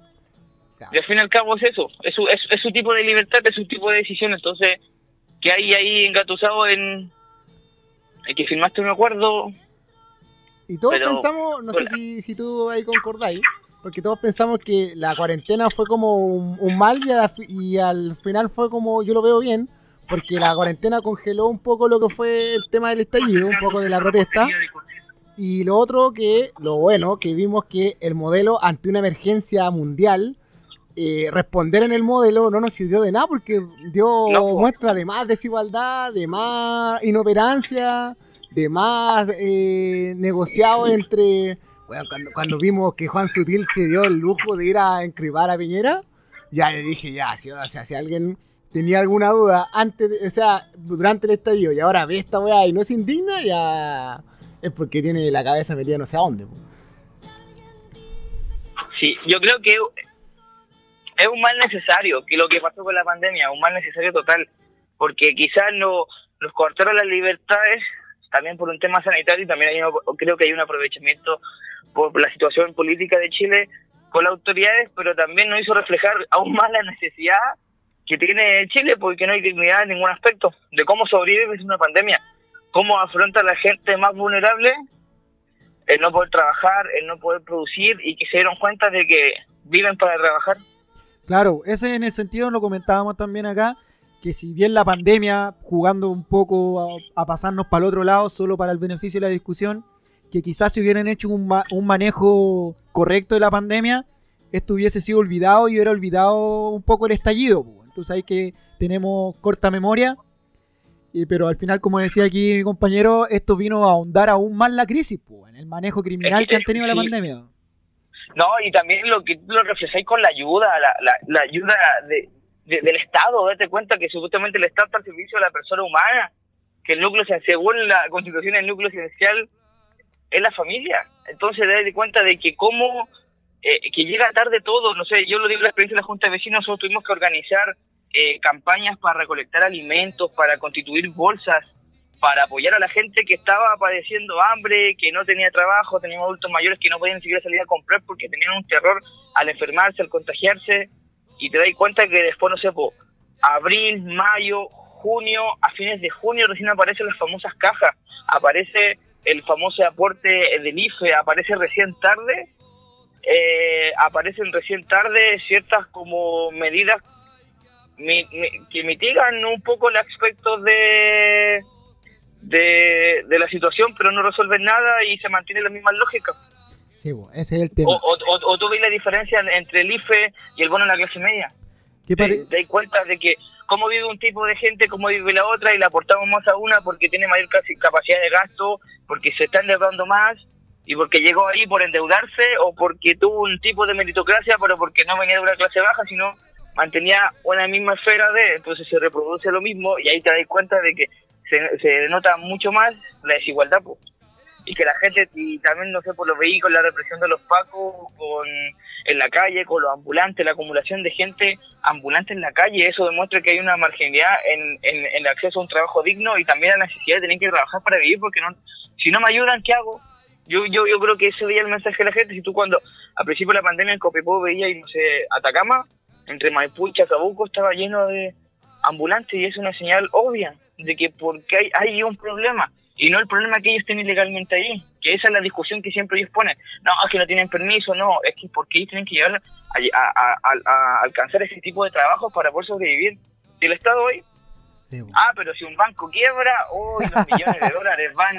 Claro. Y al fin y al cabo es eso, es su, es, es su tipo de libertad, es su tipo de decisión, entonces que hay ahí engatusado en, en que firmaste un acuerdo, Y todos Pero- pensamos, no sé si, si tú ahí concordáis, porque todos pensamos que la cuarentena fue como un, un mal y, la al final fue como, yo lo veo bien, porque la cuarentena congeló un poco lo que fue el tema del estallido, un poco de la protesta. Y lo otro que, lo bueno, que vimos que el modelo ante una emergencia mundial, eh, responder en el modelo no nos sirvió de nada porque dio No, muestra de más desigualdad, de más inoperancia, de más eh, negociado entre... Bueno, cuando, cuando vimos que Juan Sutil se dio el lujo de ir a encribar a Piñera, ya le dije, ya, si, o sea, si alguien tenía alguna duda antes, o sea, durante el estallido y ahora ve esta weá y no se indigna, ya es porque tiene la cabeza metida no sé a dónde. po. Sí, yo creo que es un mal necesario, que lo que pasó con la pandemia, un mal necesario total, porque quizás no, nos cortaron las libertades, también por un tema sanitario y también hay un- creo que hay un aprovechamiento por la situación política de Chile con las autoridades, pero también nos hizo reflejar aún más la necesidad que tiene Chile, porque no hay dignidad en ningún aspecto, de cómo sobrevive una pandemia, cómo afronta a la gente más vulnerable el no poder trabajar, el no poder producir y que se dieron cuenta de que viven para trabajar. Claro, ese en el sentido lo comentábamos también acá, que si bien la pandemia, jugando un poco a, a pasarnos para el otro lado, solo para el beneficio de la discusión, que quizás si hubieran hecho un, ma- un manejo correcto de la pandemia, esto hubiese sido olvidado y hubiera olvidado un poco el estallido. po. Entonces hay que tenemos corta memoria, y- pero al final, como decía aquí mi compañero, esto vino a ahondar aún más la crisis, po, en el manejo criminal que han tenido la pandemia. No, y también lo que lo reflejáis con la ayuda, la, la, la ayuda de, de- del Estado, date cuenta que supuestamente el Estado está al servicio de la persona humana, que el núcleo, según la Constitución, el núcleo esencial es la familia. Entonces, date cuenta de que cómo, eh, que llega tarde todo, no sé, yo lo digo la experiencia de la Junta de Vecinos, nosotros tuvimos que organizar eh, campañas para recolectar alimentos, para constituir bolsas, para apoyar a la gente que estaba padeciendo hambre, que no tenía trabajo, teníamos adultos mayores que no podían ni siquiera salir a comprar porque tenían un terror al enfermarse, al contagiarse, y te das cuenta que después, no sé, po, abril, mayo, junio, a fines de junio recién aparecen las famosas cajas, aparece el famoso aporte del IFE, aparece recién tarde, eh, aparecen recién tarde ciertas como medidas que mitigan un poco el aspecto de, de, de la situación, pero no resuelven nada y se mantiene la misma lógica. Sí, ese es el tema. O, o, o- o tú ves la diferencia entre el IFE y el bono de la clase media. ¿Qué Te, te das cuenta de que cómo vive un tipo de gente, cómo vive la otra, y le aportamos más a una porque tiene mayor capacidad de gasto, porque se está endeudando más, y porque llegó ahí por endeudarse, o porque tuvo un tipo de meritocracia, pero porque no venía de una clase baja, sino mantenía una misma esfera de, entonces se reproduce lo mismo, y ahí te das cuenta de que se, se nota mucho más la desigualdad, po. Y que la gente, y también, no sé, por los vehículos, la represión de los pacos, con en la calle, con los ambulantes, la acumulación de gente ambulante en la calle, eso demuestra que hay una marginalidad en, en, el acceso a un trabajo digno y también la necesidad de tener que trabajar para vivir, porque no, si no me ayudan, ¿qué hago? Yo, yo, yo creo que ese veía el mensaje de la gente. Si tú cuando, al principio de la pandemia en Copiapó veía, y no sé, Atacama, entre Maipú y Chacabuco estaba lleno de ambulantes y es una señal obvia de que porque hay, hay un problema y no el problema que ellos estén ilegalmente ahí, que esa es la discusión que siempre ellos ponen. No, es que no tienen permiso, no, es que porque ellos tienen que llegar a, a- a- a alcanzar ese tipo de trabajo para poder sobrevivir. Si el Estado hoy, Sí, ah, pero si un banco quiebra, hoy los millones de dólares van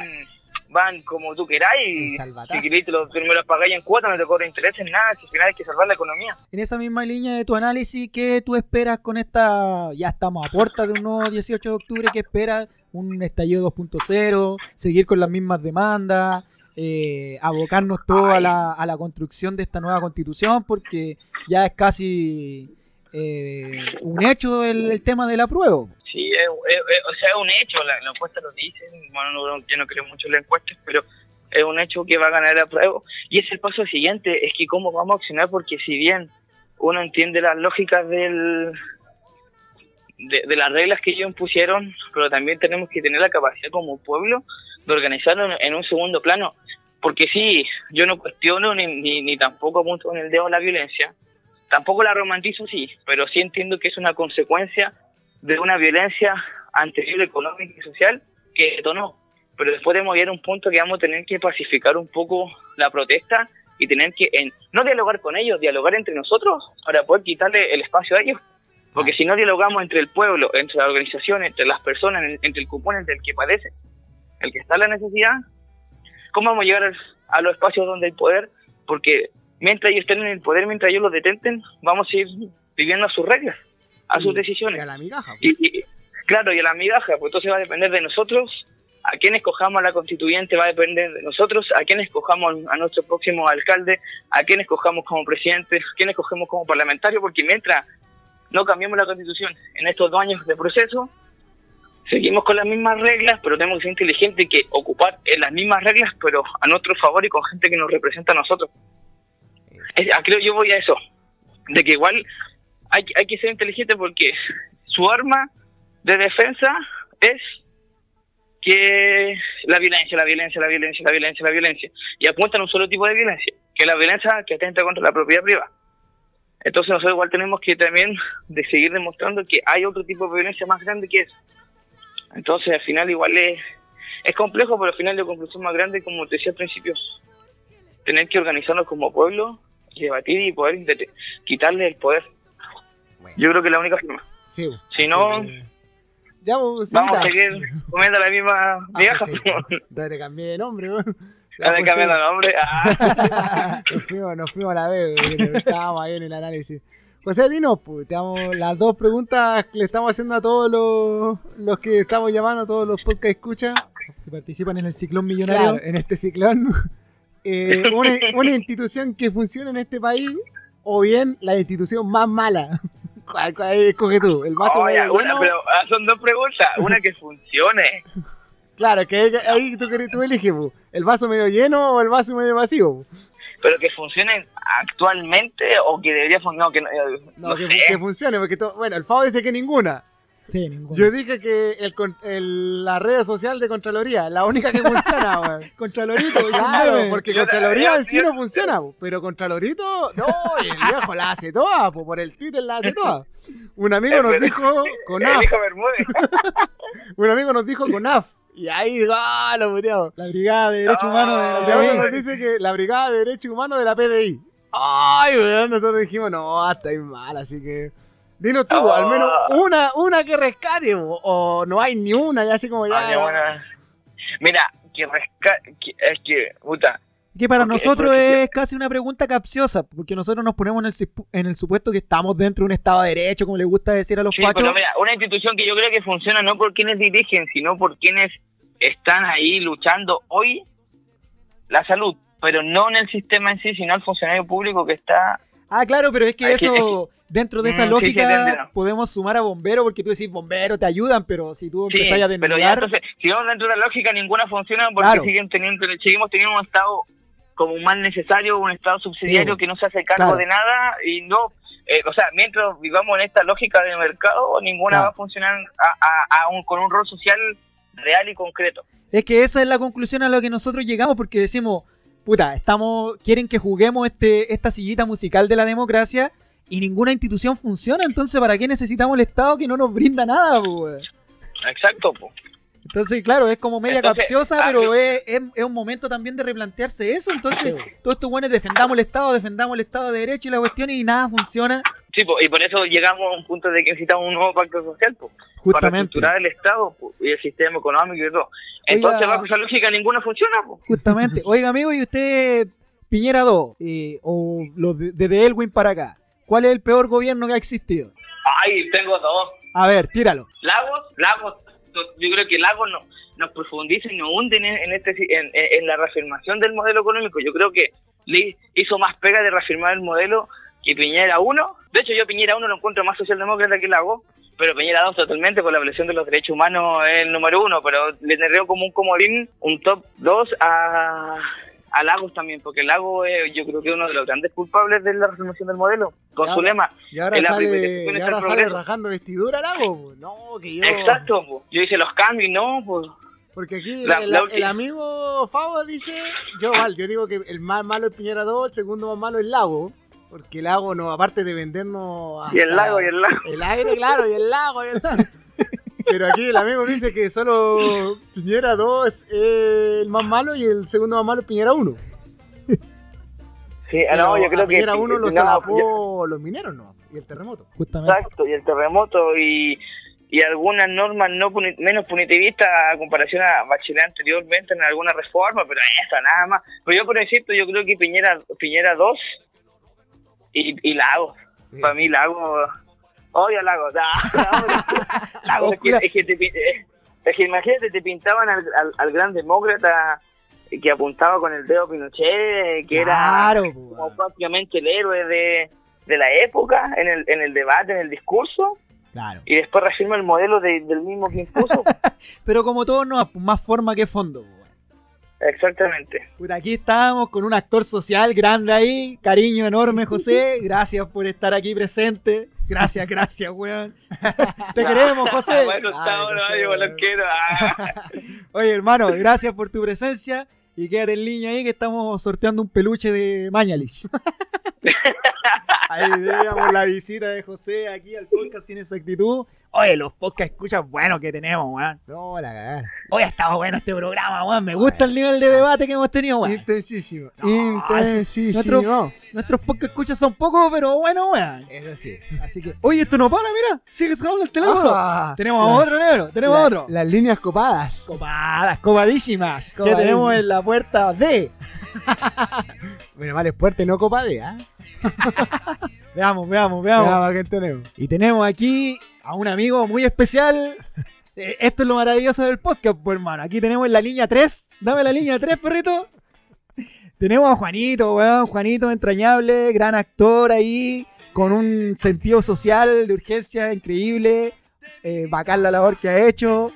van como tú queráis si queréis te lo, te me lo pagáis en cuota, no te cobra interés en nada, si al final hay que salvar la economía. En esa misma línea de tu análisis, ¿qué tú esperas con esta? Ya estamos a puerta de un nuevo 18 de octubre. ¿Qué esperas? ¿Un estallido 2.0? ¿Seguir con las mismas demandas? Eh, ¿Abocarnos todo a la, a la construcción de esta nueva constitución? Porque ya es casi eh, un hecho el, el tema del apruebo. Sí, es, o sea, es un hecho, la, la encuesta lo dice, bueno, no, no- yo no creo mucho en las encuestas, pero es un hecho que va a ganar el apruebo. Y es el paso siguiente, es que cómo vamos a accionar, porque si bien uno entiende las lógicas del de, de las reglas que ellos impusieron, pero también tenemos que tener la capacidad como pueblo de organizarlo en, un segundo plano. Porque sí, yo no cuestiono ni, ni, ni tampoco apunto con el dedo la violencia, tampoco la romantizo, sí, pero sí entiendo que es una consecuencia de una violencia anterior económica y social que detonó. Pero después llegar a un punto que vamos a tener que pacificar un poco la protesta y tener que, en, no dialogar con ellos, dialogar entre nosotros para poder quitarle el espacio a ellos. Porque si no dialogamos entre el pueblo, entre la organización, entre las personas, en- entre el cupón, entre el que padece, el que está en la necesidad, ¿cómo vamos a llegar a los espacios donde hay poder? Porque mientras ellos estén en el poder, mientras ellos los detenten, vamos a ir viviendo a sus reglas, a sus decisiones. y a la migaja. Y, y- claro, y a la migaja, pues entonces va a depender de nosotros, a quién escojamos a la constituyente va a depender de nosotros, a quién escojamos a nuestro próximo alcalde, a quién escojamos como presidente, a quién escogemos como parlamentario, porque mientras no cambiamos la constitución en estos dos años de proceso, seguimos con las mismas reglas, pero tenemos que ser inteligentes y que ocupar eh, las mismas reglas, pero a nuestro favor y con gente que nos representa a nosotros. Es- ah, creo yo voy a eso, de que igual hay, que- hay que ser inteligente porque su arma de defensa es que la violencia, la violencia, la violencia, la violencia, la violencia, y apuntan a un solo tipo de violencia, que es la violencia que atenta contra la propiedad privada. Entonces nosotros igual tenemos que también de seguir demostrando que hay otro tipo de violencia más grande que eso. Entonces al final igual es, es complejo, pero al final la conclusión más grande, como te decía al principio, tener que organizarnos como pueblo y debatir y poder quitarle el poder. Bueno. Yo creo que es la única forma. Sí, bo. Si no, que- Ya, bo, Vamos a seguir comiendo la misma Ah, vieja. pues sí. Entonces te cambié de nombre, weón. Ya, sí. el nombre. Ah. nos, fuimos, nos fuimos a la vez. Estábamos ahí en el análisis. José, dinos, pues, te damos las dos preguntas que le estamos haciendo a todos los, los que estamos llamando, a todos los podcast escucha. Que participan en el ciclón millonario. Claro, en este ciclón. Eh, una, una institución que funcione en este país o bien la institución más mala. ¿Cuál, cuál escoge tú? ¿El vaso Oye, medio una, lleno? pero ah, son dos preguntas. Una que funcione. Claro, que ahí, tú, querés- tú eliges. ¿el vaso medio lleno o el vaso medio vacío? Pero que funcione actualmente o que debería funcionar. No, que no, eh, No, no que, sé. que funcione, porque to- bueno, el FAO dice que ninguna. Sí, ninguno. Yo dije que el, con- el- la red social de Contraloría, la única que funciona, weón. Contralorito, Claro, porque Yo- Contraloría yo- en sí yo- no funciona, pero Contralorito, no, y el viejo la hace toda, pu, por el Twitter la hace toda. Un amigo nos dijo con AF, un amigo nos dijo con AF, y ahí digo, ah, lo puteado. La Brigada de Derechos Ah, Humanos de la PDI. nos dice que la Brigada de Derechos Humanos de la PDI. Ay, weón, nosotros dijimos, no, está ahí mal, así que. Dinos tú, Ah. al menos una, una que rescate, o, o no hay ni una, ya así como ya. Ah, ya, bueno. Mira, que rescate. Es que, puta. Que para nosotros es casi una pregunta capciosa, porque nosotros nos ponemos en el, en el supuesto que estamos dentro de un Estado de Derecho, como le gusta decir a los Sí, fachos. pero mira, una institución que yo creo que funciona no por quienes dirigen, sino por quienes están ahí luchando hoy la salud, pero no en el sistema en sí, sino al funcionario público que está Ah, claro, pero es que eso, dentro de esa Mm, sí, sí, lógica, podemos sumar a bombero, porque tú decís bombero, te ayudan, pero si tú Sí, empezás a pero ya entonces, si vamos dentro de la lógica, ninguna funciona porque Claro. siguen teniendo, seguimos teniendo un Estado como un mal necesario, un Estado subsidiario Sí. que no se hace cargo Claro. de nada y no, eh, o sea, mientras vivamos en esta lógica de mercado, ninguna Claro. va a funcionar a, a- a un- con un rol social real y concreto. es que esa es la conclusión a la que nosotros llegamos, porque decimos, puta, estamos, quieren que juguemos este, esta sillita musical de la democracia y ninguna institución funciona, entonces ¿para qué necesitamos el Estado que no nos brinda nada? Exacto, po. Entonces, claro, es como media Entonces, capciosa, ah, pero es, es- es un momento también de replantearse eso. Entonces, todos estos buenos defendamos el Estado, defendamos el Estado de Derecho y la cuestión y nada funciona. Sí, po, y por eso llegamos a un punto de que necesitamos un nuevo pacto social, po, para Justamente. reestructurar el Estado po, y el sistema económico y todo. Entonces, Oiga. bajo esa lógica, ninguna funciona, po. Justamente. Oiga, amigo, y usted, Piñera 2, eh, o los de, desde Elwin para acá, ¿cuál es el peor gobierno que ha existido? Ay, tengo dos. A ver, tíralo. Lagos, Lagos, yo creo que Lagos no, nos profundiza y nos hunden en, en este, en, la reafirmación del modelo económico. Yo creo que le hizo más pega de reafirmar el modelo que Piñera 1. De hecho, yo Piñera 1 lo encuentro más socialdemócrata que Lagos, pero Piñera 2 totalmente por la violación de los derechos humanos es el número uno, pero le tendré como un comodín, un top 2 a, a Lagos también, porque Lagos es, yo creo que es uno de los grandes culpables de la reafirmación del modelo, con Ya, su lema. Y ahora En la sale, y ahora el sale rajando vestidura, Lago. No, que yo. Exacto, po. yo hice los cambios y no, pues Porque aquí La- el, la el última- amigo Favo dice, yo igual, yo digo que el más malo es Piñera 2, el segundo más malo es Lago, porque el Lago no, aparte de vendernos Y el lago, y el lago. el aire, claro, y el lago, y el lago. Pero aquí el amigo dice que solo Piñera 2 es el más malo y el segundo más malo es Piñera 1. Sí, ah, no, yo creo que. Piñera 1 lo no, salapó los mineros, ¿no? Y el terremoto. Justamente. Exacto, y el terremoto y, y algunas normas no puni- menos punitivistas a comparación a Bachelet anteriormente en alguna reforma, pero esta nada más. Pero yo, por insisto, yo creo que Piñera Piñera 2 y, y Lagos. Sí. Para mí, Lagos. Odio Lagos. Lagos, es, que, es, que te pin- es que imagínate, te pintaban al, al, al gran demócrata que apuntaba con el dedo Pinochet, que era Claro, como prácticamente el héroe de, de la época en el, en el debate, en el discurso, claro. y después reafirma el modelo de- del mismo que impuso. Pero como todo, no, más forma que fondo. weón. Exactamente. Puta, aquí estábamos con un actor social grande ahí. Cariño enorme, José. Gracias por estar aquí presente. Gracias, gracias, weón. Te queremos, José. bueno, está bueno, yo quiero. Ah. Oye, hermano, gracias por tu presencia. Y quédate en línea ahí que estamos sorteando un peluche de Mañalich. Ahí veamos la visita de José aquí al podcast Sin Exactitud. Oye, los podcast escuchas buenos que tenemos, weón. No, la cagada. Hoy ha estado bueno este programa, weón. Me gusta el nivel de debate que hemos tenido, weón. Intensísimo. No, Intensísimo. nuestro- Nuestros podcast escuchas son pocos, pero bueno, weón. Eso sí. Así que, oye, esto no para, mira. Sigue sonando el teléfono. Ah, tenemos a la- otro negro, tenemos a la- otro. Las líneas copadas. Copadas, copadísimas. Que Copadísimas. tenemos en la puerta D. Bueno, vale, fuerte, no copade, ¿ah? Veamos, veamos, veamos. Veamos qué tenemos. Y tenemos aquí a un amigo muy especial. Eh, Esto es lo maravilloso del podcast, pues, hermano. Aquí tenemos en la línea 3. Dame la línea 3, perrito. Tenemos a Juanito, weón. Juanito entrañable, gran actor ahí, con un sentido social de urgencia increíble. Eh, bacán la labor que ha hecho.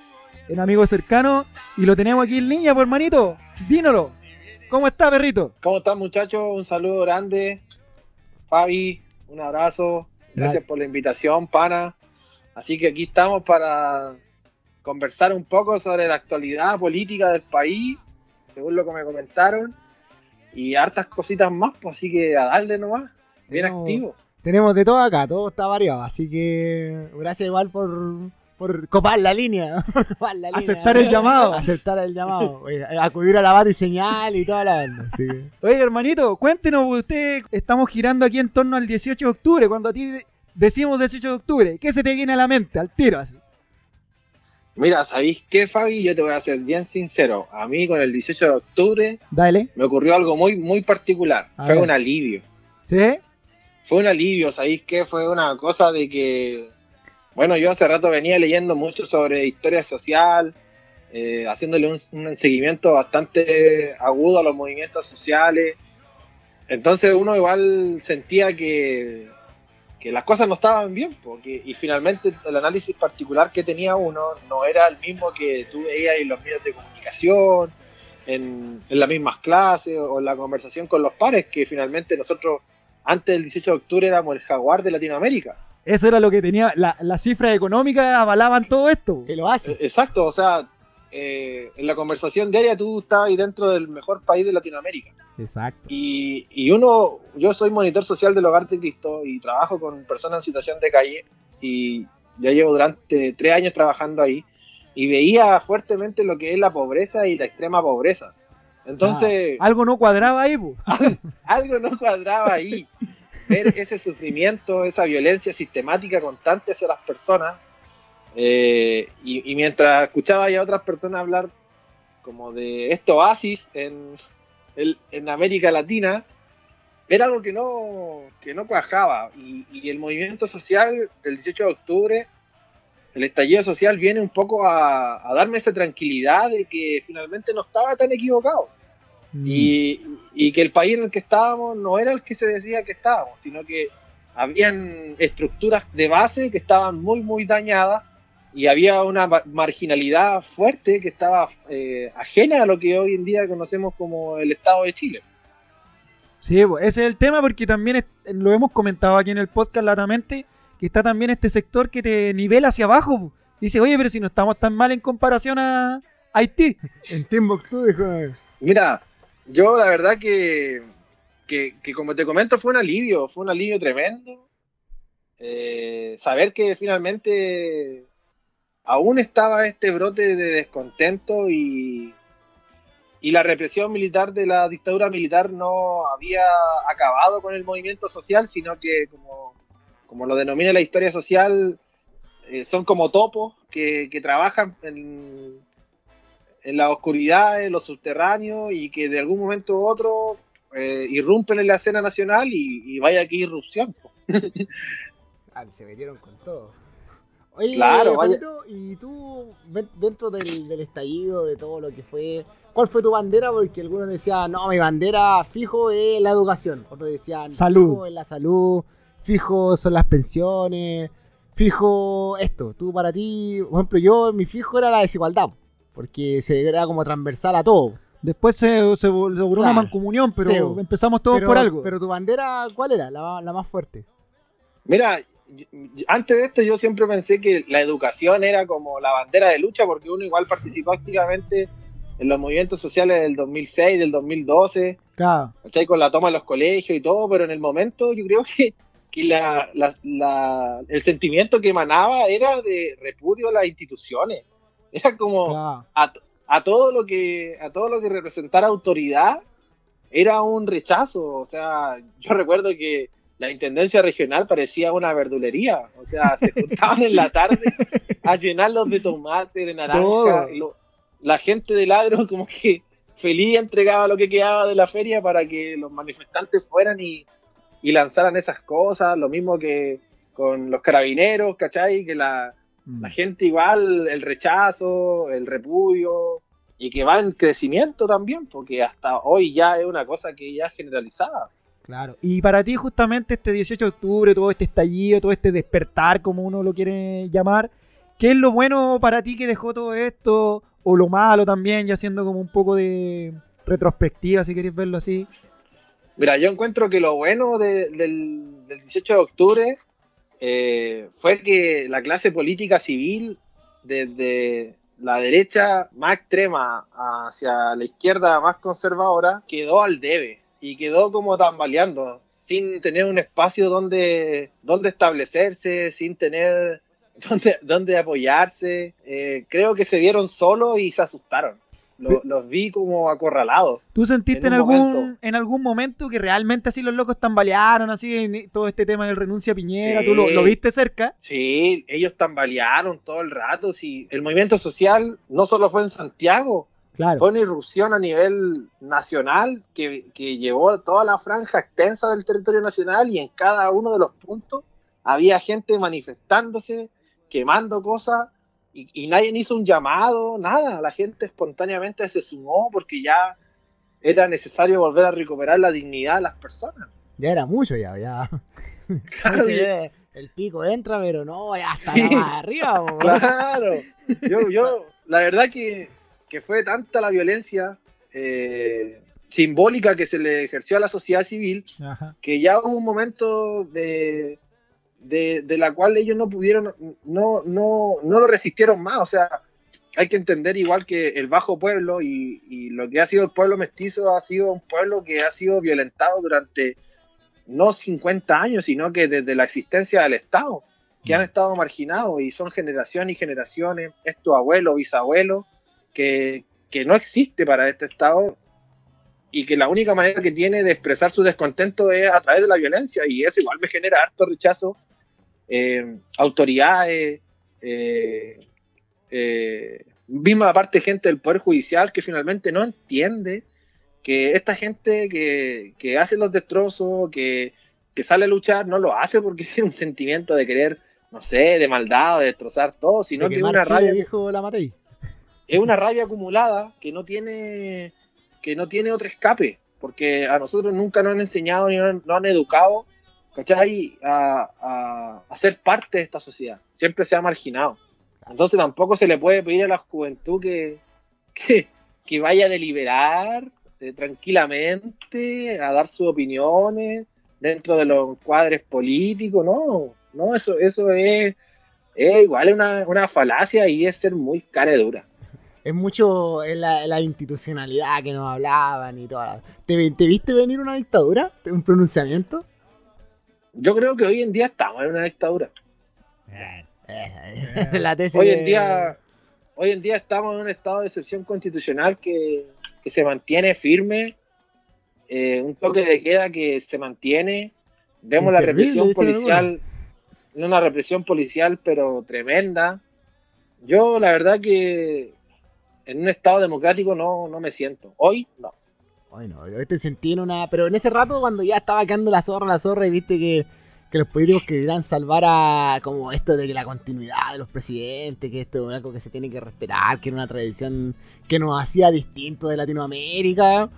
Un amigo cercano. Y lo tenemos aquí en línea, pues, hermanito. Dínolo. ¿Cómo está, perrito? ¿Cómo están muchachos? Un saludo grande. Fabi, un abrazo. Gracias Gracias. por la invitación, pana. Así que aquí estamos para conversar un poco sobre la actualidad política del país, según lo que me comentaron, y hartas cositas más, pues así que a darle nomás, bien Tenemos- activo. Tenemos de todo acá, todo está variado, así que gracias igual por, por copar la línea. Copar la línea. Aceptar el llamado. Aceptar el llamado. Acudir a la bata y señal y toda la banda. así que- Oye, hermanito, cuéntenos, usted, estamos girando aquí en torno al 18 de octubre, cuando a ti decimos 18 de octubre, ¿qué se te viene a la mente al tiro? así? Mira, ¿sabéis qué, Fabi? Yo te voy a ser bien sincero. A mí con el 18 de octubre Dale, me ocurrió algo muy, muy particular. A Fue ver. un alivio. ¿sí? fue un alivio, ¿sabéis qué? Fue una cosa de que, bueno, yo hace rato venía leyendo mucho sobre historia social, eh, haciéndole un, un seguimiento bastante agudo a los movimientos sociales. Entonces uno igual sentía que, que las cosas no estaban bien, porque, y finalmente el análisis particular que tenía uno no era el mismo que tú veías en los medios de comunicación, en, en las mismas clases o en la conversación con los pares, que finalmente nosotros antes del 18 de octubre éramos el jaguar de Latinoamérica. Eso era lo que tenía, la, las cifras económicas avalaban todo esto. que lo hace. Eh, Exacto, o sea, eh, en la conversación diaria tú estabas ahí dentro del mejor país de Latinoamérica. Exacto. Y, y uno, yo soy monitor social del Hogar de Cristo y trabajo con personas en situación de calle y ya llevo durante tres años trabajando ahí y veía fuertemente lo que es la pobreza y la extrema pobreza. Entonces, Ah, algo no cuadraba ahí, po. algo no cuadraba ahí. Ver ese sufrimiento, esa violencia sistemática constante hacia las personas. Eh, y, y mientras escuchaba a otras personas hablar como de este oasis en, el- en América Latina, era algo que no, que no cuajaba. Y, y el movimiento social del 18 de octubre, el estallido social viene un poco a, a darme esa tranquilidad de que finalmente no estaba tan equivocado Mm. y, y que el país en el que estábamos no era el que se decía que estábamos, sino que habían estructuras de base que estaban muy, muy dañadas y había una ma- marginalidad fuerte que estaba eh, ajena a lo que hoy en día conocemos como el Estado de Chile. Sí, ese es el tema porque también es- lo hemos comentado aquí en el podcast latamente, que está también este sector que te nivela hacia abajo. Dice, oye, pero si no estamos tan mal en comparación a Haití. En Timbuktu dijo una vez. Mira, yo la verdad que, que, que como te comento fue un alivio, fue un alivio tremendo. Eh, saber que finalmente aún estaba este brote de descontento y, y la represión militar de la dictadura militar no había acabado con el movimiento social, sino que como, como lo denomina la historia social, eh, son como topos que, que trabajan en, en la oscuridad, en los subterráneos y que de algún momento u otro eh, irrumpen en la escena nacional y, vaya que irrupción. Ah, se metieron con todo. Oye, Claro, vaya. Juanito, y tú, dentro del, del estallido, de todo lo que fue, ¿cuál fue tu bandera? Porque algunos decían, no, mi bandera fijo es la educación. Otros decían, Salud. fijo es la salud, fijo son las pensiones, fijo esto. Tú para ti, por ejemplo, yo, mi fijo era la desigualdad, porque se era como transversal a todo. Después se, se logró una mancomunión, pero Sí, empezamos todos pero, por algo. Pero tu bandera, ¿cuál era? La, la más fuerte. Mira, antes de esto yo siempre pensé que la educación era como la bandera de lucha porque uno igual participó activamente en los movimientos sociales del 2006, del 2012, Claro. ¿cachai? con la toma de los colegios y todo, pero en el momento yo creo que, que la- la- la- el sentimiento que emanaba era de repudio a las instituciones. Era como claro. a, a todo lo que a todo lo que representara autoridad era un rechazo. O sea, yo recuerdo que la intendencia regional parecía una verdulería. O sea, se juntaban en la tarde a llenarlos de tomate, de naranja. Lo- la gente del agro como que feliz entregaba lo que quedaba de la feria para que los manifestantes fueran y, y lanzaran esas cosas. Lo mismo que con los carabineros, ¿cachai? Que la, Mm. la gente igual, el rechazo, el repudio, y que va en crecimiento también, porque hasta hoy ya es una cosa que ya es generalizada. Claro. Y para ti, justamente, este 18 de octubre, todo este estallido, todo este despertar, como uno lo quiere llamar, ¿qué es lo bueno para ti que dejó todo esto? O lo malo también, ya siendo como un poco de retrospectiva, si queréis verlo así. Mira, yo encuentro que lo bueno de- del, del 18 de octubre eh, fue que la clase política civil, desde la derecha más extrema hacia la izquierda más conservadora, quedó al debe y quedó como tambaleando, sin tener un espacio donde, donde establecerse, sin tener donde, donde apoyarse. Eh, creo que se vieron solos y se asustaron. Lo- los vi como acorralados. ¿Tú sentiste En en, algún, momento. en algún momento que realmente así los locos tambalearon, así, en todo este tema del renuncia a Piñera? Sí. ¿Tú lo, lo viste cerca? Sí, ellos tambalearon todo el rato. Sí. El movimiento social no solo fue en Santiago, Claro. fue una irrupción a nivel nacional que, que llevó toda la franja extensa del territorio nacional y en cada uno de los puntos había gente manifestándose, quemando cosas y, y nadie hizo un llamado, nada. La gente espontáneamente se sumó porque ya era necesario volver a recuperar la dignidad de las personas. Ya era mucho, ya, ya. Claro, ve, el pico entra, pero no, ya está Sí. más arriba. Claro. Yo, yo, la verdad que, que fue tanta la violencia eh, simbólica que se le ejerció a la sociedad civil Ajá. que ya hubo un momento de, de, de la cual ellos no pudieron, no, no, no lo resistieron más. O sea, hay que entender igual que el bajo pueblo y, y lo que ha sido el pueblo mestizo ha sido un pueblo que ha sido violentado durante no 50 años, sino que desde la existencia del Estado, que han estado marginados y son generaciones y generaciones, estos abuelos, bisabuelos, que, que no existe para este Estado y que la única manera que tiene de expresar su descontento es a través de la violencia y eso igual me genera harto rechazo. Eh, autoridades, eh, eh, misma parte gente del Poder Judicial que finalmente no entiende que esta gente que, que hace los destrozos, que, que sale a luchar, no lo hace porque tiene un sentimiento de querer, no sé, de maldad, de destrozar todo, sino De que es quemar una rabia dijo la Matei. Es una rabia acumulada que no tiene que no tiene otro escape porque a nosotros nunca nos han enseñado ni nos, han educado ¿cachai? A, a, ser parte de esta sociedad. Siempre se ha marginado. Entonces tampoco se le puede pedir a la juventud que, que, que vaya a deliberar eh, tranquilamente a dar sus opiniones dentro de los cuadres políticos. No no eso eso es, igual una, una falacia y es ser muy cara de dura Es mucho en la, la institucionalidad que nos hablaban y todas. ¿Te, ¿Te viste venir una dictadura? ¿Un pronunciamiento? Yo creo que hoy en día estamos en una dictadura. Eh, la tesis Hoy de- en día, hoy en día estamos en un estado de excepción constitucional que, que se mantiene firme, eh, un toque de queda que se mantiene. Vemos la represión policial, una represión policial pero tremenda. Yo la verdad que en un estado democrático no, no me siento. Hoy no. Bueno, hoy te sentí en una. Pero en ese rato, cuando ya estaba quedando la zorra, la zorra, y viste que, que los políticos querían salvar a. Como esto de que la continuidad de los presidentes, que esto es algo que se tiene que respetar, que era una tradición que nos hacía distinto de Latinoamérica,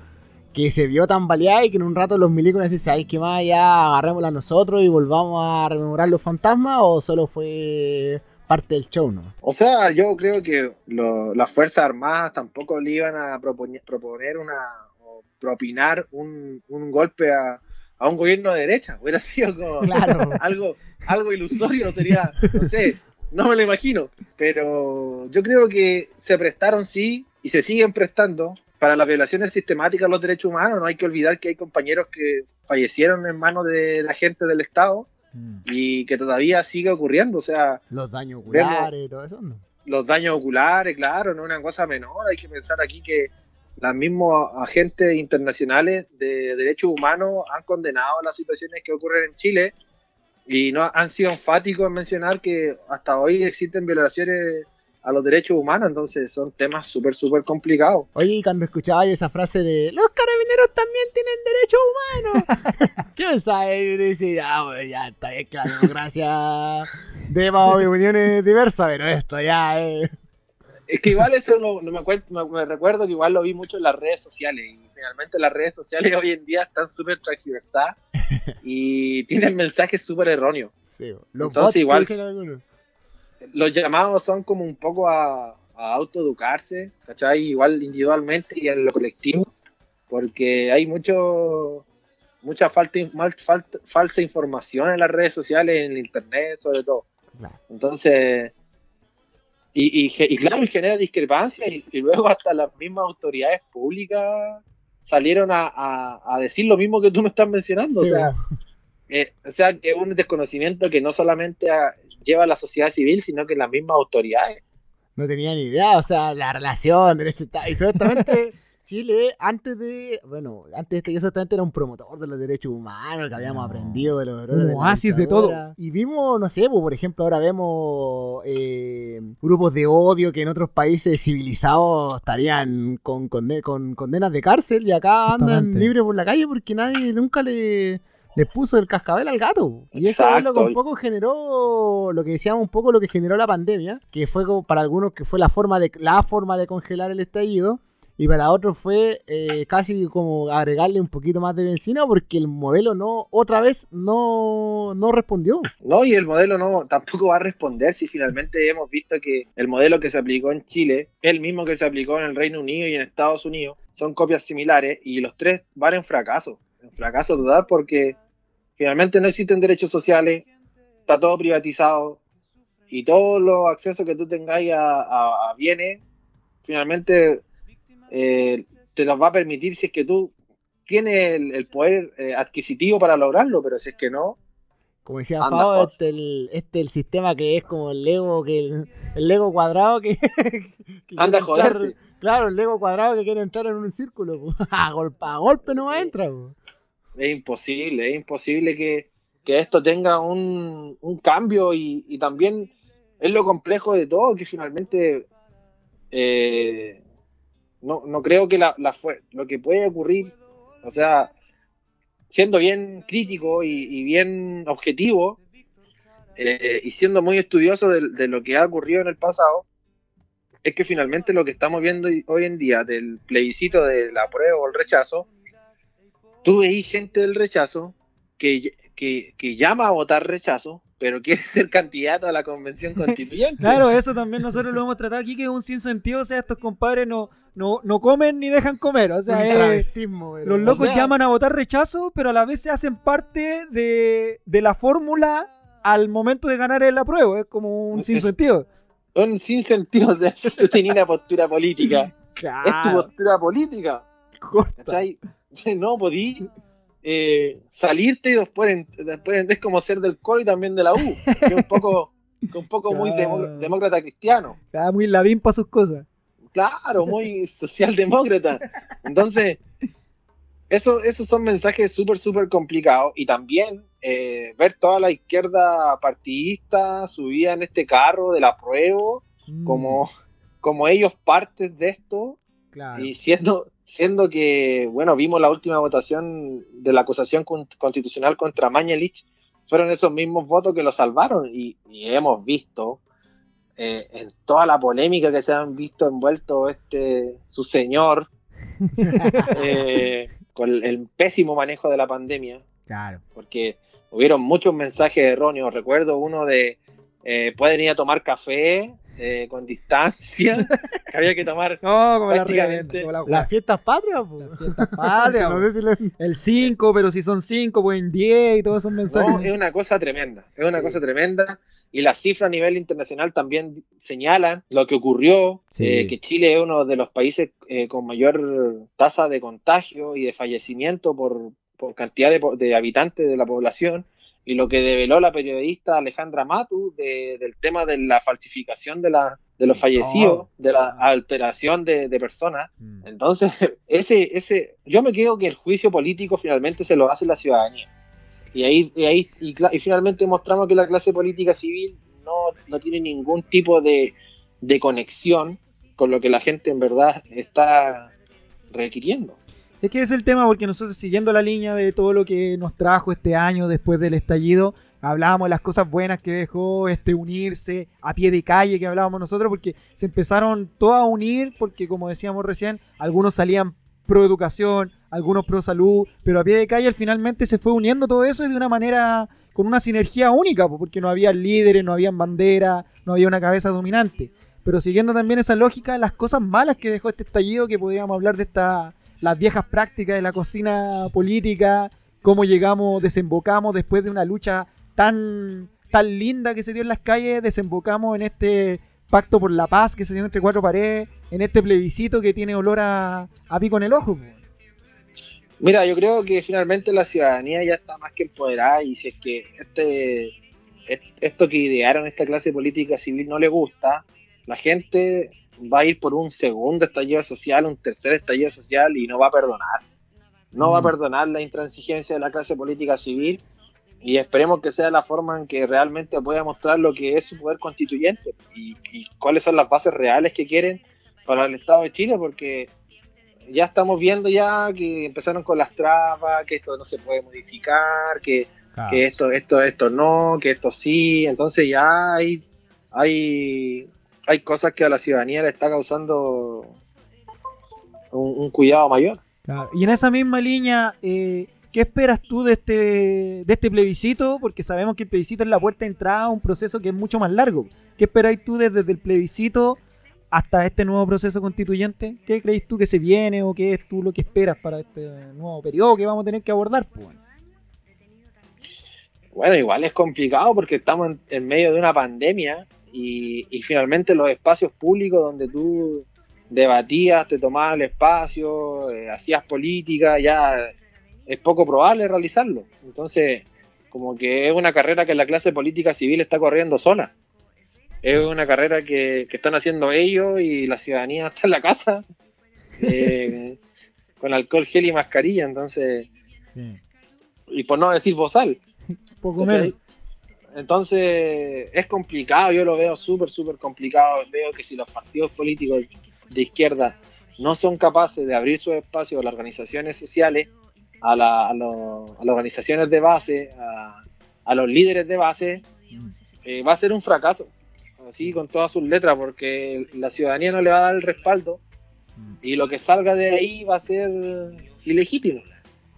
que se vio tan baleada y que en un rato los milicos decían: ¿Sabes qué más? Ya agarrémosla nosotros y volvamos a rememorar los fantasmas, o solo fue parte del show, ¿no? O sea, yo creo que lo- las Fuerzas Armadas tampoco le iban a proponer, proponer una o propinar un, un golpe a, a un gobierno de derecha. Hubiera sido como Claro. algo, algo ilusorio, sería, no sé, no me lo imagino. Pero yo creo que se prestaron sí y se siguen prestando para las violaciones sistemáticas de los derechos humanos. No hay que olvidar que hay compañeros que fallecieron en manos de, de agentes del Estado Mm. y que todavía sigue ocurriendo. O sea, Los daños oculares y todo eso, ¿no? los daños oculares, claro, no es una cosa menor. Hay que pensar aquí que los mismos agentes internacionales de derechos humanos han condenado las situaciones que ocurren en Chile y no han sido enfáticos en mencionar que hasta hoy existen violaciones a los derechos humanos, entonces son temas súper, súper complicados. Oye, y cuando escuchaba esa frase de los carabineros también tienen derechos humanos, ¿qué pensabas? Y decía, ya, bueno, ya está bien que la democracia de más opiniones diversas, pero esto ya es. Es que igual eso no, no me, acuerdo, me, recuerdo que igual lo vi mucho en las redes sociales y finalmente las redes sociales hoy en día están súper transversadas y tienen mensajes súper erróneos. Sí, los Entonces, bots igual-. Los llamados son como un poco a, a autoeducarse, ¿cachai? Igual individualmente y en lo colectivo, porque hay mucho mucha falta, mal- falta- falsa información en las redes sociales, en el internet, sobre todo. Entonces, y, y, y claro, y genera discrepancias y, y luego hasta las mismas autoridades públicas salieron a, a- a decir lo mismo que tú me estás mencionando. Sí, o sea, eh, o sea, que es un desconocimiento que no solamente a- lleva la sociedad civil, sino que las mismas autoridades. no tenía ni idea, o sea, la relación, derecho y supuestamente Chile, antes de, bueno, antes de esto, yo supuestamente era un promotor de los derechos humanos, que habíamos No. aprendido de los errores Un de oasis de dictadura. Y vimos, no sé, pues, por ejemplo, ahora vemos eh, grupos de odio que en otros países civilizados estarían con, con condenas de cárcel y acá andan libres por la calle porque nadie nunca le, le puso el cascabel al gato. Y eso es lo que un poco generó, lo que decíamos un poco lo que generó la pandemia, que fue como para algunos que fue la forma de, la forma de congelar el estallido. Y para otros fue eh, casi como agregarle un poquito más de benzina porque el modelo no, otra vez, no, no respondió. No, y el modelo no tampoco va a responder si finalmente hemos visto que el modelo que se aplicó en Chile, el mismo que se aplicó en el Reino Unido y en Estados Unidos, son copias similares y los tres van en fracaso, en fracaso total porque finalmente no existen derechos sociales, está todo privatizado y todos los accesos que tú tengáis a, a- a bienes finalmente eh, te los va a permitir si es que tú tienes el, el poder eh, adquisitivo para lograrlo, pero si es que no, Como decía joder. este el, este el sistema que es como el Lego, que el, el Lego cuadrado que, que Anda a entrar-. Claro, el Lego cuadrado que quiere entrar en un círculo. A golpe, a golpe no entra. po. Es imposible, es imposible que, que esto tenga un, un cambio y, y también es lo complejo de todo, que finalmente eh, no, no creo que la, la lo que puede ocurrir, o sea, siendo bien crítico y, y bien objetivo eh, y siendo muy estudioso de, de lo que ha ocurrido en el pasado, es que finalmente lo que estamos viendo hoy en día del plebiscito de la prueba o el rechazo, tú veis gente del rechazo que, que, que llama a votar rechazo, pero quiere ser candidato a la convención constituyente. Claro, eso también nosotros lo hemos tratado aquí, que es un sinsentido, o sea, estos compadres no, no, no comen ni dejan comer, o sea, es- los locos O sea- llaman a votar rechazo, pero a la vez se hacen parte de, de la fórmula al momento de ganar el apruebo, es como un Es- sinsentido. Un sin sentido, o sea, si tú tenías una postura política, es tu Claro, postura política. No podí eh, salirte y después, después es como ser del coro y también de la U, que un poco, que un poco muy demócrata cristiano. Cada muy ladín para sus cosas. Claro, muy socialdemócrata. Entonces, eso, esos son mensajes súper, súper complicados. Y también eh, ver toda la izquierda partidista subida en este carro del apruebo, Mm, como, como ellos partes de esto, claro. y siendo, siendo que, bueno, vimos la última votación de la acusación con- constitucional contra Mañalich, fueron esos mismos votos que lo salvaron. Y, y hemos visto eh, en toda la polémica que se han visto envuelto este su señor eh, con el, el pésimo manejo de la pandemia, Claro. porque hubieron muchos mensajes erróneos. Recuerdo uno de eh, pueden ir a tomar café eh, con distancia, que había que tomar No, como la Prácticamente. reverenda, como la Las fiestas patrias, po. Las fiestas patrias, no po. sé si le- El 5, pero si son 5, pues en 10 y todos esos mensajes. No, es una cosa tremenda, es una cosa tremenda. Y las cifras a nivel internacional también señalan lo que ocurrió, Sí. eh, que Chile es uno de los países eh, con mayor tasa de contagio y de fallecimiento por, por cantidad de, po- de habitantes de la población. Y lo que develó la periodista Alejandra Matu de- del tema de la falsificación de, la, de los fallecidos, de la alteración de, de personas. Mm. Entonces, ese, ese, yo me quedo que el juicio político finalmente se lo hace la ciudadanía. Y ahí, y ahí y, y finalmente mostramos que la clase política civil no, no tiene ningún tipo de, de conexión con lo que la gente en verdad está requiriendo. Es que es el tema porque nosotros siguiendo la línea de todo lo que nos trajo este año después del estallido, hablábamos de las cosas buenas que dejó este unirse a pie de calle que hablábamos nosotros porque se empezaron todos a unir porque como decíamos recién, algunos salían pro educación, algunos pro salud, pero a pie de calle finalmente se fue uniendo todo eso y de una manera con una sinergia única, po, porque no había líderes, no había bandera, no había una cabeza dominante. Pero siguiendo también esa lógica, las cosas malas que dejó este estallido, que podríamos hablar de esta, las viejas prácticas de la cocina política, cómo llegamos, desembocamos después de una lucha tan, tan linda que se dio en las calles, desembocamos en este pacto por la paz que se dio entre cuatro paredes, en este plebiscito que tiene olor a, a pico en el ojo. po. Mira, yo creo que finalmente la ciudadanía ya está más que empoderada y si es que este, est- esto que idearon esta clase política civil no le gusta, la gente va a ir por un segundo estallido social, un tercer estallido social y no va a perdonar. No va a Mm. perdonar la intransigencia de la clase política civil y esperemos que sea la forma en que realmente pueda mostrar lo que es su poder constituyente y, y cuáles son las bases reales que quieren para el Estado de Chile, porque ya estamos viendo ya que empezaron con las trabas, que esto no se puede modificar, que, que esto, esto, esto no, que esto sí, entonces ya hay, hay, hay cosas que a la ciudadanía le está causando un, un cuidado mayor. Claro. Y en esa misma línea, eh, ¿qué esperas tú de este, de este plebiscito? Porque sabemos que el plebiscito es la puerta de entrada a un proceso que es mucho más largo. ¿Qué esperáis tú desde el plebiscito hasta este nuevo proceso constituyente? ¿Qué creéis tú que se viene o qué es tú lo que esperas para este nuevo periodo que vamos a tener que abordar? Pues? Bueno, igual es complicado porque estamos en, en medio de una pandemia y, y finalmente los espacios públicos donde tú debatías, te tomabas el espacio, eh, hacías política, ya es poco probable realizarlo. Entonces, como que es una carrera que la clase política civil está corriendo sola. Es una carrera que, que están haciendo ellos y la ciudadanía está en la casa eh, con alcohol, gel y mascarilla. Entonces, Sí. y por no decir bozal. Poco menos. Entonces es complicado, yo lo veo súper, súper complicado. Veo que si los partidos políticos de izquierda no son capaces de abrir sus espacios a las organizaciones sociales, a, la- a lo- a las organizaciones de base, a, a los líderes de base, eh, va a ser un fracaso, así con todas sus letras, porque la ciudadanía no le va a dar el respaldo y lo que salga de ahí va a ser ilegítimo.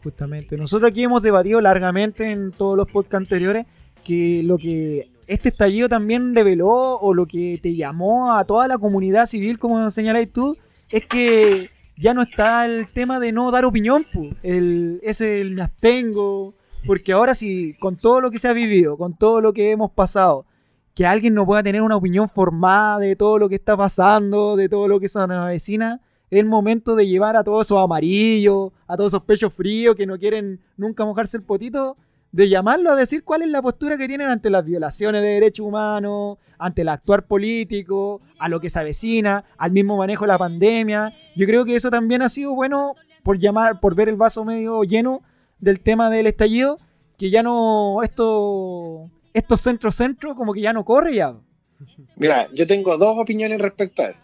Justamente. Nosotros aquí hemos debatido largamente en todos los podcasts anteriores que lo que este estallido también reveló o lo que te llamó a toda la comunidad civil, como señaláis tú, es que ya no está el tema de no dar opinión, pu. el, ese el me abstengo, porque ahora sí, con todo lo que se ha vivido, con todo lo que hemos pasado, que alguien no pueda tener una opinión formada de todo lo que está pasando, de todo lo que se nos avecina, es el momento de llevar a todos esos amarillos, a todos esos pechos fríos que no quieren nunca mojarse el potito, de llamarlo a decir cuál es la postura que tienen ante las violaciones de derechos humanos, ante el actuar político, a lo que se avecina, al mismo manejo de la pandemia. Yo creo que eso también ha sido bueno por llamar, por ver el vaso medio lleno del tema del estallido, que ya no esto estos centros centro como que ya no corre ya. Mira, yo tengo dos opiniones respecto a eso.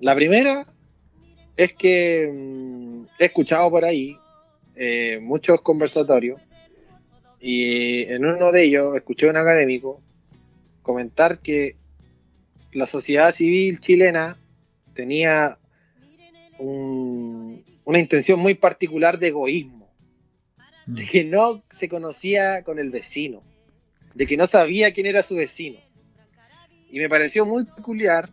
La primera es que mm, he escuchado por ahí eh, muchos conversatorios y en uno de ellos escuché a un académico comentar que la sociedad civil chilena tenía un- una intención muy particular de egoísmo, de que no se conocía con el vecino, de que no sabía quién era su vecino. Y me pareció muy peculiar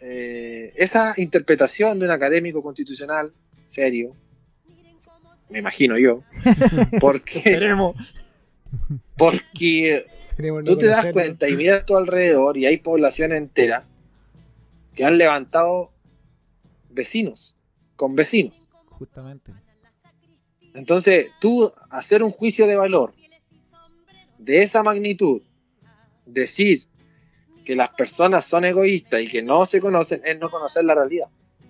eh, esa interpretación de un académico constitucional serio, me imagino yo, porque, Esperemos. porque Esperemos no tú te das cuenta y miras a tu alrededor y hay poblaciones enteras que han levantado vecinos, con vecinos. Justamente. Entonces, tú hacer un juicio de valor de esa magnitud, decir que las personas son egoístas y que no se conocen, es no conocer la realidad.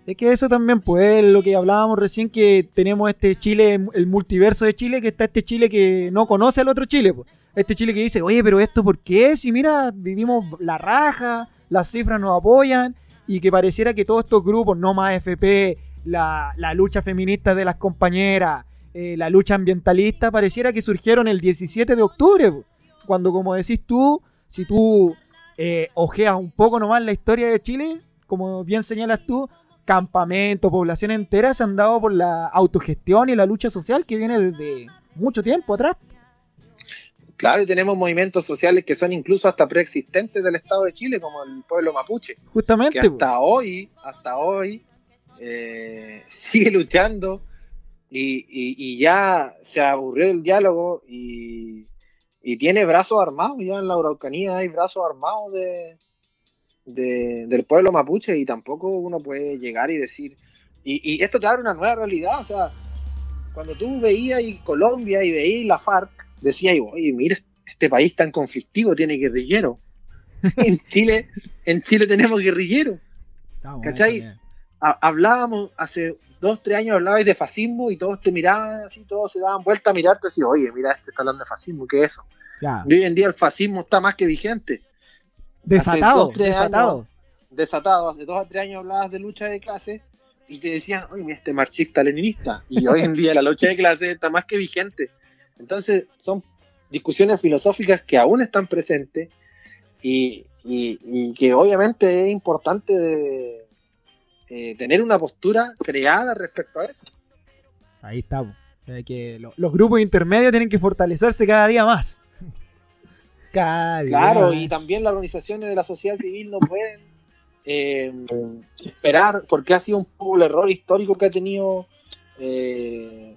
Es que eso también, pues, es lo que hablábamos recién, que tenemos este Chile, el multiverso de Chile, que está este Chile que no conoce al otro Chile, pues. Este Chile que dice, oye, pero esto por qué? Si mira, vivimos la raja, las cifras nos apoyan, y que pareciera que todos estos grupos, no más FP, la, la lucha feminista de las compañeras, eh, la lucha ambientalista, pareciera que surgieron el 17 de octubre, pues. cuando como decís tú, si tú eh, ojeas un poco nomás la historia de Chile, como bien señalas tú, campamentos, población entera se han dado por la autogestión y la lucha social que viene desde mucho tiempo atrás. Claro, y tenemos movimientos sociales que son incluso hasta preexistentes del Estado de Chile, como el pueblo mapuche, que Justamente. po. hasta hoy, hasta hoy, eh, sigue luchando y, y- y ya se aburrió del diálogo y, y tiene brazos armados, ya en la Araucanía hay brazos armados de, de- del pueblo mapuche y tampoco uno puede llegar y decir, y, y esto te abre una nueva realidad, o sea, cuando tú veías y Colombia y veías la FARC, decías, oye, mira, este país tan conflictivo tiene guerrillero. en Chile, en Chile tenemos guerrilleros. Estamos, ¿cachai? hablábamos hace dos, tres años hablabais de fascismo y todos te miraban así, todos se daban vuelta a mirarte así, oye, mira, este está hablando de fascismo, ¿qué es eso? Claro. Y hoy en día el fascismo está más que vigente, Desatado, dos, desatado. desatado. Hace dos o tres años hablabas de lucha de clase y te decían, oye, mira, este marxista-leninista. Y hoy en día la lucha de clase está más que vigente. Entonces, son discusiones filosóficas que aún están presentes y, y- y que obviamente es importante de, eh, tener una postura creada respecto a eso. Ahí estamos. que lo- los grupos intermedios tienen que fortalecerse cada día más. Claro, y también las organizaciones de la sociedad civil no pueden eh, esperar, porque ha sido un poco el error histórico que ha tenido eh,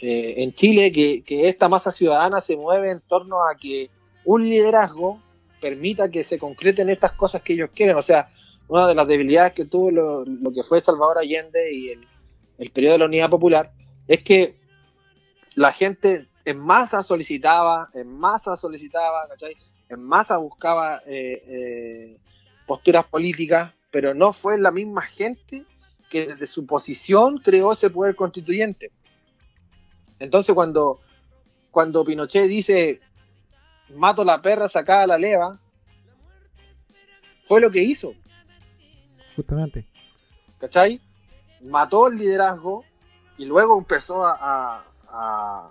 eh, en Chile, que, que esta masa ciudadana se mueve en torno a que un liderazgo permita que se concreten estas cosas que ellos quieren. O sea, una de las debilidades que tuvo lo, lo que fue Salvador Allende y el, el periodo de la Unidad Popular es que la gente en masa solicitaba, en masa solicitaba, ¿cachai? En masa buscaba eh, eh, posturas políticas, pero no fue la misma gente que desde su posición creó ese poder constituyente. Entonces cuando, cuando Pinochet dice mato la perra sacada la leva, fue lo que hizo, Justamente. ¿cachai? Mató el liderazgo y luego empezó a, a- a-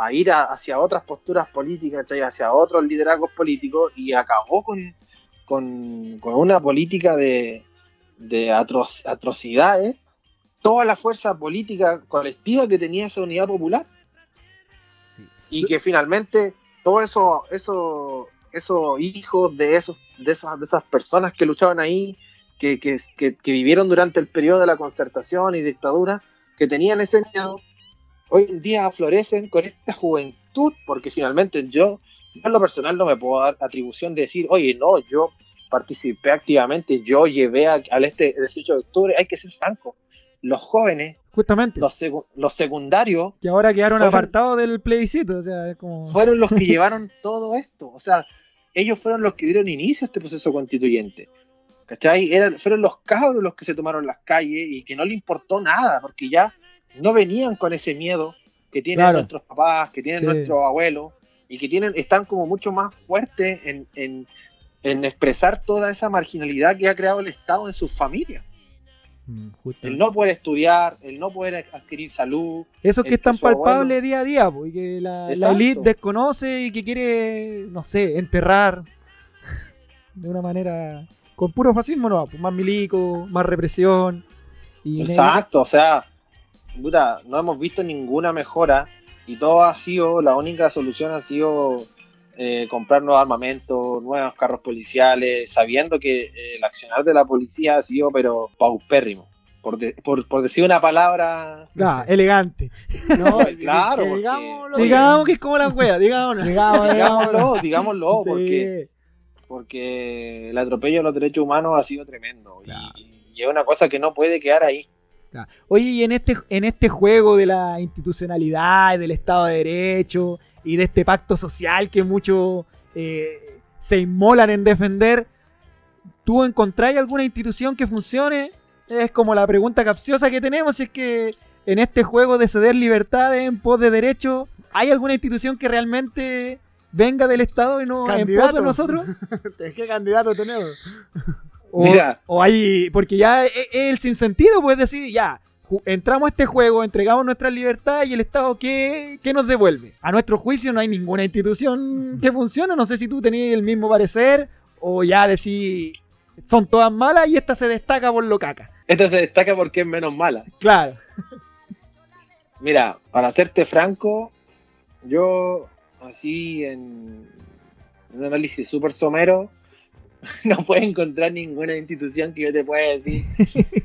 a ir a- hacia otras posturas políticas, ¿cachai? hacia otros liderazgos políticos y acabó con, con, con una política de, de atro- atrocidades toda la fuerza política colectiva que tenía esa unidad popular. Y que finalmente todos esos eso, esos hijos de, esos, de, esas, de esas personas que luchaban ahí, que, que, que, que vivieron durante el periodo de la concertación y dictadura, que tenían ese miedo, hoy en día florecen con esta juventud, porque finalmente yo, yo en lo personal no me puedo dar atribución de decir, oye, no, yo participé activamente, yo llevé a- al este 18 de octubre, hay que ser franco, los jóvenes, Justamente. los, los secundarios, Que ahora quedaron Fueron- apartados del plebiscito. O sea, como. fueron los que llevaron todo esto. O sea, ellos fueron los que dieron inicio a este proceso constituyente. ¿Cachai? Eran, fueron los cabros los que se tomaron las calles y que no le importó nada, porque ya no venían con ese miedo que tienen Claro. nuestros papás, que tienen Sí. nuestros abuelos, y que tienen, están como mucho más fuertes en, en, en expresar toda esa marginalidad que ha creado el Estado en sus familias. Mm. El no poder estudiar, el no poder adquirir salud, Eso que es tan abuelo- palpable día a día, po, y que la, la elite desconoce y que quiere, no sé, enterrar de una manera con puro fascismo, no, pues más milico, más represión. Y Exacto, o sea, puta, no hemos visto ninguna mejora y todo ha sido, la única solución ha sido eh, comprar nuevos armamentos, nuevos carros policiales, sabiendo que eh, el accionar de la policía ha sido, pero paupérrimo, por, de- por, por decir una palabra. Elegante. No, claro, porque- digámoslo. Digamos que es como la wea, digámoslo. Digámoslo, digámoslo, Sí. porque, porque el atropello a los derechos humanos ha sido tremendo y- y es una cosa que no puede quedar ahí. Oye, y en este, en este juego de la institucionalidad, y del Estado de Derecho y de este pacto social que muchos eh, se inmolan en defender, ¿tú encontráis alguna institución que funcione? Es como la pregunta capciosa que tenemos, si es que en este juego de ceder libertades en pos de derecho, ¿hay alguna institución que realmente venga del Estado y no en pos de nosotros? ¿Qué candidato tenemos? O, Mira. o hay. Porque ya es, es el sinsentido, puedes decir, ya, entramos a este juego, entregamos nuestra libertad y el Estado, ¿qué, qué nos devuelve? A nuestro juicio no hay ninguna institución que funcione. No sé si tú tenías el mismo parecer o ya decir, son todas malas y esta se destaca por lo caca. Esta se destaca porque es menos mala. Claro. Mira, para serte franco, yo así en un análisis súper somero, no puedo encontrar ninguna institución que yo te pueda decir,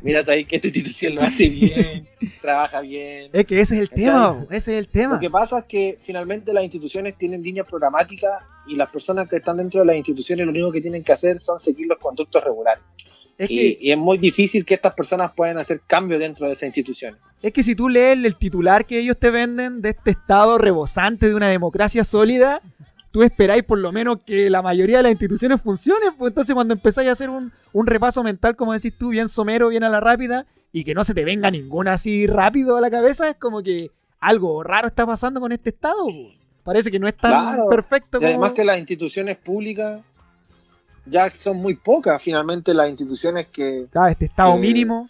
mira, sabes que esta institución lo hace bien, trabaja bien. Es que ese es el tema, ese es el tema. Lo que pasa es que finalmente las instituciones tienen líneas programáticas y las personas que están dentro de las instituciones lo único que tienen que hacer son seguir los conductos regulares. Es y, que, y es muy difícil que estas personas puedan hacer cambios dentro de esas instituciones. es que si tú lees el titular que ellos te venden de este Estado rebosante de una democracia sólida, tú esperáis por lo menos que la mayoría de las instituciones funcionen. Pues entonces cuando empezáis a hacer un, un repaso mental, como decís tú, bien somero, bien a la rápida, y que no se te venga ninguna así rápido a la cabeza, es como que algo raro está pasando con este Estado. po. Parece que no es tan Claro. perfecto Y como... además que las instituciones públicas ya son muy pocas, finalmente las instituciones que, Claro, este Estado mínimo.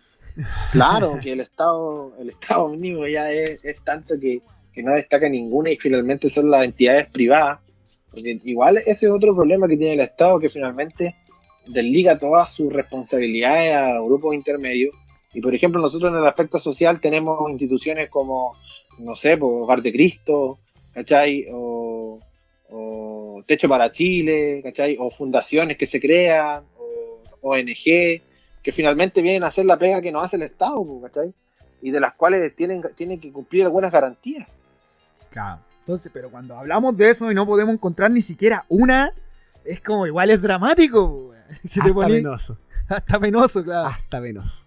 claro, que el Estado, el Estado mínimo ya es, es tanto que, que no destaca ninguna y finalmente son las entidades privadas. Igual ese es otro problema que tiene el Estado, que finalmente desliga todas sus responsabilidades a grupos intermedios. Y por ejemplo, nosotros en el aspecto social tenemos instituciones como, no sé, pues, Hogar de Cristo, ¿cachai? O, Techo para Chile, ¿cachai? O fundaciones que se crean, o ONG, que finalmente vienen a hacer la pega que nos hace el Estado, ¿cachai? Y de las cuales tienen, tienen que cumplir algunas garantías. Claro. Entonces, pero cuando hablamos de eso y no podemos encontrar ni siquiera una, es como igual es dramático. Si te Hasta penoso. Hasta penoso, claro. Hasta menos.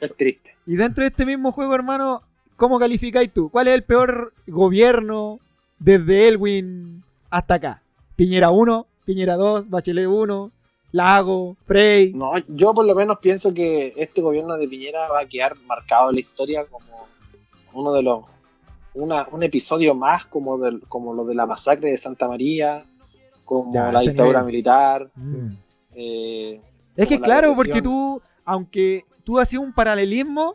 Es triste. Y dentro de este mismo juego, hermano, ¿cómo calificáis tú? ¿Cuál es el peor gobierno desde Elwin hasta acá? Piñera 1, Piñera 2, Bachelet 1, Lago, Frey. No, yo por lo menos pienso que este gobierno de Piñera va a quedar marcado en la historia como uno de los una, un episodio más como del, como lo de la masacre de Santa María, como Ya, la dictadura nivel. militar. Mm. eh, Es que como la claro, porque tú, aunque tú hacías un paralelismo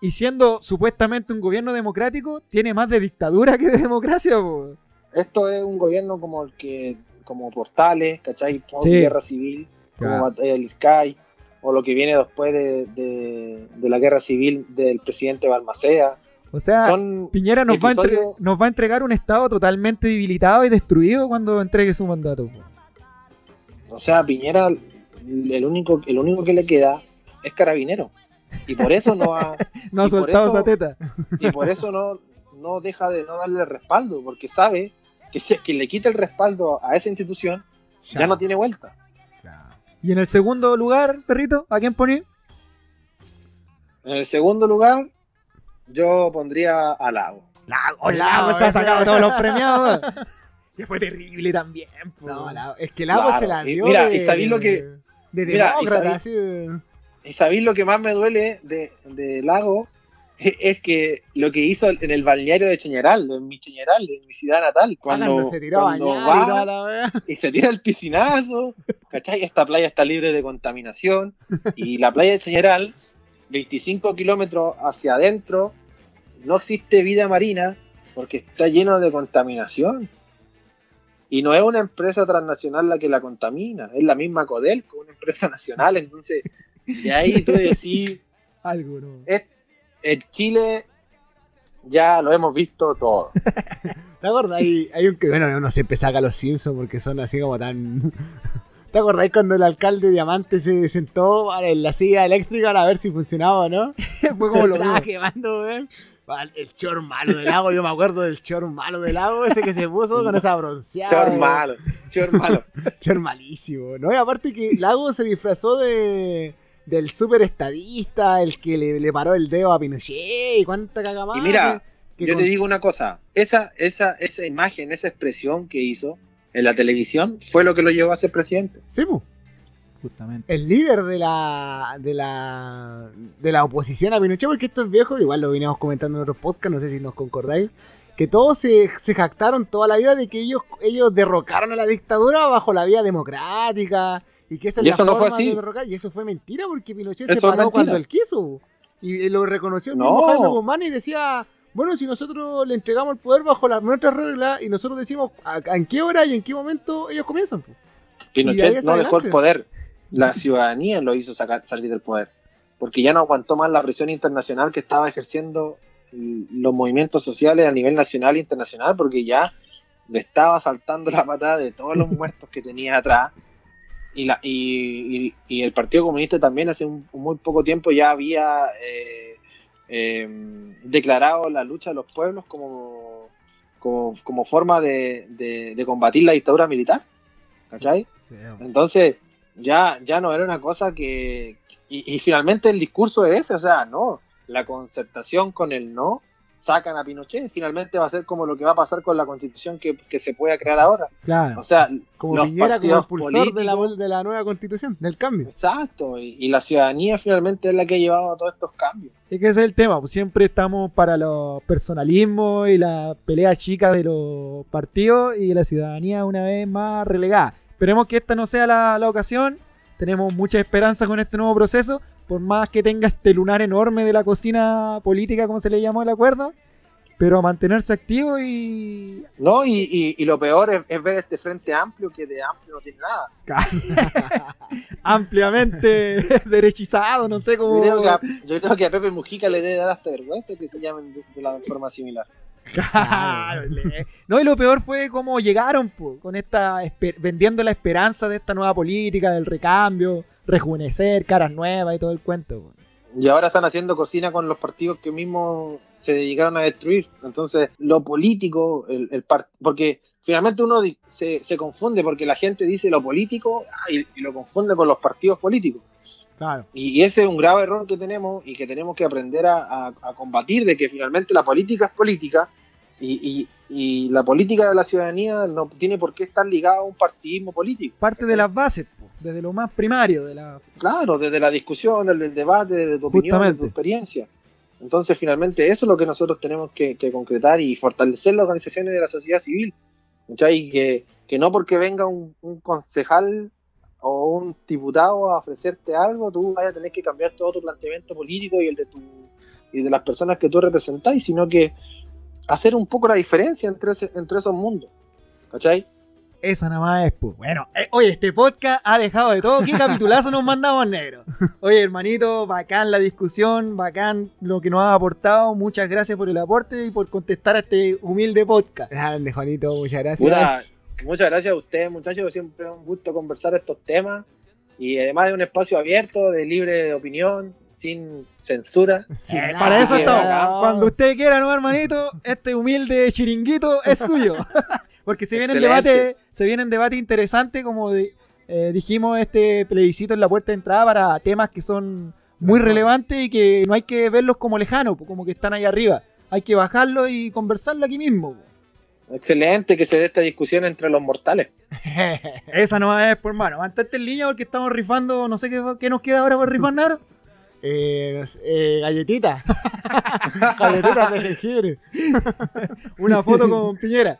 y siendo supuestamente un gobierno democrático, tiene más de dictadura que de democracia, po. Esto es un gobierno como el que, como Portales, ¿cachai? Post Sí. guerra civil, Claro. como Batalla del Ircay, o lo que viene después de, de- de la guerra civil del presidente Balmaceda. O sea, Son Piñera nos va, a entre- episodios- nos va a entregar un estado totalmente debilitado y destruido cuando entregue su mandato. O sea, Piñera, el único, el único que le queda es carabinero. Y por eso no ha, No ha soltado eso- esa teta. y por eso no, no deja de no darle respaldo, porque sabe que si es que le quita el respaldo a esa institución, ya no tiene vuelta. Claro. Y en el segundo lugar, perrito, ¿a quién poní? En el segundo lugar, yo pondría a Lago. Lago, Lago se ha sacado todos los premiados. que fue terrible también. po. No, Lago. Es que Lago Claro, se la y dio. mira, de, y sabéis lo que- De mira, y demócrata, sabéis- así de- Y sabéis lo que más me duele de, de Lago es, que lo que hizo en el balneario de Cheñaral, en mi Cheñaral, en mi ciudad natal, cuando, Cuando se tiró a cuando bañar va y y se tira el piscinazo, ¿cachai? Esta playa está libre de contaminación y la playa de Cheñaral, 25 kilómetros hacia adentro, no existe vida marina porque está lleno de contaminación. Y no es una empresa transnacional la que la contamina, es la misma Codelco, una empresa nacional. Entonces, de ahí tú decís, Algo, ¿no? es, en Chile ya lo hemos visto todo. ¿Te acuerdas? Hay, hay un que, bueno, uno siempre saca a los Simpsons porque son así como tan. ¿Te acordáis cuando el alcalde Diamante se sentó en la silla eléctrica a ver si funcionaba o no? Fue como Se lo estaba quemando, weón. El chor malo del lago, yo me acuerdo del chor malo del lago, ese que se puso con esa bronceada. Chor malo, chor malo. Chor malísimo, ¿no? Y aparte que Lago se disfrazó de del super estadista, el que le, le paró el dedo a Pinochet y cuánta cagamada. Y mira, que- que Yo con- te digo una cosa, esa, esa, esa imagen, esa expresión que hizo en la televisión fue lo que lo llevó a ser presidente. Sí, po. Justamente. el líder de la, de la de la oposición a Pinochet, porque esto es viejo, igual lo veníamos comentando en otros podcasts, no sé si nos concordáis, que todos se, se jactaron toda la vida de que ellos, ellos derrocaron a la dictadura bajo la vía democrática y que esa es Y la eso no fue así. de derrocar, y eso fue mentira porque Pinochet Eso se paró cuando él quiso y, y lo reconoció el No. mismo Jaime Guzmán y decía bueno, si nosotros le entregamos el poder bajo las nuestras reglas y nosotros decimos a, a en qué hora y en qué momento ellos comienzan. Pinochet no dejó el poder, la ciudadanía lo hizo sacar, salir del poder, porque ya no aguantó más la presión internacional que estaba ejerciendo los movimientos sociales a nivel nacional e internacional, porque ya le estaba saltando la patada de todos los muertos que tenía atrás. Y, la, y, y- y el Partido Comunista también hace un muy poco tiempo ya había eh, eh, declarado la lucha de los pueblos como, como, como forma de, de- de combatir la dictadura militar. ¿Cachai? Entonces, ya, ya no era una cosa que. Y, y finalmente el discurso es ese, o sea, no. La concertación con el no sacan a Pinochet. Finalmente va a ser como lo que va a pasar con la constitución que, que se pueda crear ahora. Claro. O sea, Como Piñera como de la, de la nueva constitución, del cambio. Exacto, y, y la ciudadanía finalmente es la que ha llevado a todos estos cambios. Es que ese es el tema, pues siempre estamos para los personalismos y la pelea chica de los partidos y la ciudadanía una vez más relegada. Esperemos que esta no sea la, la ocasión. Tenemos mucha esperanza con este nuevo proceso, por más que tenga este lunar enorme de la cocina política, como se le llamó el acuerdo, pero a mantenerse activo y... ¿No? Y, y, y lo peor es, es ver este frente amplio que de amplio no tiene nada. ampliamente derechizado, no sé Yo cómo... creo, que a, yo creo que a Pepe Mujica le debe dar hasta vergüenza que se llamen de, de la forma similar. Claro, No, y lo peor fue cómo llegaron po, con esta vendiendo la esperanza de esta nueva política, del recambio, rejuvenecer, caras nuevas y todo el cuento. po. Y ahora están haciendo cocina con los partidos que mismos se dedicaron a destruir. Entonces, lo político, el, el par- porque finalmente uno se, se confunde porque la gente dice lo político ah, y, y lo confunde con los partidos políticos. Claro. Y, ese es un grave error que tenemos y que tenemos que aprender a, a- a combatir, de que finalmente la política es política y, y- y la política de la ciudadanía no tiene por qué estar ligada a un partidismo político. Parte de las bases, desde lo más primario de la Claro, desde la discusión, desde el debate, desde tu opinión, desde tu Justamente. experiencia. Entonces, finalmente, eso es lo que nosotros tenemos que, que concretar y fortalecer las organizaciones de la sociedad civil. ¿cachai? Y que, que no porque venga un, un concejal o un diputado a ofrecerte algo, tú vayas a tener que cambiar todo tu planteamiento político y el de tu y de las personas que tú representáis, sino que hacer un poco la diferencia entre, ese- entre esos mundos. ¿Cachai? Esa nada más es, pues. Bueno, eh, oye, este podcast ha dejado de todo. ¿Qué capitulazo nos mandamos, negro? Oye, hermanito, bacán la discusión, bacán lo que nos ha aportado. Muchas gracias por el aporte y por contestar a este humilde podcast. Grande, Juanito, muchas gracias. Puta, muchas gracias a ustedes, muchachos. Siempre es un gusto conversar estos temas. Y además de un espacio abierto, de libre opinión, sin censura. Eh, para eso estamos. Cuando usted quiera, ¿no, hermanito? Este humilde chiringuito es suyo. Porque se vienen Excelente. debate, se vienen debate interesante, como di- eh, dijimos, este plebiscito en la puerta de entrada para temas que son muy relevantes y que no hay que verlos como lejanos, como que están ahí arriba. Hay que bajarlo y conversarlo aquí mismo. Excelente que se dé esta discusión entre los mortales. Esa no es, por mano. Mantente en línea porque estamos rifando, no sé qué, qué nos queda ahora por rifar, Naro. eh, eh, galletita. Galletitas de jengibre. Una foto con Piñera.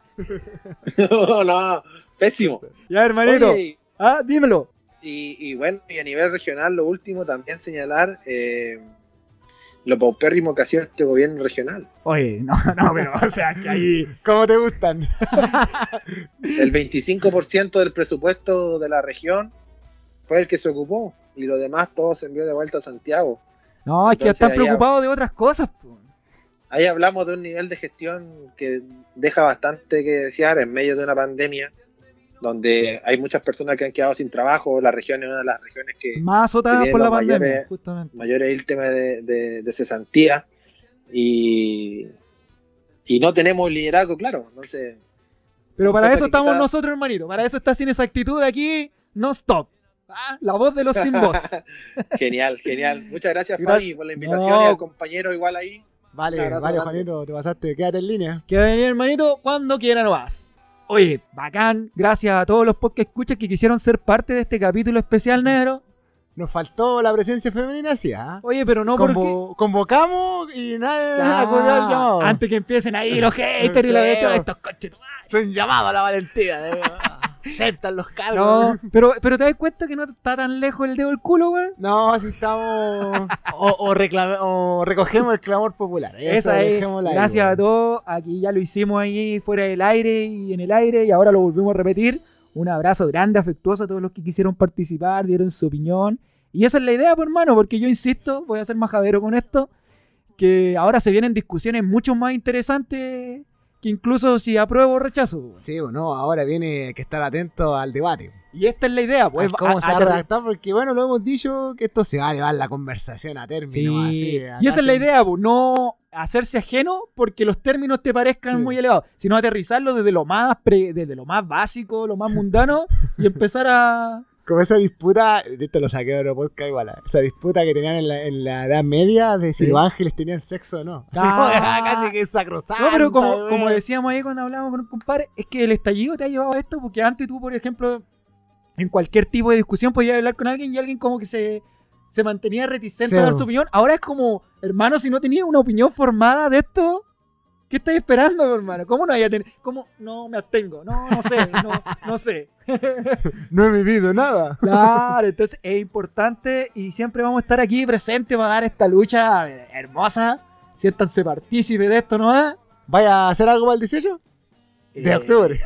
no, no, pésimo. Ya, hermanito. Oye, Ah, dímelo. y, y bueno, y a nivel regional, lo último también señalar eh, lo paupérrimo que ha sido este gobierno regional. Oye, no, no, pero, o sea, que ahí. ¿Cómo te gustan? El 25% del presupuesto de la región fue el que se ocupó y lo demás todo se envió de vuelta a Santiago. No, es que están preocupados de otras cosas. po. Ahí hablamos de un nivel de gestión que deja bastante que desear en medio de una pandemia donde hay muchas personas que han quedado sin trabajo, la región es una de las regiones que Más azotadas tienen por la pandemia, mayores- justamente. mayor es el tema de, de- de cesantía y, y no tenemos liderazgo, claro. Entonces, Pero para eso estamos quizás- nosotros, hermanito. Para eso está sin esa actitud aquí, no stop. Ah, La voz de los sin voz. genial, genial. Muchas gracias, Gracias. Fabi, por la invitación No. y al compañero igual ahí. Vale, abrazo vale. Juanito, te pasaste. Quédate en línea. Que venir, hermanito, cuando quiera nomás. Oye, bacán. Gracias a todos los podcast escuchas que quisieron ser parte de este capítulo especial negro. Nos faltó la presencia femenina, sí, ¿ah? Oye, pero no porque. Convo- Convocamos y nadie Ah, acudió al llamado. antes que empiecen ahí los haters y bestia, bo. estos coches. Son llamados a la valentía. ¿eh? Aceptan los cargos. No, pero, pero te das cuenta que no está tan lejos el dedo del culo, weón. No, si estamos. O, o reclame- o recogemos el clamor popular. Eso, Esa es. ahí, Gracias a todos. Aquí ya lo hicimos ahí fuera del aire y en el aire y ahora lo volvemos a repetir. Un abrazo grande, afectuoso a todos los que quisieron participar, dieron su opinión. Y esa es la idea, pues, hermano, porque yo insisto, voy a ser majadero con esto, que ahora se vienen discusiones mucho más interesantes que incluso si apruebo o rechazo. Sí o no, ahora viene que estar atento al debate. Y esta es la idea, pues. Al cómo a- se va a a- redactar, porque bueno, lo hemos dicho que esto se va a llevar la conversación a término. Sí, así, y esa es la idea, pues, no hacerse ajeno porque los términos te parezcan Sí. muy elevados, sino aterrizarlo desde lo más pre- desde lo más básico, lo más mundano y empezar a Como esa disputa, de esto lo saqué de otro podcast igual, ¿eh? esa disputa que tenían en la, en la Edad Media de si Sí. los ángeles tenían sexo o no. Ah. como, casi que es sacrosanta. No, pero como, como decíamos ahí cuando hablábamos con un compadre, es que el estallido te ha llevado a esto porque antes tú, por ejemplo, en cualquier tipo de discusión podías hablar con alguien y alguien como que se, se mantenía reticente Sí, a dar su opinión. Ahora es como, hermano, si no tenías una opinión formada de esto, ¿qué estás esperando, hermano? ¿Cómo no vaya a tener? ¿Cómo? No, me abstengo. No, no sé, no, no sé. No he vivido nada. Claro, entonces es importante y siempre vamos a estar aquí presentes para dar esta lucha hermosa. Siéntanse partícipes de esto, ¿no? ¿Vaya a hacer algo para el 18? De Eh, octubre.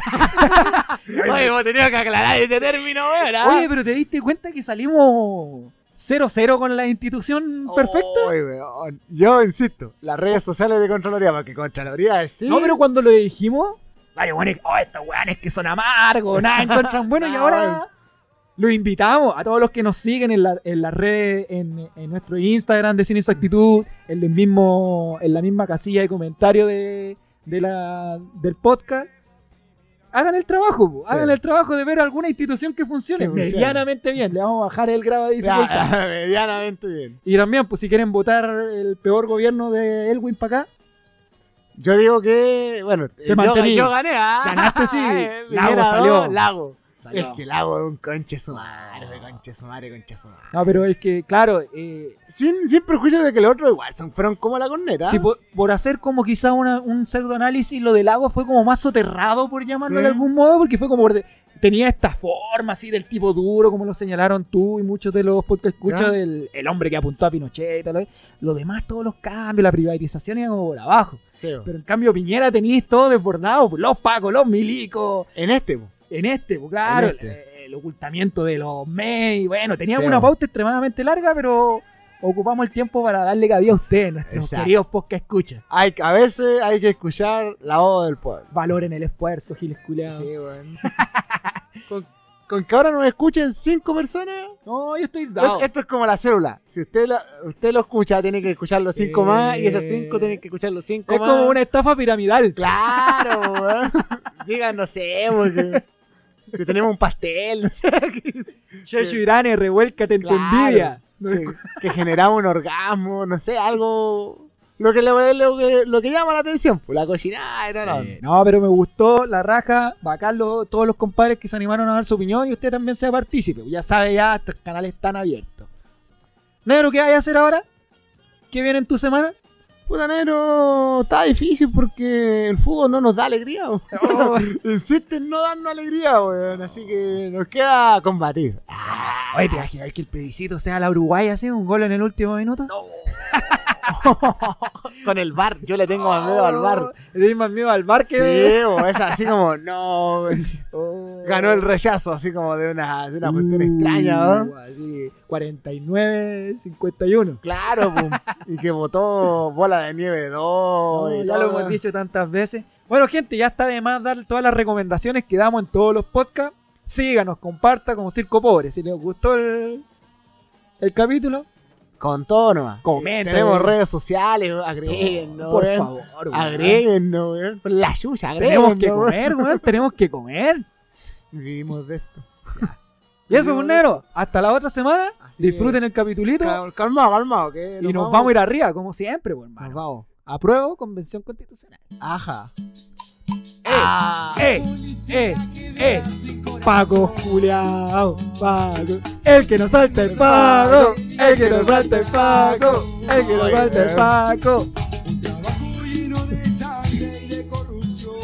Oye, hemos tenido que aclarar ese término, weón. ¿ah? Oye, pero ¿te diste cuenta que salimos 0-0 con la institución perfecta? Oye, weón. Yo insisto, las redes sociales de Contraloría, porque Contraloría es sí. No, pero cuando lo dijimos, varios weones, oh, estos weones que son amargos, nada encuentran bueno, y ahora los invitamos a todos los que nos siguen en la, en las redes, en, en nuestro Instagram de Cine Actitud, en, el mismo, en la misma casilla de comentarios de, de la, del podcast. Hagan el trabajo, po. Hagan el trabajo de ver alguna institución que funcione medianamente bien. Le vamos a bajar el grado de dificultad. Ya, medianamente bien. Y también, pues si quieren votar el peor gobierno de Elwin para acá, Yo digo que, bueno, yo, gané, ¿ah? Ganaste, sí. Eh, Lago salió. Lago. Salió. Es que Lago es un conche su madre, conche su madre, conche su madre. No, pero es que, claro, eh, Sin, sin prejuicio de que los otros igual son, fueron como la corneta. si por, por hacer como quizá una- un pseudoanálisis, lo del lago fue como más soterrado, por llamarlo Sí. de algún modo, porque fue como por de- tenía esta forma así del tipo duro, como lo señalaron tú y muchos de los podcast escuchas del el hombre que apuntó a Pinochet y tal. Lo demás, todos los cambios, la privatización iba como por abajo. Sí. Pero en cambio, Piñera teníais todo desbordado, los pacos, los milicos, en este, po. En este, pues claro, este. El, el ocultamiento de los MEI, bueno, teníamos Sí, una pauta extremadamente larga, pero ocupamos el tiempo para darle cabida a ustedes, nuestros Exacto. queridos podcast escuchas. hay, a veces hay que escuchar la voz del pueblo. Valoren el esfuerzo, Giles culiados. Sí, weón. con, con que ahora nos escuchen cinco personas. No, yo estoy dado. Esto, es como la célula. Si usted, la- usted lo escucha, tiene que escuchar los cinco Eh. más. Y esos cinco tienen que escuchar los cinco es más. como una estafa piramidal. Claro, weón. Digan, no sé, porque que tenemos un pastel, no sé. Sheshu Irane, revuélcate en tu envidia. que- que generamos un orgasmo, no sé, algo. Lo que, lo, lo que, lo que llama la atención, pues la cochinada y todo. Eh, no, pero me gustó la raja, bacán lo- todos los compadres que se animaron a dar su opinión y usted también sea partícipe. Ya sabe, ya estos canales están abiertos. Negro, ¿qué hay a hacer ahora? ¿Qué viene en tu semana? Puta negro, está difícil porque el fútbol no nos da alegría, weón. Oh. Insiste en no darnos alegría, weón. Así que nos queda combatir. Oye, ¿te imaginas que el plebiscito sea la Uruguay así, un gol en el último minuto? Con el bar, yo le tengo más miedo al bar. Le tienes más miedo al bar que... Sí, es así como, no. Oh. ganó el rechazo, así como de una, de una cuestión extraña, ¿no? Uh, así, 49-51. Claro, pum. y que votó bola de nieve 2. No, y ya lo hemos dicho tantas veces. Bueno, gente, ya está de más dar todas las recomendaciones que damos en todos los podcasts. Síganos, comparta como Circo Pobre. Si les gustó el, el capítulo, Con todo nomás. Comenten. Tenemos redes sociales, agréguennos. por weón. favor. weón. Agréguennos, weón. Por La chucha, Tenemos que agréguennos, weón. comer, weón. Tenemos que comer. Vivimos de esto. Y eso, un negro. Hasta la otra semana. Así Disfruten el capitulito. Cal- Calmado, calmado. Que y nos vamos a ir arriba, como siempre, pues, Nos vamos. Apruebo convención constitucional. Ajá. ¡Eh! ¡Eh! ¡Eh! Paco Juliao, Paco. El que nos salta el Paco. El que nos salta el Paco. El que nos salta el Paco. trabajo lleno de sangre y de corrupción,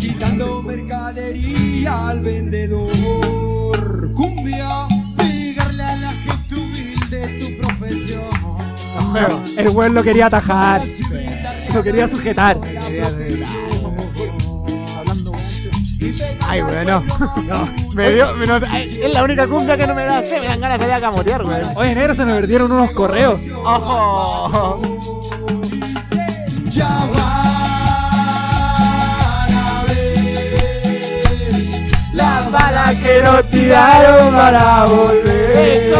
quitando mercadería al vendedor. Cumbia, pegarle a la gente humilde tu profesión. El weón lo quería atajar. Lo quería sujetar. Ay, bueno. No. Me dio, me no- es la única cumbia que no me da. Se me dan ganas de ir a camotear, weón. Oye, negro, se me perdieron unos correos. ¡Ojo! Ya van a ver Las balas que nos tiraron para volver.